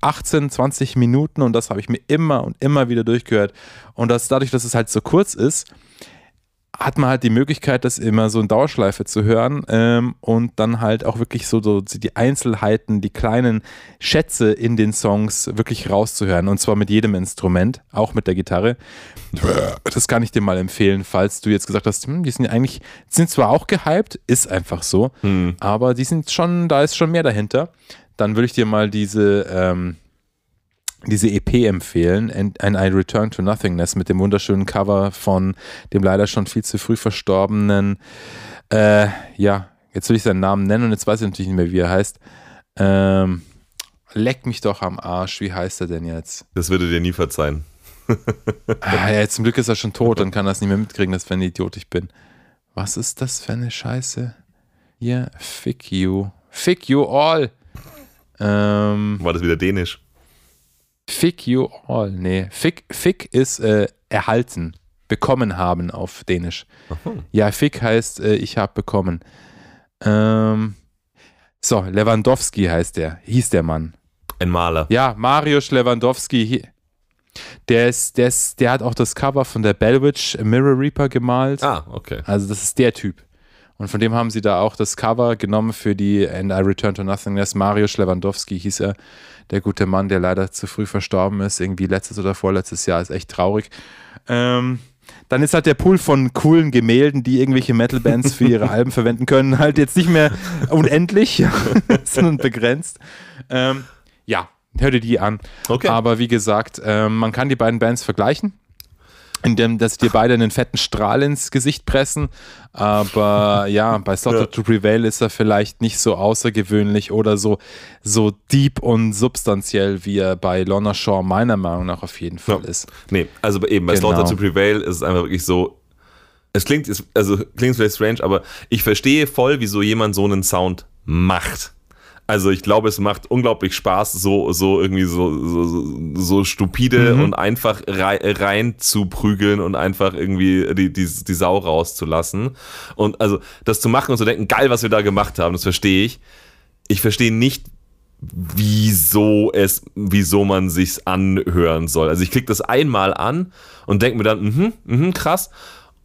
18, 20 Minuten und das habe ich mir immer und immer wieder durchgehört. Und das, dadurch, dass es halt so kurz ist, hat man halt die Möglichkeit, das immer so in Dauerschleife zu hören ähm, und dann halt auch wirklich so, so die Einzelheiten, die kleinen Schätze in den Songs wirklich rauszuhören und zwar mit jedem Instrument, auch mit der Gitarre. Das kann ich dir mal empfehlen, falls du jetzt gesagt hast, hm, die sind ja eigentlich, sind zwar auch gehypt, ist einfach so, aber die sind schon, da ist schon mehr dahinter. Dann würde ich dir mal diese, ähm, diese EP empfehlen, And, And I Return to Nothingness mit dem wunderschönen Cover von dem leider schon viel zu früh verstorbenen, äh, ja, jetzt will ich seinen Namen nennen und jetzt weiß ich natürlich nicht mehr, wie er heißt. Ähm, leck mich doch am Arsch, wie heißt er denn jetzt? Das würde dir nie verzeihen. <laughs> Ah, ja, zum Glück ist er schon tot und kann das nicht mehr mitkriegen, dass wenn Idiot ich bin. Was ist das für eine Scheiße? Hier, fick you. Fick you all. Ähm, War das wieder dänisch? Fick you all. Nee, fick, fick ist äh, erhalten, bekommen haben auf Dänisch. Ja, fick heißt, äh, ich habe bekommen. Ähm, so, Lewandowski heißt der, hieß der Mann. Ein Maler. Ja, Mariusz Lewandowski. Der, ist, der, ist, der hat auch das Cover von der Bellwitch Mirror Reaper gemalt. Ah, okay. Also das ist der Typ. Und von dem haben sie da auch das Cover genommen für die And I Return to Nothingness. Mariusz Lewandowski hieß er, der gute Mann, der leider zu früh verstorben ist. Irgendwie letztes oder vorletztes Jahr, ist echt traurig. Ähm, dann ist halt der Pool von coolen Gemälden, die irgendwelche Metal-Bands für ihre <laughs> Alben verwenden können, halt jetzt nicht mehr unendlich, <laughs> sondern begrenzt. Ähm, ja, hör dir die an. Okay. Aber wie gesagt, ähm, man kann die beiden Bands vergleichen indem dass dir beide einen fetten Strahl ins Gesicht pressen. Aber ja, bei Slaughter Ja. to Prevail ist er vielleicht nicht so außergewöhnlich oder so, so deep und substanziell, wie er bei Lorna Shaw meiner Meinung nach auf jeden Fall Ja. ist. Nee, also eben bei Genau. Slaughter to Prevail ist es einfach wirklich so. Es klingt, es- also klingt vielleicht strange, aber ich verstehe voll, wieso jemand so einen Sound macht. Also ich glaube, es macht unglaublich Spaß, so, so irgendwie so, so, so- stupide und einfach rei rein zu prügeln und einfach irgendwie die, die, die Sau rauszulassen. Und also das zu machen und zu denken, geil, was wir da gemacht haben, das verstehe ich. Ich verstehe nicht, wieso es, wieso man sich's anhören soll. Also ich klicke das einmal an und denke mir dann, mhm, mhm, krass.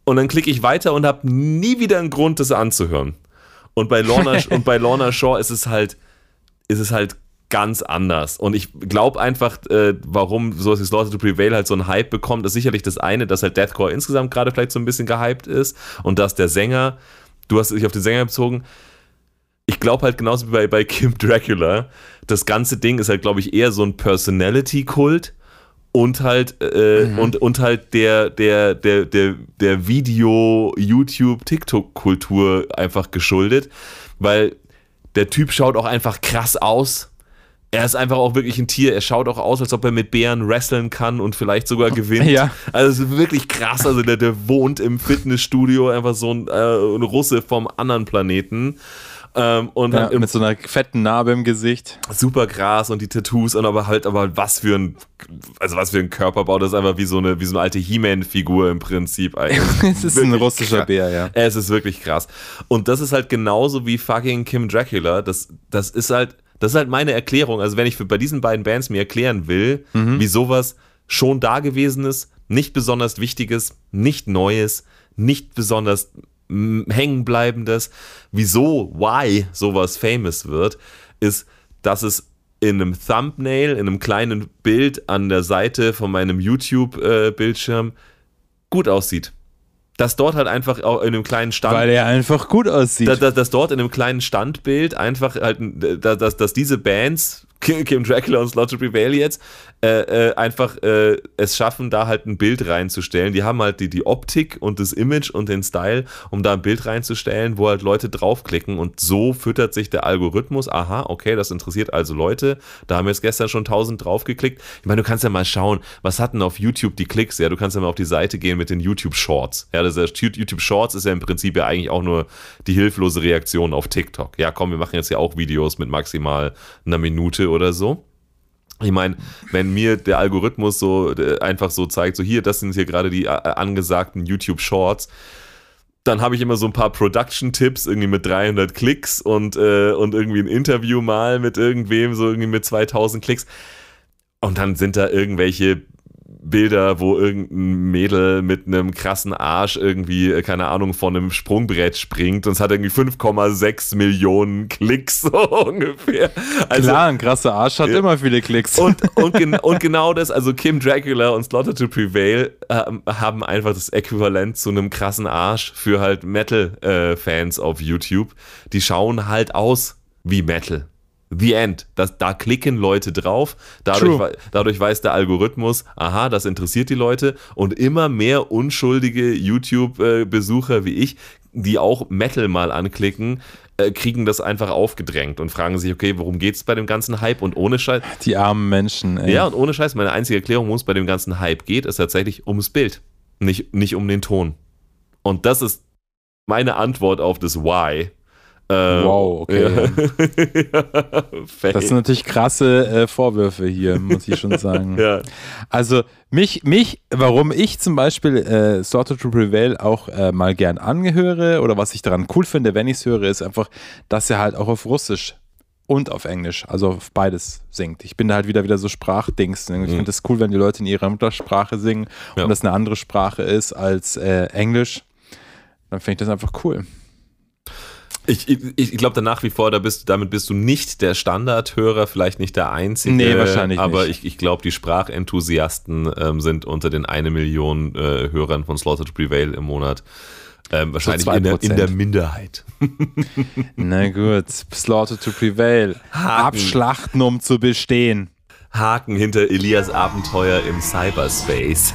Und dann klicke ich weiter und habe nie wieder einen Grund, das anzuhören. Und bei Lorna, <laughs> und bei Lorna Shaw ist es halt, ist es halt ganz anders. Und ich glaube einfach, äh, warum sowas wie Slaughter to Prevail halt so einen Hype bekommt, ist sicherlich das eine, dass halt Deathcore insgesamt gerade vielleicht so ein bisschen gehypt ist und dass der Sänger, du hast dich auf den Sänger bezogen, ich glaube halt genauso wie bei, bei Kim Dracula, das ganze Ding ist halt, glaube ich, eher so ein Personality-Kult und halt äh, und, und halt der, der, der, der, der Video, YouTube, TikTok-Kultur einfach geschuldet, weil der Typ schaut auch einfach krass aus. Er ist einfach auch wirklich ein Tier. Er schaut auch aus, als ob er mit Bären wresteln kann und vielleicht sogar gewinnt. Ja. Also es ist wirklich krass. Also der, der wohnt im Fitnessstudio, einfach so ein, äh, ein Russe vom anderen Planeten. Ähm, und Ja, im mit so einer fetten Narbe im Gesicht. super Gras und die Tattoos und aber halt, aber was für ein, also was für ein Körperbau, das ist einfach wie so eine, wie so eine alte He-Man-Figur im Prinzip eigentlich. <laughs> Es ist ein Wirklich russischer krass. Bär, ja. Es ist wirklich krass. Und das ist halt genauso wie fucking Kim Dracula. Das, das ist halt, das ist halt meine Erklärung. Also wenn ich für, bei diesen beiden Bands mir erklären will, wie sowas schon da gewesen ist, nicht besonders Wichtiges, nicht Neues, nicht besonders hängenbleibendes, wieso, why sowas famous wird, ist, dass es in einem Thumbnail, in einem kleinen Bild an der Seite von meinem YouTube-Bildschirm gut aussieht. Dass dort halt einfach auch in einem kleinen Stand Weil er einfach gut aussieht. dass, dass, dass dort in einem kleinen Standbild einfach halt, dass, dass, dass diese Bands, Kim Dracula und Slaughter Prevail jetzt, äh, äh, einfach äh, es schaffen, da halt ein Bild reinzustellen. Die haben halt die, die Optik und das Image und den Style, um da ein Bild reinzustellen, wo halt Leute draufklicken und so füttert sich der Algorithmus. Aha, okay, das interessiert also Leute. Da haben jetzt gestern schon 1000 draufgeklickt. Ich meine, du kannst ja mal schauen, was hatten auf YouTube die Klicks? Ja, du kannst ja mal auf die Seite gehen mit den YouTube Shorts. Ja, das ist, YouTube Shorts ist ja im Prinzip ja eigentlich auch nur die hilflose Reaktion auf TikTok. Ja, komm, wir machen jetzt ja auch Videos mit maximal einer Minute oder so. Ich meine, wenn mir der Algorithmus so äh, einfach so zeigt, so hier, das sind hier gerade die äh, angesagten YouTube Shorts, dann habe ich immer so ein paar Production-Tipps, irgendwie mit 300 Klicks und, äh, und irgendwie ein Interview mal mit irgendwem, so irgendwie mit 2000 Klicks. Und dann sind da irgendwelche Bilder, wo irgendein Mädel mit einem krassen Arsch irgendwie, äh, keine Ahnung, von einem Sprungbrett springt und es hat irgendwie 5,6 Millionen Klicks <laughs> so ungefähr. Also, Klar, ein krasser Arsch hat immer viele Klicks. und, und, gen <laughs> und genau das, also Kim Dracula und Slaughter to Prevail ähm, haben einfach das Äquivalent zu einem krassen Arsch für halt Metal-Fans auf YouTube. Die schauen halt aus wie Metal. The End. Das, da klicken Leute drauf. Dadurch, dadurch weiß der Algorithmus, aha, das interessiert die Leute. Und immer mehr unschuldige YouTube-Besucher wie ich, die auch Metal mal anklicken, äh, kriegen das einfach aufgedrängt und fragen sich, okay, worum geht es bei dem ganzen Hype? Und ohne Scheiß, die armen Menschen. Ey. ja, und ohne Scheiß, meine einzige Erklärung, worum es bei dem ganzen Hype geht, ist tatsächlich ums Bild, nicht, nicht um den Ton. Und das ist meine Antwort auf das Why. Ähm, Wow, okay. <laughs> Ja. Das sind natürlich krasse äh, Vorwürfe hier, muss ich schon sagen. <laughs> ja. Also mich, mich, warum ich zum Beispiel äh, Slaughter to Prevail auch äh, mal gern angehöre oder was ich daran cool finde, wenn ich es höre, ist einfach, dass er halt auch auf Russisch und auf Englisch, also auf beides singt. Ich bin da halt wieder wieder so Sprachdings. Ich finde das cool, wenn die Leute in ihrer Muttersprache singen Ja. und das eine andere Sprache ist als äh, Englisch. Dann finde ich das einfach cool. Ich, ich, ich glaube da nach wie vor, da bist, damit bist du nicht der Standardhörer, vielleicht nicht der einzige. Nee, wahrscheinlich Aber nicht. ich, ich glaube, die Sprachenthusiasten ähm, sind unter den eine Million äh, Hörern von Slaughter to Prevail im Monat ähm, wahrscheinlich in, der, in 2%. der Minderheit. <laughs> Na gut, Slaughter to Prevail. Haken. Abschlachten, um zu bestehen. Haken hinter Elias Abenteuer im Cyberspace.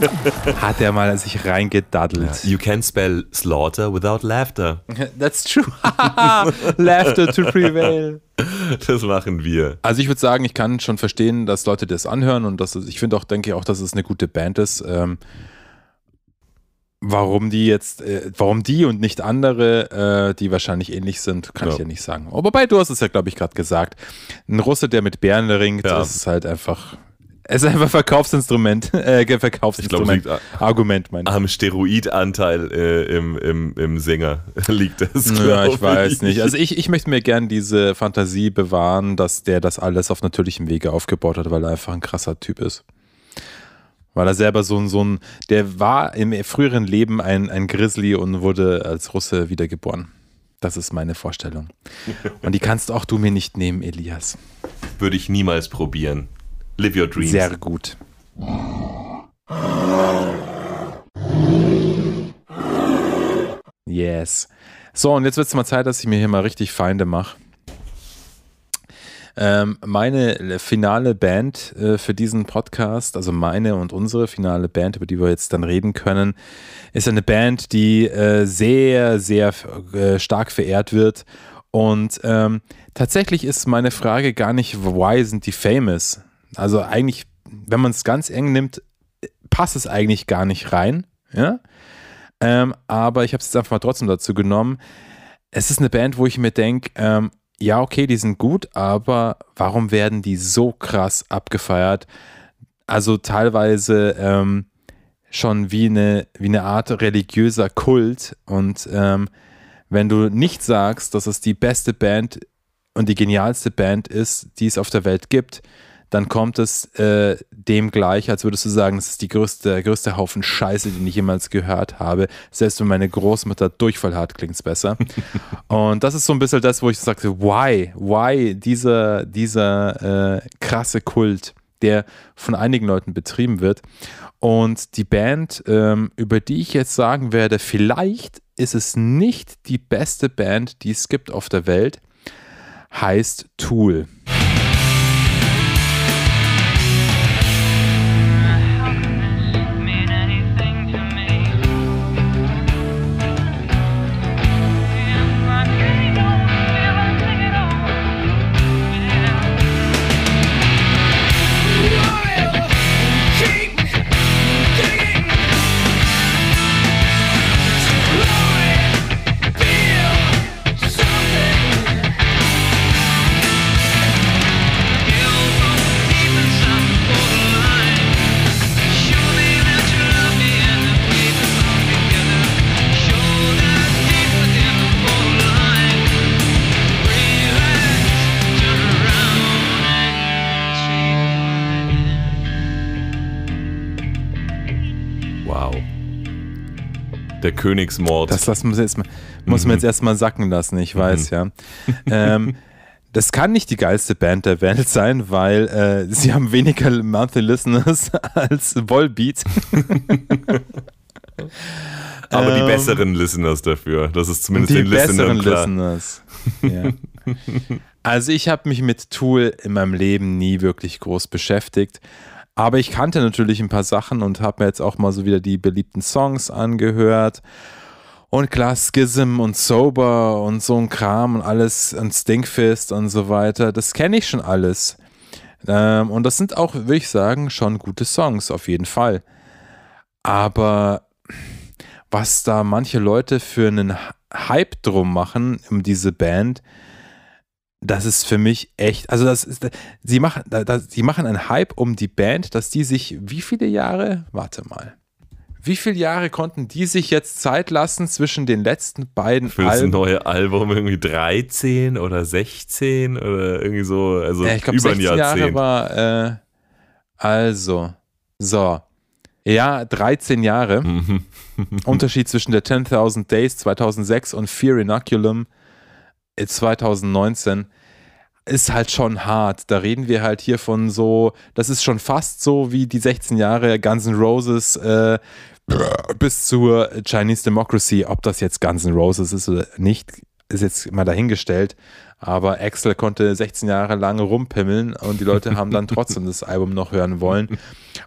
<laughs> Hat er mal sich reingedaddelt. You can spell slaughter without laughter. <laughs> That's true. <laughs> Laughter to prevail. Das machen wir. Also ich würde sagen, ich kann schon verstehen, dass Leute das anhören und dass ich finde auch, denke auch, dass es eine gute Band ist. Ähm, warum die jetzt, äh, warum die und nicht andere, äh, die wahrscheinlich ähnlich sind, kann ich Ja. ja nicht sagen. Aber wobei, du hast es ja, glaube ich, gerade gesagt. Ein Russe, der mit Bären ringt, Ja. das ist halt einfach, es ist einfach Verkaufsinstrument, <laughs> äh, Verkaufsinstrument, liegt Argument, meine ich. Am Steroidanteil äh, im, im, im Sänger <laughs> liegt das. Ja, glaub ich weiß nicht. Also ich, ich möchte mir gern diese Fantasie bewahren, dass der das alles auf natürlichem Wege aufgebaut hat, weil er einfach ein krasser Typ ist. Weil er selber so ein, so ein, der war im früheren Leben ein, ein Grizzly und wurde als Russe wiedergeboren. Das ist meine Vorstellung. Und die kannst auch du mir nicht nehmen, Elias. Würde ich niemals probieren. Live your dreams. Sehr gut. Yes. So, und jetzt wird es mal Zeit, dass ich mir hier mal richtig Feinde mache. Ähm, meine finale Band äh, für diesen Podcast, also meine und unsere finale Band, über die wir jetzt dann reden können, ist eine Band, die äh, sehr, sehr äh, stark verehrt wird. Und ähm, tatsächlich ist meine Frage gar nicht, why sind die famous? Also eigentlich, wenn man es ganz eng nimmt, passt es eigentlich gar nicht rein. Ja? Ähm, aber ich habe es jetzt einfach mal trotzdem dazu genommen. Es ist eine Band, wo ich mir denke, ähm, ja, okay, die sind gut, aber warum werden die so krass abgefeiert? Also teilweise ähm, schon wie eine, wie eine Art religiöser Kult. Und ähm, wenn du nicht sagst, dass es die beste Band und die genialste Band ist, die es auf der Welt gibt, dann kommt es äh, dem gleich, als würdest du sagen, das ist die größte, der größte Haufen Scheiße, den ich jemals gehört habe. Selbst wenn meine Großmutter Durchfall hat, klingt es besser. <laughs> Und das ist so ein bisschen das, wo ich sagte, why, why dieser, dieser äh, krasse Kult, der von einigen Leuten betrieben wird. Und die Band, ähm, über die ich jetzt sagen werde, vielleicht ist es nicht die beste Band, die es gibt auf der Welt, heißt Tool. Königsmord. Das lassen wir jetzt mal, muss man jetzt erstmal sacken lassen, ich weiß, ja. Ähm, das kann nicht die geilste Band der Welt sein, weil äh, sie haben weniger Monthly Listeners <laughs> als Volbeat. <laughs> Aber die ähm, besseren Listeners dafür. Das ist zumindest die den Listenern besseren klar. Listeners. <laughs> Ja. Also ich habe mich mit Tool in meinem Leben nie wirklich groß beschäftigt. Aber ich kannte natürlich ein paar Sachen und habe mir jetzt auch mal so wieder die beliebten Songs angehört. Und klar, Schism und Sober und so ein Kram und alles und Stinkfist und so weiter, das kenne ich schon alles. Ähm, und das sind auch, würde ich sagen, schon gute Songs, auf jeden Fall. Aber was da manche Leute für einen Hype drum machen, um diese Band, das ist für mich echt, also das ist, sie machen, da- da- sie machen einen Hype um die Band, dass die sich, wie viele Jahre, warte mal, wie viele Jahre konnten die sich jetzt Zeit lassen zwischen den letzten beiden Für das Alben? neue Album irgendwie 13 oder 16 oder irgendwie so, also Ja, ich glaube, über ein 16 Jahre Jahrzehnt. war, äh, also, so, ja, 13 Jahre. Mhm. <laughs> Unterschied zwischen der 10.000 Days 2006 und Fear Inoculum äh, 2019 ist halt schon hart. Da reden wir halt hier von so, das ist schon fast so wie die 16 Jahre Guns N' Roses äh, bis zur Chinese Democracy. Ob das jetzt Guns N' Roses ist oder nicht, ist jetzt mal dahingestellt. Aber Axel konnte 16 Jahre lang rumpimmeln und die Leute haben dann trotzdem das Album noch hören wollen.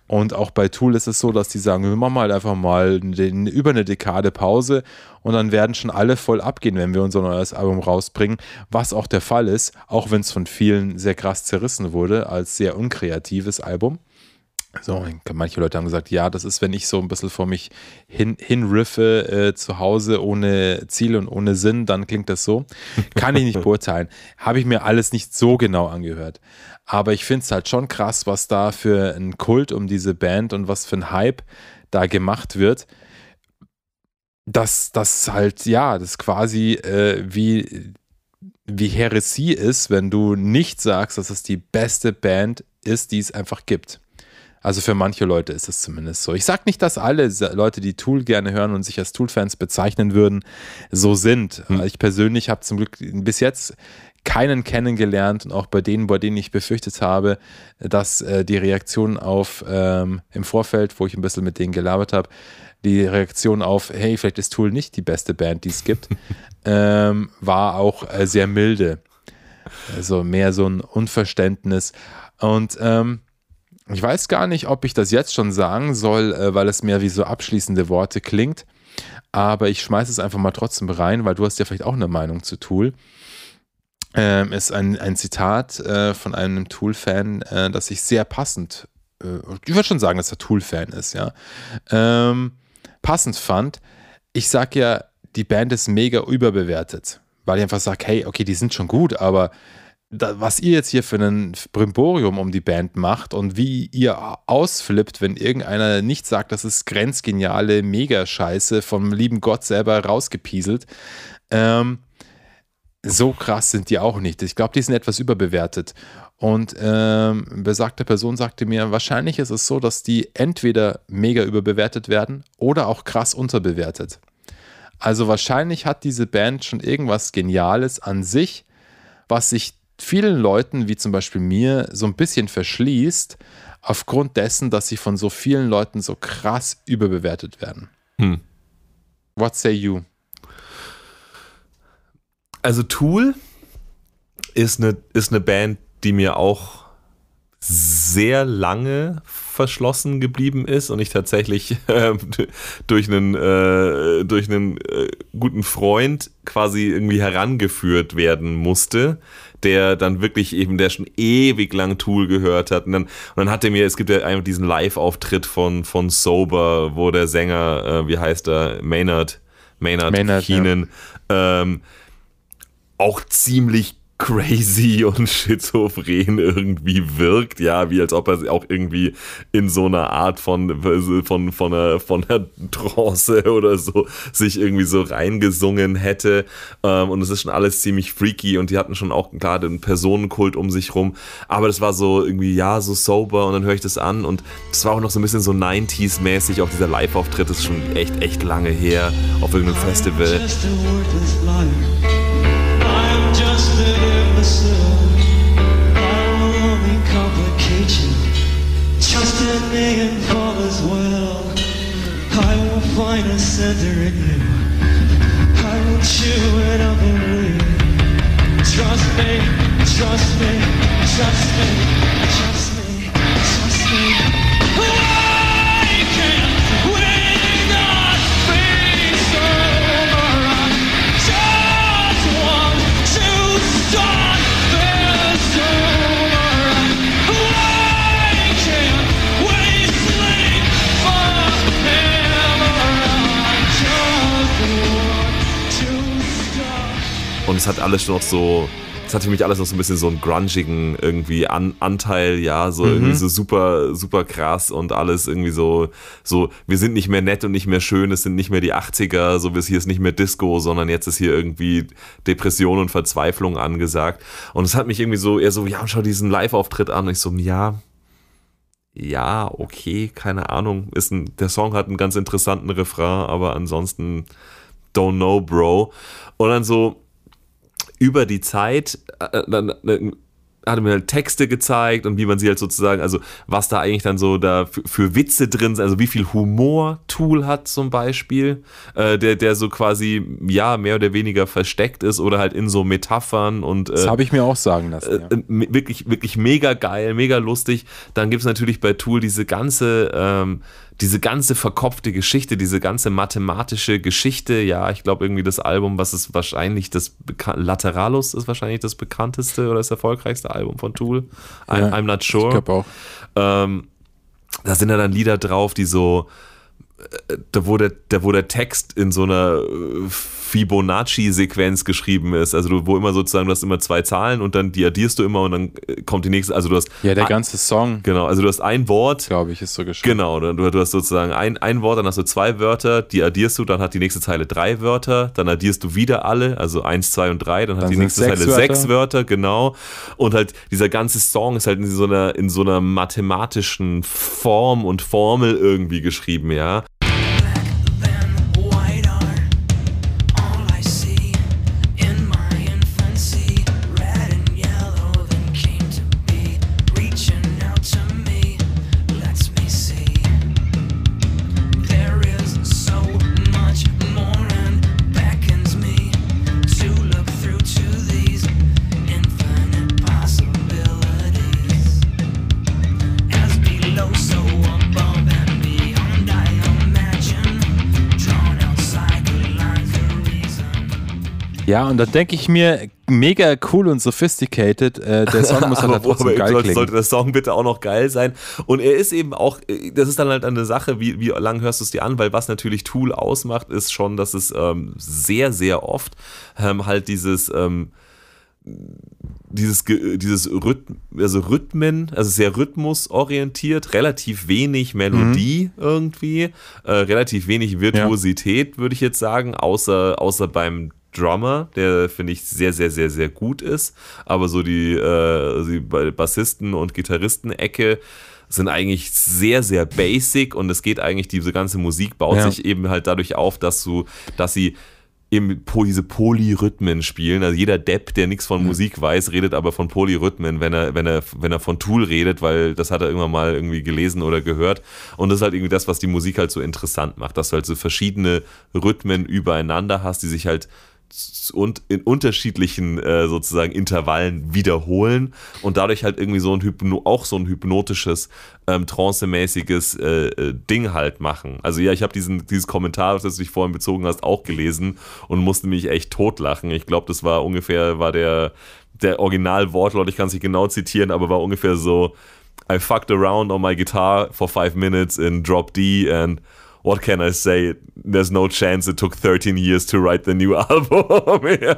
Und auch bei Tool ist es so, dass die sagen, wir machen halt einfach mal den, über eine Dekade Pause und dann werden schon alle voll abgehen, wenn wir unser neues Album rausbringen, was auch der Fall ist, auch wenn es von vielen sehr krass zerrissen wurde als sehr unkreatives Album. So, manche Leute haben gesagt, ja, das ist, wenn ich so ein bisschen vor mich hin, hinriffe äh, zu Hause ohne Ziel und ohne Sinn, dann klingt das so. Kann ich nicht <laughs> beurteilen. Habe ich mir alles nicht so genau angehört. Aber ich finde es halt schon krass, was da für ein Kult um diese Band und was für ein Hype da gemacht wird. Dass das halt, ja, das quasi äh, wie, wie Heresie ist, wenn du nicht sagst, dass es die beste Band ist, die es einfach gibt. Also für manche Leute ist es zumindest so. Ich sage nicht, dass alle Leute, die Tool gerne hören und sich als Tool-Fans bezeichnen würden, so sind. Ich persönlich habe zum Glück bis jetzt keinen kennengelernt und auch bei denen, bei denen ich befürchtet habe, dass äh, die Reaktion auf ähm, im Vorfeld, wo ich ein bisschen mit denen gelabert habe, die Reaktion auf, hey, vielleicht ist Tool nicht die beste Band, die es gibt, <laughs> ähm, war auch äh, sehr milde. Also mehr so ein Unverständnis. Und ähm, ich weiß gar nicht, ob ich das jetzt schon sagen soll, äh, weil es mehr wie so abschließende Worte klingt. Aber ich schmeiße es einfach mal trotzdem rein, weil du hast ja vielleicht auch eine Meinung zu Tool. Ähm, ist ein, ein Zitat äh, von einem Tool-Fan, äh, das ich sehr passend, äh, ich würde schon sagen, dass er Tool-Fan ist, ja. Ähm, passend fand. Ich sag ja, die Band ist mega überbewertet, weil ich einfach sage, hey, okay, die sind schon gut, aber da, was ihr jetzt hier für ein Brimborium um die Band macht und wie ihr ausflippt, wenn irgendeiner nicht sagt, das ist grenzgeniale Mega-Scheiße vom lieben Gott selber rausgepieselt. Ähm, so krass sind die auch nicht. Ich glaube, die sind etwas überbewertet. Und ähm, besagte Person sagte mir, wahrscheinlich ist es so, dass die entweder mega überbewertet werden oder auch krass unterbewertet. Also wahrscheinlich hat diese Band schon irgendwas Geniales an sich, was sich vielen Leuten, wie zum Beispiel mir, so ein bisschen verschließt, aufgrund dessen, dass sie von so vielen Leuten so krass überbewertet werden. Hm. What say you? Also Tool ist eine, ist eine Band, die mir auch sehr lange verschlossen geblieben ist und ich tatsächlich <laughs> äh, durch einen, äh, durch einen äh, guten Freund quasi irgendwie herangeführt werden musste, der dann wirklich eben, der schon ewig lang Tool gehört hat. Und dann, und dann hat er mir, es gibt ja einfach diesen Live-Auftritt von, von Sober, wo der Sänger, äh, wie heißt er, Maynard, Maynard, Maynard, Keenan, ähm, auch ziemlich crazy und schizophren irgendwie wirkt, ja, wie als ob er auch irgendwie in so einer Art von von von einer von einer Trance oder so sich irgendwie so reingesungen hätte. Ähm, und es ist schon alles ziemlich freaky und die hatten schon auch gerade einen Personenkult um sich rum, aber das war so irgendwie ja so sober und dann höre ich das an und es war auch noch so ein bisschen so 90s mäßig auch dieser Live Auftritt ist schon echt echt lange her auf irgendeinem Festival. Find a center in you. I will chew it up and leave. Trust me, trust me, trust me, Und es hat alles noch so, es hat für mich alles noch so ein bisschen so einen grungigen irgendwie An Anteil, ja, so irgendwie so super, super krass und alles irgendwie so, so, wir sind nicht mehr nett und nicht mehr schön, es sind nicht mehr die 80er, so es hier ist nicht mehr Disco, sondern jetzt ist hier irgendwie Depression und Verzweiflung angesagt. Und es hat mich irgendwie so, eher so, ja, schau diesen Live-Auftritt an und ich so, ja, ja, okay, keine Ahnung, ist ein, der Song hat einen ganz interessanten Refrain, aber ansonsten don't know, bro. Und dann so, über die Zeit, äh, dann, dann hat er mir halt Texte gezeigt und wie man sie halt sozusagen, also was da eigentlich dann so da für, für Witze drin sind, also wie viel Humor Tool hat zum Beispiel, äh, der, der so quasi, ja, mehr oder weniger versteckt ist oder halt in so Metaphern und Das äh, habe ich mir auch sagen lassen. Ja. äh, wirklich, wirklich mega geil, mega lustig. Dann gibt es natürlich bei Tool diese ganze, ähm, diese ganze verkopfte Geschichte, diese ganze mathematische Geschichte. Ja, ich glaube irgendwie das Album, was ist wahrscheinlich das Beka Lateralus ist wahrscheinlich das bekannteste oder das erfolgreichste Album von Tool. I'm, Ja, I'm not sure. Ich glaube auch. Ähm, da sind ja dann Lieder drauf, die so, da wo der, da wo der Text in so einer äh, Fibonacci-Sequenz geschrieben ist, also du, wo immer sozusagen, du hast immer zwei Zahlen und dann die addierst du immer und dann äh, kommt die nächste, also du hast, Ja, der ein- ganze Song, genau, also du hast ein Wort, glaube ich, ist so geschrieben. Genau, du, du hast sozusagen ein, ein Wort, dann hast du zwei Wörter, die addierst du, dann hat die nächste Zeile drei Wörter, dann addierst du wieder alle, also eins, zwei und drei, dann hat Dann die sind's nächste sechs Zeile Wörter. sechs Wörter, genau. Und halt dieser ganze Song ist halt in so einer, in so einer mathematischen Form und Formel irgendwie geschrieben, ja. Ja, und da denke ich mir, mega cool und sophisticated. Äh, der Song muss <laughs> halt aber, trotzdem aber geil sollte, klingen. sollte der Song bitte auch noch geil sein. Und er ist eben auch, äh, das ist dann halt eine Sache, wie, wie lang hörst du es dir an, weil was natürlich Tool ausmacht, ist schon, dass es ähm, sehr, sehr oft ähm, halt dieses, ähm, dieses, dieses Rhythm, also Rhythmen, also sehr rhythmusorientiert, relativ wenig Melodie irgendwie, äh, relativ wenig Virtuosität, würde ich jetzt sagen, außer, außer beim Drummer, der finde ich sehr, sehr, sehr, sehr gut ist. Aber so die, äh, die Bassisten- und Gitarristen-Ecke sind eigentlich sehr, sehr basic und es geht eigentlich, diese ganze Musik baut Ja. sich eben halt dadurch auf, dass du, dass sie eben diese Polyrhythmen spielen. Also jeder Depp, der nichts von Musik weiß, redet aber von Polyrhythmen, wenn er, wenn er, wenn er von Tool redet, weil das hat er irgendwann mal irgendwie gelesen oder gehört. Und das ist halt irgendwie das, was die Musik halt so interessant macht, dass du halt so verschiedene Rhythmen übereinander hast, die sich halt und in unterschiedlichen äh, sozusagen Intervallen wiederholen und dadurch halt irgendwie so ein Hypno auch so ein hypnotisches ähm, trancemäßiges äh, äh, Ding halt machen. Also ja, ich habe diesen dieses Kommentar, das du dich vorhin bezogen hast, auch gelesen und musste mich echt totlachen. Ich glaube, das war ungefähr war der der Original-Wortlaut, ich kann es nicht genau zitieren, aber war ungefähr so I fucked around on my guitar for five minutes in drop D and what can I say? There's no chance it took 13 years to write the new album. ja.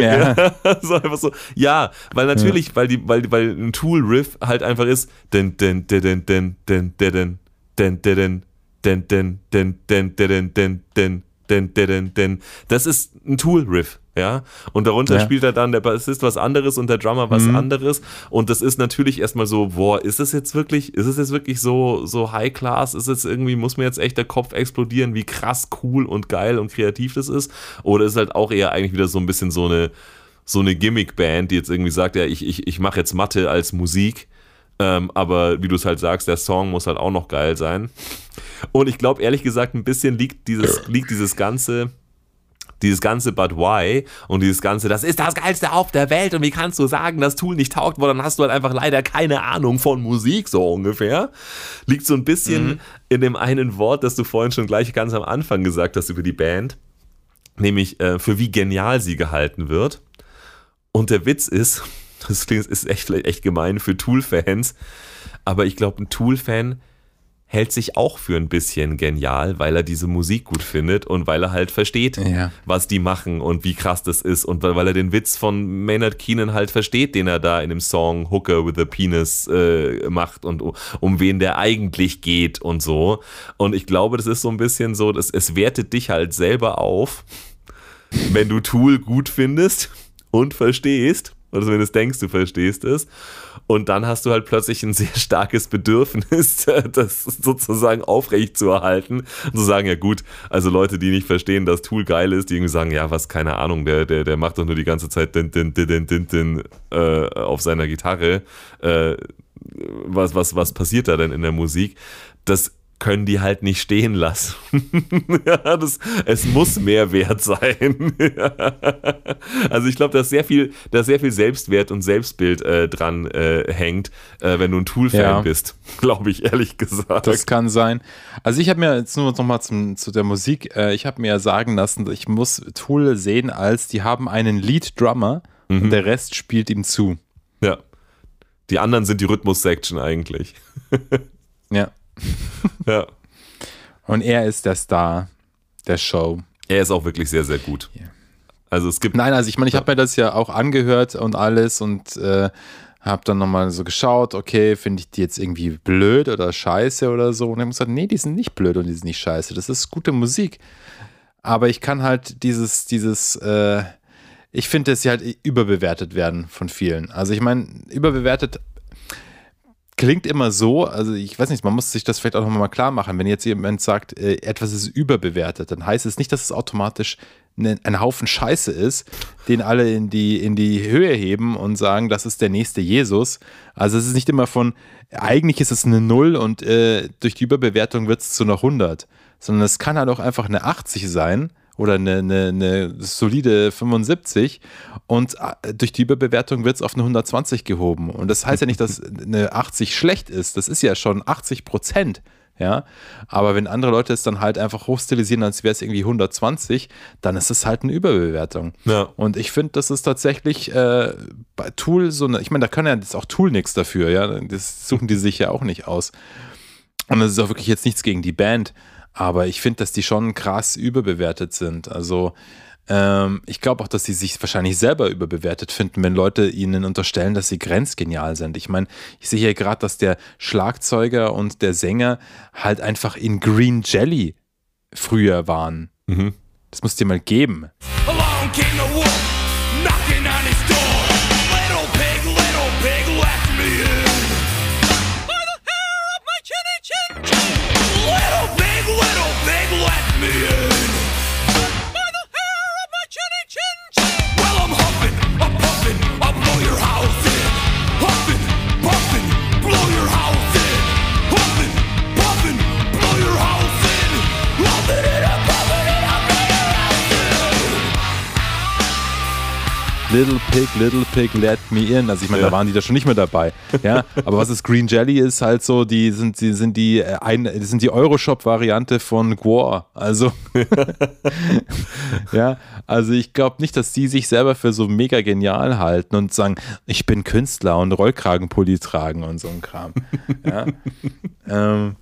ja. so einfach so. Ja, weil natürlich, weil die, weil, weil ein Tool-Riff halt einfach ist. Den, den, den, den, den, den, den, den, den, den, den, den, den, den, den, den, den, den, den, den. Das ist ein Tool-Riff, ja. Und darunter Ja. spielt er dann der Bassist was anderes und der Drummer was anderes. Und das ist natürlich erstmal so, boah, ist es jetzt wirklich, ist es jetzt wirklich so, so High Class? Ist es irgendwie, muss mir jetzt echt der Kopf explodieren, wie krass cool und geil und kreativ das ist? Oder ist es halt auch eher eigentlich wieder so ein bisschen so eine, so eine Gimmick-Band, die jetzt irgendwie sagt, ja, ich, ich, ich mache jetzt Mathe als Musik, ähm, aber wie du es halt sagst, der Song muss halt auch noch geil sein. Und ich glaube, ehrlich gesagt, ein bisschen liegt dieses, <clears throat> liegt dieses ganze, dieses ganze But Why und dieses ganze, das ist das Geilste auf der Welt und wie kannst du sagen, das Tool nicht taugt, weil dann hast du halt einfach leider keine Ahnung von Musik, so ungefähr. Liegt so ein bisschen in dem einen Wort, das du vorhin schon gleich ganz am Anfang gesagt hast über die Band, nämlich äh, für wie genial sie gehalten wird. Und der Witz ist, <laughs> das klingt, ist echt, vielleicht echt gemein für Tool-Fans, aber ich glaube, ein Tool-Fan hält sich auch für ein bisschen genial, weil er diese Musik gut findet und weil er halt versteht, Ja. was die machen und wie krass das ist und weil, weil er den Witz von Maynard Keenan halt versteht, den er da in dem Song Hooker with a Penis äh, macht und um, wen der eigentlich geht und so. Und ich glaube, das ist so ein bisschen so, dass es wertet dich halt selber auf, wenn du Tool gut findest und verstehst, oder zumindest denkst, du verstehst es. Und dann hast du halt plötzlich ein sehr starkes Bedürfnis, <laughs> das sozusagen aufrecht zu erhalten und zu sagen, ja gut, also Leute, die nicht verstehen, dass Tool geil ist, die irgendwie sagen, ja, was, keine Ahnung, der, der, der macht doch nur die ganze Zeit din, din, din, din, din, din, äh, auf seiner Gitarre. Äh, was, was, was passiert da denn in der Musik? Das können die halt nicht stehen lassen. <laughs> ja, das, es muss mehr wert sein. <laughs> also ich glaube, dass sehr viel, dass sehr viel Selbstwert und Selbstbild äh, dran äh, hängt, äh, wenn du ein Tool-Fan Ja. bist. <laughs> Glaube ich, ehrlich gesagt. Das kann sein. Also ich habe mir jetzt nur noch mal zum, zu der Musik, äh, ich habe mir ja sagen lassen, ich muss Tool sehen als, die haben einen Lead-Drummer und der Rest spielt ihm zu. ja. Die anderen sind die Rhythmus-Section eigentlich. Ja. Ja. Und er ist der Star der Show. Er ist auch wirklich sehr, sehr gut. Also es gibt Nein, also ich meine, ich habe mir das ja auch angehört und alles und äh, habe dann nochmal so geschaut, okay, finde ich die jetzt irgendwie blöd oder scheiße oder so. Und ich habe gesagt, nee, die sind nicht blöd und die sind nicht scheiße. Das ist gute Musik. Aber ich kann halt dieses, dieses, äh, ich finde, dass sie halt überbewertet werden von vielen. Also ich meine, überbewertet klingt immer so, also ich weiß nicht, man muss sich das vielleicht auch nochmal klar machen. Wenn jetzt jemand sagt, äh, etwas ist überbewertet, dann heißt es nicht, dass es automatisch ne, ein Haufen Scheiße ist, den alle in die, in die Höhe heben und sagen, das ist der nächste Jesus. Also es ist nicht immer von, eigentlich ist es eine Null und äh, durch die Überbewertung wird es zu einer 100, sondern es kann halt auch einfach eine 80 sein oder eine, eine, eine solide 75 und äh, durch die Überbewertung wird es auf eine 120 gehoben. Und das heißt ja nicht, dass <laughs> eine 80 schlecht ist. Das ist ja schon 80 Prozent. Ja, aber wenn andere Leute es dann halt einfach hochstilisieren, als wäre es irgendwie 120, dann ist es halt eine Überbewertung. Ja. Und ich finde, das ist tatsächlich äh, bei Tool so eine, ich meine, da kann ja jetzt auch Tool nichts dafür, ja. Das suchen die sich ja auch nicht aus. Und das ist auch wirklich jetzt nichts gegen die Band, aber ich finde, dass die schon krass überbewertet sind. Also ähm, ich glaube auch, dass sie sich wahrscheinlich selber überbewertet finden, wenn Leute ihnen unterstellen, dass sie grenzgenial sind. Ich meine, ich sehe hier gerade, dass der Schlagzeuger und der Sänger halt einfach in Green Jelly früher waren. Mhm. Das musst du dir mal geben. Along came the wolf, Little Pig, Little Pig, let me in. Also ich meine, Ja. da waren die da schon nicht mehr dabei. Ja, aber was ist Green Jelly ist halt so, die sind, die sind die äh, ein, sind die Euroshop-Variante von Gwar. Also <laughs> ja, also ich glaube nicht, dass die sich selber für so mega genial halten und sagen, ich bin Künstler und Rollkragenpulli tragen und so ein Kram. Ja. <laughs> ähm,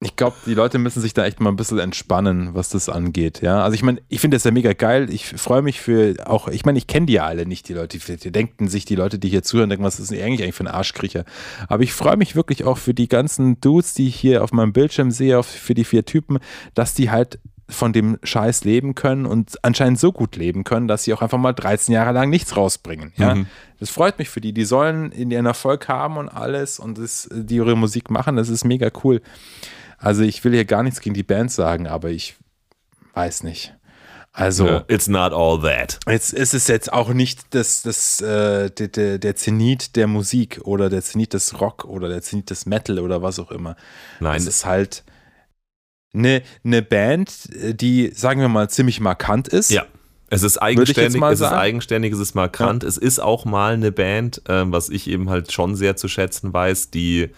ich glaube, die Leute müssen sich da echt mal ein bisschen entspannen, was das angeht. Ja, also ich meine, ich finde das ja mega geil. Ich freue mich für auch, ich meine, ich kenne die ja alle nicht, die Leute. Die, die denken sich, die Leute, die hier zuhören, denken, was ist denn eigentlich eigentlich für ein Arschkriecher? Aber ich freue mich wirklich auch für die ganzen Dudes, die ich hier auf meinem Bildschirm sehe, auf, für die vier Typen, dass die halt von dem Scheiß leben können und anscheinend so gut leben können, dass sie auch einfach mal 13 Jahre lang nichts rausbringen. Ja, das freut mich für die. Die sollen in ihren Erfolg haben und alles und das, die ihre Musik machen. Das ist mega cool. Also ich will hier gar nichts gegen die Band sagen, aber ich weiß nicht. Also Ja, It's not all that. jetzt ist es jetzt auch nicht das, das, äh, der, der, der Zenit der Musik oder der Zenit des Rock oder der Zenit des Metal oder was auch immer. Nein, Es ist halt eine, eine Band, die, sagen wir mal, ziemlich markant ist. Ja. Es ist eigenständig, es ist eigenständig, es ist markant. Es ist auch mal eine Band, ähm, was ich eben halt schon sehr zu schätzen weiß, die,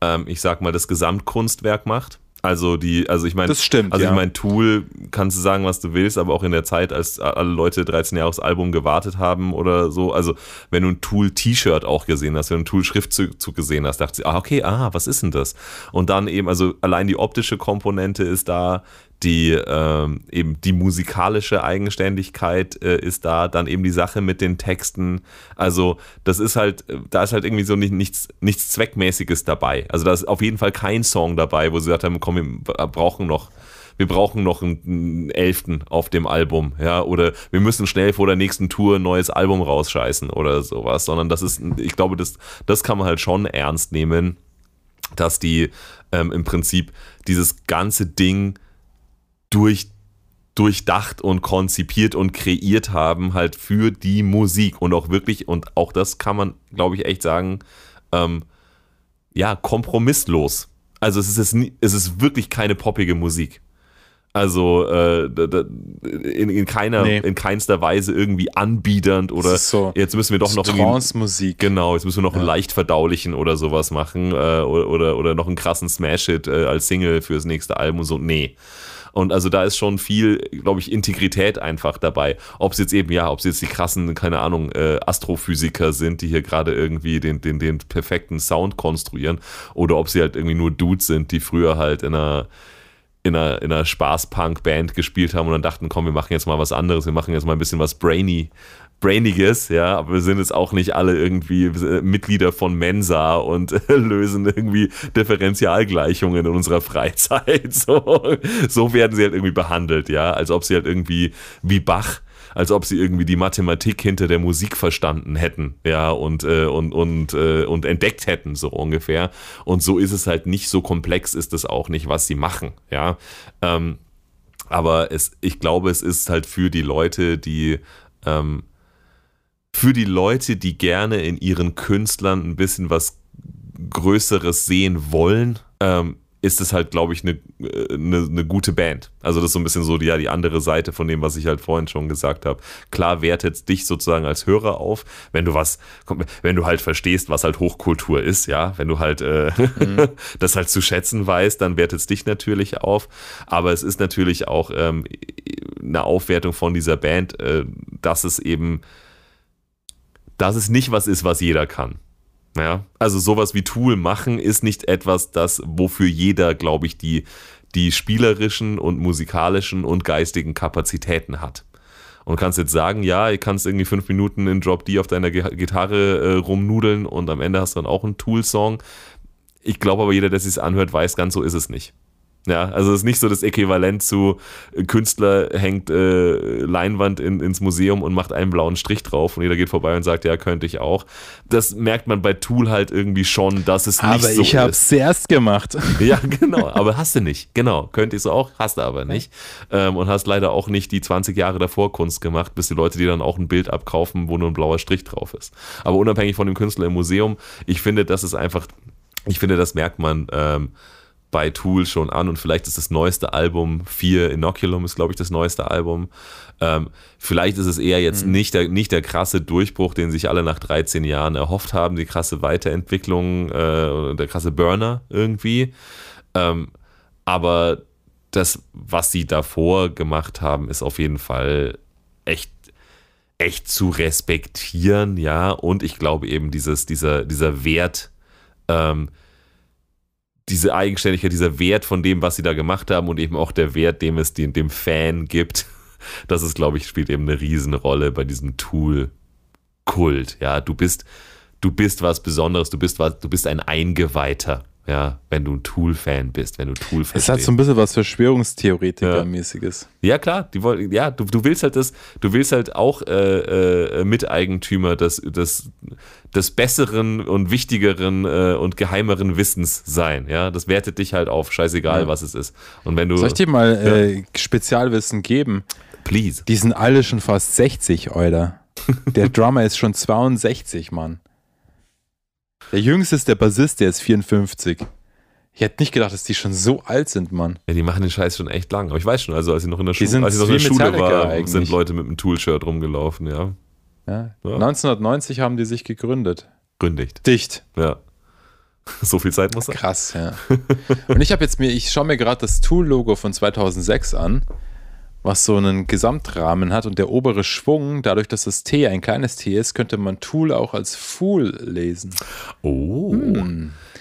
ähm, ich sag mal, das Gesamtkunstwerk macht. Also die, also ich meine, Das stimmt, Also ja. ich meine, Tool kannst du sagen, was du willst, aber auch in der Zeit, als alle Leute 13 Jahre aufs Album gewartet haben oder so, also wenn du ein Tool-T-Shirt auch gesehen hast, wenn du einen Tool-Schriftzug gesehen hast, dachte ich, ah, okay, ah, was ist denn das? Und dann eben, also allein die optische Komponente ist da, die ähm, eben die musikalische Eigenständigkeit äh, ist da, dann eben die Sache mit den Texten. Also das ist halt, äh, da ist halt irgendwie so nicht, nichts, nichts Zweckmäßiges dabei. Also da ist auf jeden Fall kein Song dabei, wo sie gesagt haben, komm, wir brauchen noch wir brauchen noch einen, Elften auf dem Album, ja, oder wir müssen schnell vor der nächsten Tour ein neues Album rausscheißen oder sowas, sondern das ist, ich glaube, das, das kann man halt schon ernst nehmen, dass die ähm, im Prinzip dieses ganze Ding durch, durchdacht und konzipiert und kreiert haben, halt für die Musik und auch wirklich, und auch das kann man, glaube ich, echt sagen, ähm, ja, kompromisslos. Also es ist, jetzt nie, es ist wirklich keine poppige Musik. Also äh, in, in keiner, Nee. in keinster Weise irgendwie anbiedernd oder so jetzt müssen wir doch noch Trance-Musik. Genau, jetzt müssen wir noch einen leicht verdaulichen oder sowas machen äh, oder, oder, oder noch einen krassen Smash-Hit äh, als Single fürs nächste Album und so. Nee. Und also da ist schon viel, glaube ich, Integrität einfach dabei. Ob es jetzt eben, ja, ob es jetzt die krassen, keine Ahnung, äh, Astrophysiker sind, die hier gerade irgendwie den, den, den perfekten Sound konstruieren, oder ob sie halt irgendwie nur Dudes sind, die früher halt in einer in einer, in einer Spaß-Punk-Band gespielt haben und dann dachten, komm, wir machen jetzt mal was anderes, wir machen jetzt mal ein bisschen was Brainy, Brainiges, ja, aber wir sind jetzt auch nicht alle irgendwie äh, Mitglieder von Mensa und äh, lösen irgendwie Differentialgleichungen in unserer Freizeit. <laughs> So, so werden sie halt irgendwie behandelt, ja, als ob sie halt irgendwie wie Bach als ob sie irgendwie die Mathematik hinter der Musik verstanden hätten, ja, und, äh, und, und, äh, und entdeckt hätten, so ungefähr. Und so ist es halt nicht, so komplex ist es auch nicht, was sie machen, ja. Ähm, aber es, ich glaube, es ist halt für die Leute, die, ähm, für die Leute, die gerne in ihren Künstlern ein bisschen was Größeres sehen wollen, ähm, ist es halt, glaube ich, eine, eine, eine gute Band. Also das ist so ein bisschen so die, ja, die andere Seite von dem, was ich halt vorhin schon gesagt habe. Klar wertet dich sozusagen als Hörer auf, wenn du was, wenn du halt verstehst, was halt Hochkultur ist, ja, wenn du halt äh, <laughs> das halt zu schätzen weißt, dann wertet es dich natürlich auf. Aber es ist natürlich auch ähm, eine Aufwertung von dieser Band, äh, dass es eben, dass es nicht was ist, was jeder kann. Ja, also sowas wie Tool machen ist nicht etwas, das, wofür jeder, glaube ich, die, die spielerischen und musikalischen und geistigen Kapazitäten hat. Und kannst jetzt sagen, ja, du kannst irgendwie fünf Minuten in Drop D auf deiner Gitarre äh, rumnudeln und am Ende hast du dann auch einen Tool-Song. Ich glaube aber, jeder, der sich anhört, weiß, ganz so ist es nicht. Ja, also es ist nicht so das Äquivalent zu äh, Künstler hängt äh, Leinwand in, ins Museum und macht einen blauen Strich drauf und jeder geht vorbei und sagt, ja, könnte ich auch. Das merkt man bei Tool halt irgendwie schon, dass es nicht Aber so ich habe ist. es zuerst gemacht. <laughs> Ja, genau, aber hast du nicht. Genau, könnte ich so auch, hast du aber nicht. Ähm, und hast leider auch nicht die 20 Jahre davor Kunst gemacht, bis die Leute dir dann auch ein Bild abkaufen, wo nur ein blauer Strich drauf ist. Aber unabhängig von dem Künstler im Museum, ich finde, das ist einfach, ich finde, das merkt man ähm, bei Tool schon an und vielleicht ist das neueste Album 4 Inoculum ist glaube ich das neueste Album. Ähm, vielleicht ist es eher jetzt nicht, der, nicht der krasse Durchbruch, den sich alle nach 13 Jahren erhofft haben, die krasse Weiterentwicklung, äh, der krasse Burner irgendwie. Ähm, aber das, was sie davor gemacht haben, ist auf jeden Fall echt echt zu respektieren, ja, und ich glaube eben dieses, dieser, dieser Wert, ähm, diese Eigenständigkeit, dieser Wert von dem, was sie da gemacht haben und eben auch der Wert, dem es dem, dem Fan gibt, <laughs> das ist, glaube ich, spielt eben eine Riesenrolle bei diesem Tool-Kult, ja, du bist, du bist was Besonderes, du bist was, du bist ein Eingeweihter, ja, wenn du ein Tool-Fan bist, wenn du Tool Es hat verstehst. so ein bisschen was Verschwörungstheoretiker-mäßiges. Ja, klar, die wollen, ja, du, du willst halt das, du willst halt auch äh, äh, Miteigentümer des, des, des besseren und wichtigeren äh, und geheimeren Wissens sein. Ja, das wertet dich halt auf, scheißegal, Ja. was es ist. Und wenn du. Soll ich dir mal äh, Spezialwissen geben? Please. Die sind alle schon fast 60, Euler. <laughs> Der Drummer ist schon 62, Mann. Der jüngste ist der Bassist, der ist 54. Ich hätte nicht gedacht, dass die schon so alt sind, Mann. Ja, die machen den Scheiß schon echt lang. Aber ich weiß schon, also als ich noch in der, sind als ich noch in der Schule war, eigentlich. sind Leute mit einem Tool-Shirt rumgelaufen, ja. Ja. Ja. 1990 haben die sich gegründet. Gründigt. Dicht. Ja. <laughs> So viel Zeit muss sein. Krass, ja. Und ich habe jetzt mir, ich schaue mir gerade das Tool-Logo von 2006 an, was so einen Gesamtrahmen hat und der obere Schwung, dadurch, dass das T ein kleines T ist, könnte man Tool auch als Fool lesen. Oh.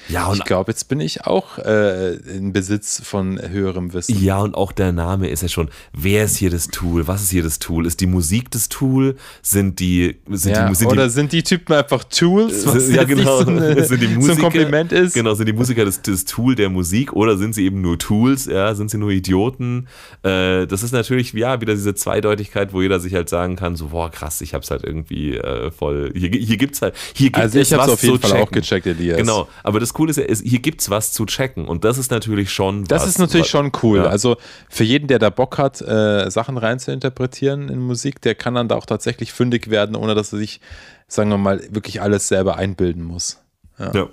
Ja, und Ich glaube, jetzt bin ich auch äh, in Besitz von höherem Wissen. Ja, und auch der Name ist ja schon, wer ist hier das Tool? Was ist hier das Tool? Ist die Musik das Tool? Sind die, sind Ja, die, sind oder die, sind die Typen einfach Tools, was ja, genau. so, eine, <laughs> sind die so Musiker, ein Kompliment ist? Genau, sind die Musiker das, das Tool der Musik oder sind sie eben nur Tools? Ja, sind sie nur Idioten? Äh, das ist natürlich, ja, wieder diese Zweideutigkeit, wo jeder sich halt sagen kann, so, boah, krass, ich hab's halt irgendwie äh, voll, hier, hier gibt's halt, hier gibt Also es ich was auf jeden zu Fall auch checken. gecheckt, Elias. Genau, aber das Coole ist ja, ist, hier gibt's was zu checken und das ist natürlich schon Das was, ist natürlich was- schon cool. Ja. Also für jeden, der da Bock hat, äh, Sachen rein zu interpretieren in Musik, der kann dann da auch tatsächlich fündig werden, ohne dass er sich, sagen wir mal, wirklich alles selber einbilden muss. ja.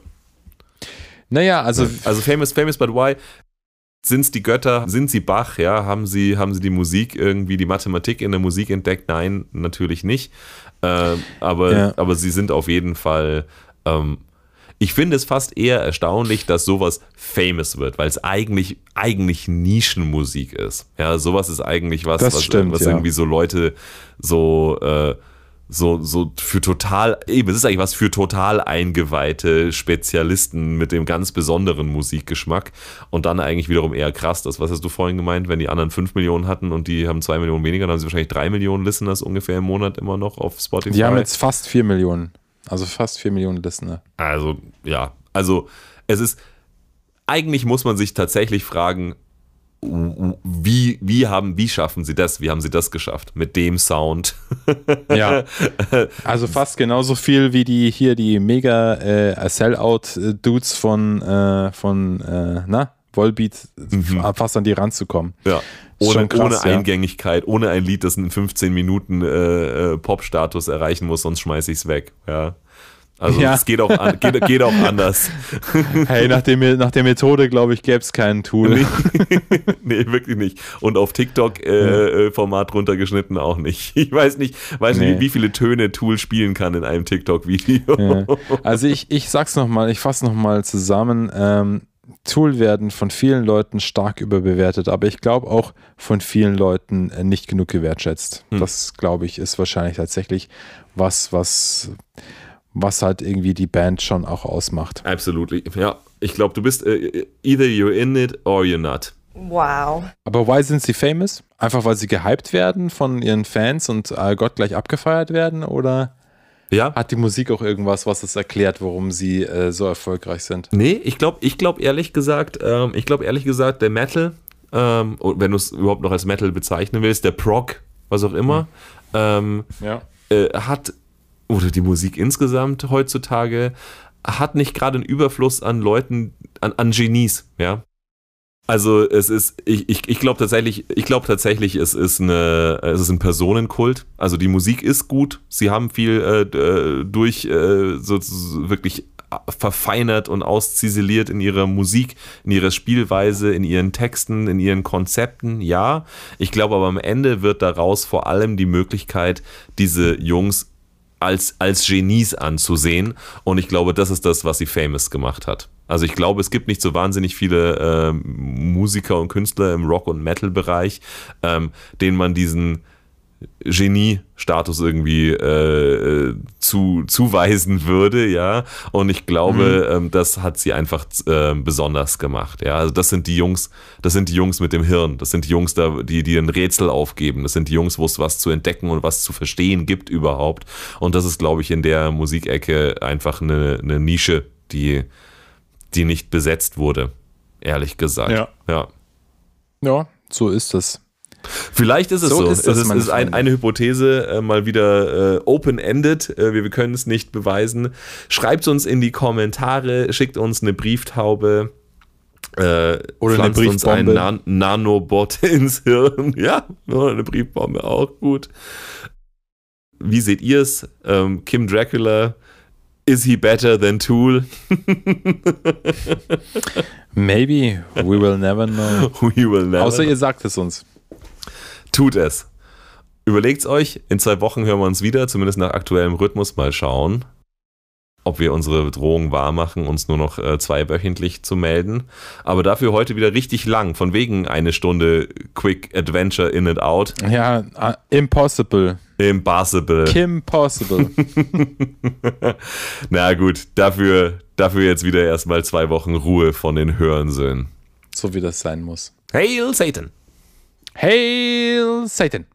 Naja, also Also famous, famous but why? Sind es die Götter? Sind sie Bach? Ja, haben sie, haben sie die Musik irgendwie, die Mathematik in der Musik entdeckt? Nein, natürlich nicht. Ähm, aber, Ja. aber sie sind auf jeden Fall. Ähm, ich finde es fast eher erstaunlich, dass sowas famous wird, weil es eigentlich, eigentlich Nischenmusik ist. Ja, sowas ist eigentlich was, Das was, stimmt, was ja. irgendwie so Leute so, äh, so, so für total, eben, es ist eigentlich was für total eingeweihte Spezialisten mit dem ganz besonderen Musikgeschmack und dann eigentlich wiederum eher krass, das, was hast du vorhin gemeint, wenn die anderen 5 Millionen hatten und die haben 2 Millionen weniger, dann haben sie wahrscheinlich 3 Millionen Listeners ungefähr im Monat immer noch auf Spotify. die haben jetzt fast 4 Millionen. Also fast 4 Millionen Listener. Also, ja. Also, es ist. Eigentlich muss man sich tatsächlich fragen, wie, wie, haben, wie schaffen sie das? Wie haben sie das geschafft? Mit dem Sound. <laughs> Ja. <laughs> Also fast genauso viel wie die hier die mega äh, Sellout-Dudes von, äh, von äh, na, Volbeat, fast an die ranzukommen. Ja. Ohne, krass, ohne ja. Eingängigkeit, ohne ein Lied, das in 15 Minuten äh, äh, Pop-Status erreichen muss, sonst schmeiße ich es weg. Ja. Also Ja. es geht auch, an, geht, geht auch anders. <laughs> Hey, nach, dem, nach der Methode, glaube ich, gäbe es kein Tool. Nee. <laughs> nee, wirklich nicht. Und auf TikTok-Format runtergeschnitten auch nicht. <laughs> Ich weiß nicht, weiß Nee. nicht, wie viele Töne Tool spielen kann in einem TikTok-Video. Ja. Also ich, ich sag's nochmal, ich fasse nochmal zusammen. Ähm, Tool werden von vielen Leuten stark überbewertet, aber ich glaube auch von vielen Leuten äh, nicht genug gewertschätzt. Hm. Das, glaube ich, ist wahrscheinlich tatsächlich was, was, was halt irgendwie die Band schon auch ausmacht. Absolutely. Ja, ich glaube, du bist äh, either you're in it or you're not. Wow. Aber why sind sie famous? Einfach weil sie gehypt werden von ihren Fans und äh, Gott gleich abgefeiert werden? Oder? Ja. Hat die Musik auch irgendwas, was es erklärt, warum sie äh, so erfolgreich sind? Nee, ich glaube, ich glaube ehrlich gesagt, ähm, ich glaube ehrlich gesagt, der Metal, ähm, wenn du es überhaupt noch als Metal bezeichnen willst, der Prog, was auch immer, ähm, Ja. äh, hat, oder die Musik insgesamt heutzutage, hat nicht gerade einen Überfluss an Leuten, an, an Genies, ja. Also es ist, ich, ich, ich glaube tatsächlich, ich glaube tatsächlich, es ist eine, es ist ein Personenkult. Also die Musik ist gut, sie haben viel äh, äh, durch äh, so, so wirklich verfeinert und ausziseliert in ihrer Musik, in ihrer Spielweise, in ihren Texten, in ihren Konzepten, ja. Ich glaube aber am Ende wird daraus vor allem die Möglichkeit, diese Jungs als, als Genies anzusehen. Und ich glaube, das ist das, was sie famous gemacht hat. Also ich glaube, es gibt nicht so wahnsinnig viele ähm, Musiker und Künstler im Rock- und Metal-Bereich, ähm, denen man diesen Genie-Status irgendwie äh, äh, zu, zuweisen würde, ja. Und ich glaube, ähm, das hat sie einfach äh, besonders gemacht, ja. Also das sind die Jungs, das sind die Jungs mit dem Hirn, das sind die Jungs, da, die, die ein Rätsel aufgeben, das sind die Jungs, wo es was zu entdecken und was zu verstehen gibt überhaupt. Und das ist, glaube ich, in der Musikecke einfach eine, eine Nische, die, die nicht besetzt wurde, ehrlich gesagt. Ja. ja. Ja, so ist es. Vielleicht ist es so. So ist das, es ist, ist ein, eine Hypothese äh, mal wieder äh, open-ended. Äh, wir, wir können es nicht beweisen. Schreibt uns in die Kommentare, schickt uns eine Brieftaube. Äh, Oder eine uns ein Briefbombe. Nan Nanobot <laughs> ins Hirn. Ja, oder eine Briefbombe auch gut. Wie seht ihr es? Ähm, Kim Dracula, is he better than Tool? Maybe, we will never <laughs> know. We will never Außer ihr sagt es uns. Tut es. Überlegt's euch, in zwei Wochen hören wir uns wieder, zumindest nach aktuellem Rhythmus mal schauen, ob wir unsere Drohung wahr machen, uns nur noch äh, zweiwöchentlich zu melden. Aber dafür heute wieder richtig lang, von wegen eine Stunde Quick Adventure in and out. Ja, uh, impossible. Impossible. Kim possible. <laughs> Na gut, dafür, dafür jetzt wieder erstmal zwei Wochen Ruhe von den Hörensöhnen. so wie das sein muss. Hail Satan! Hail Satan!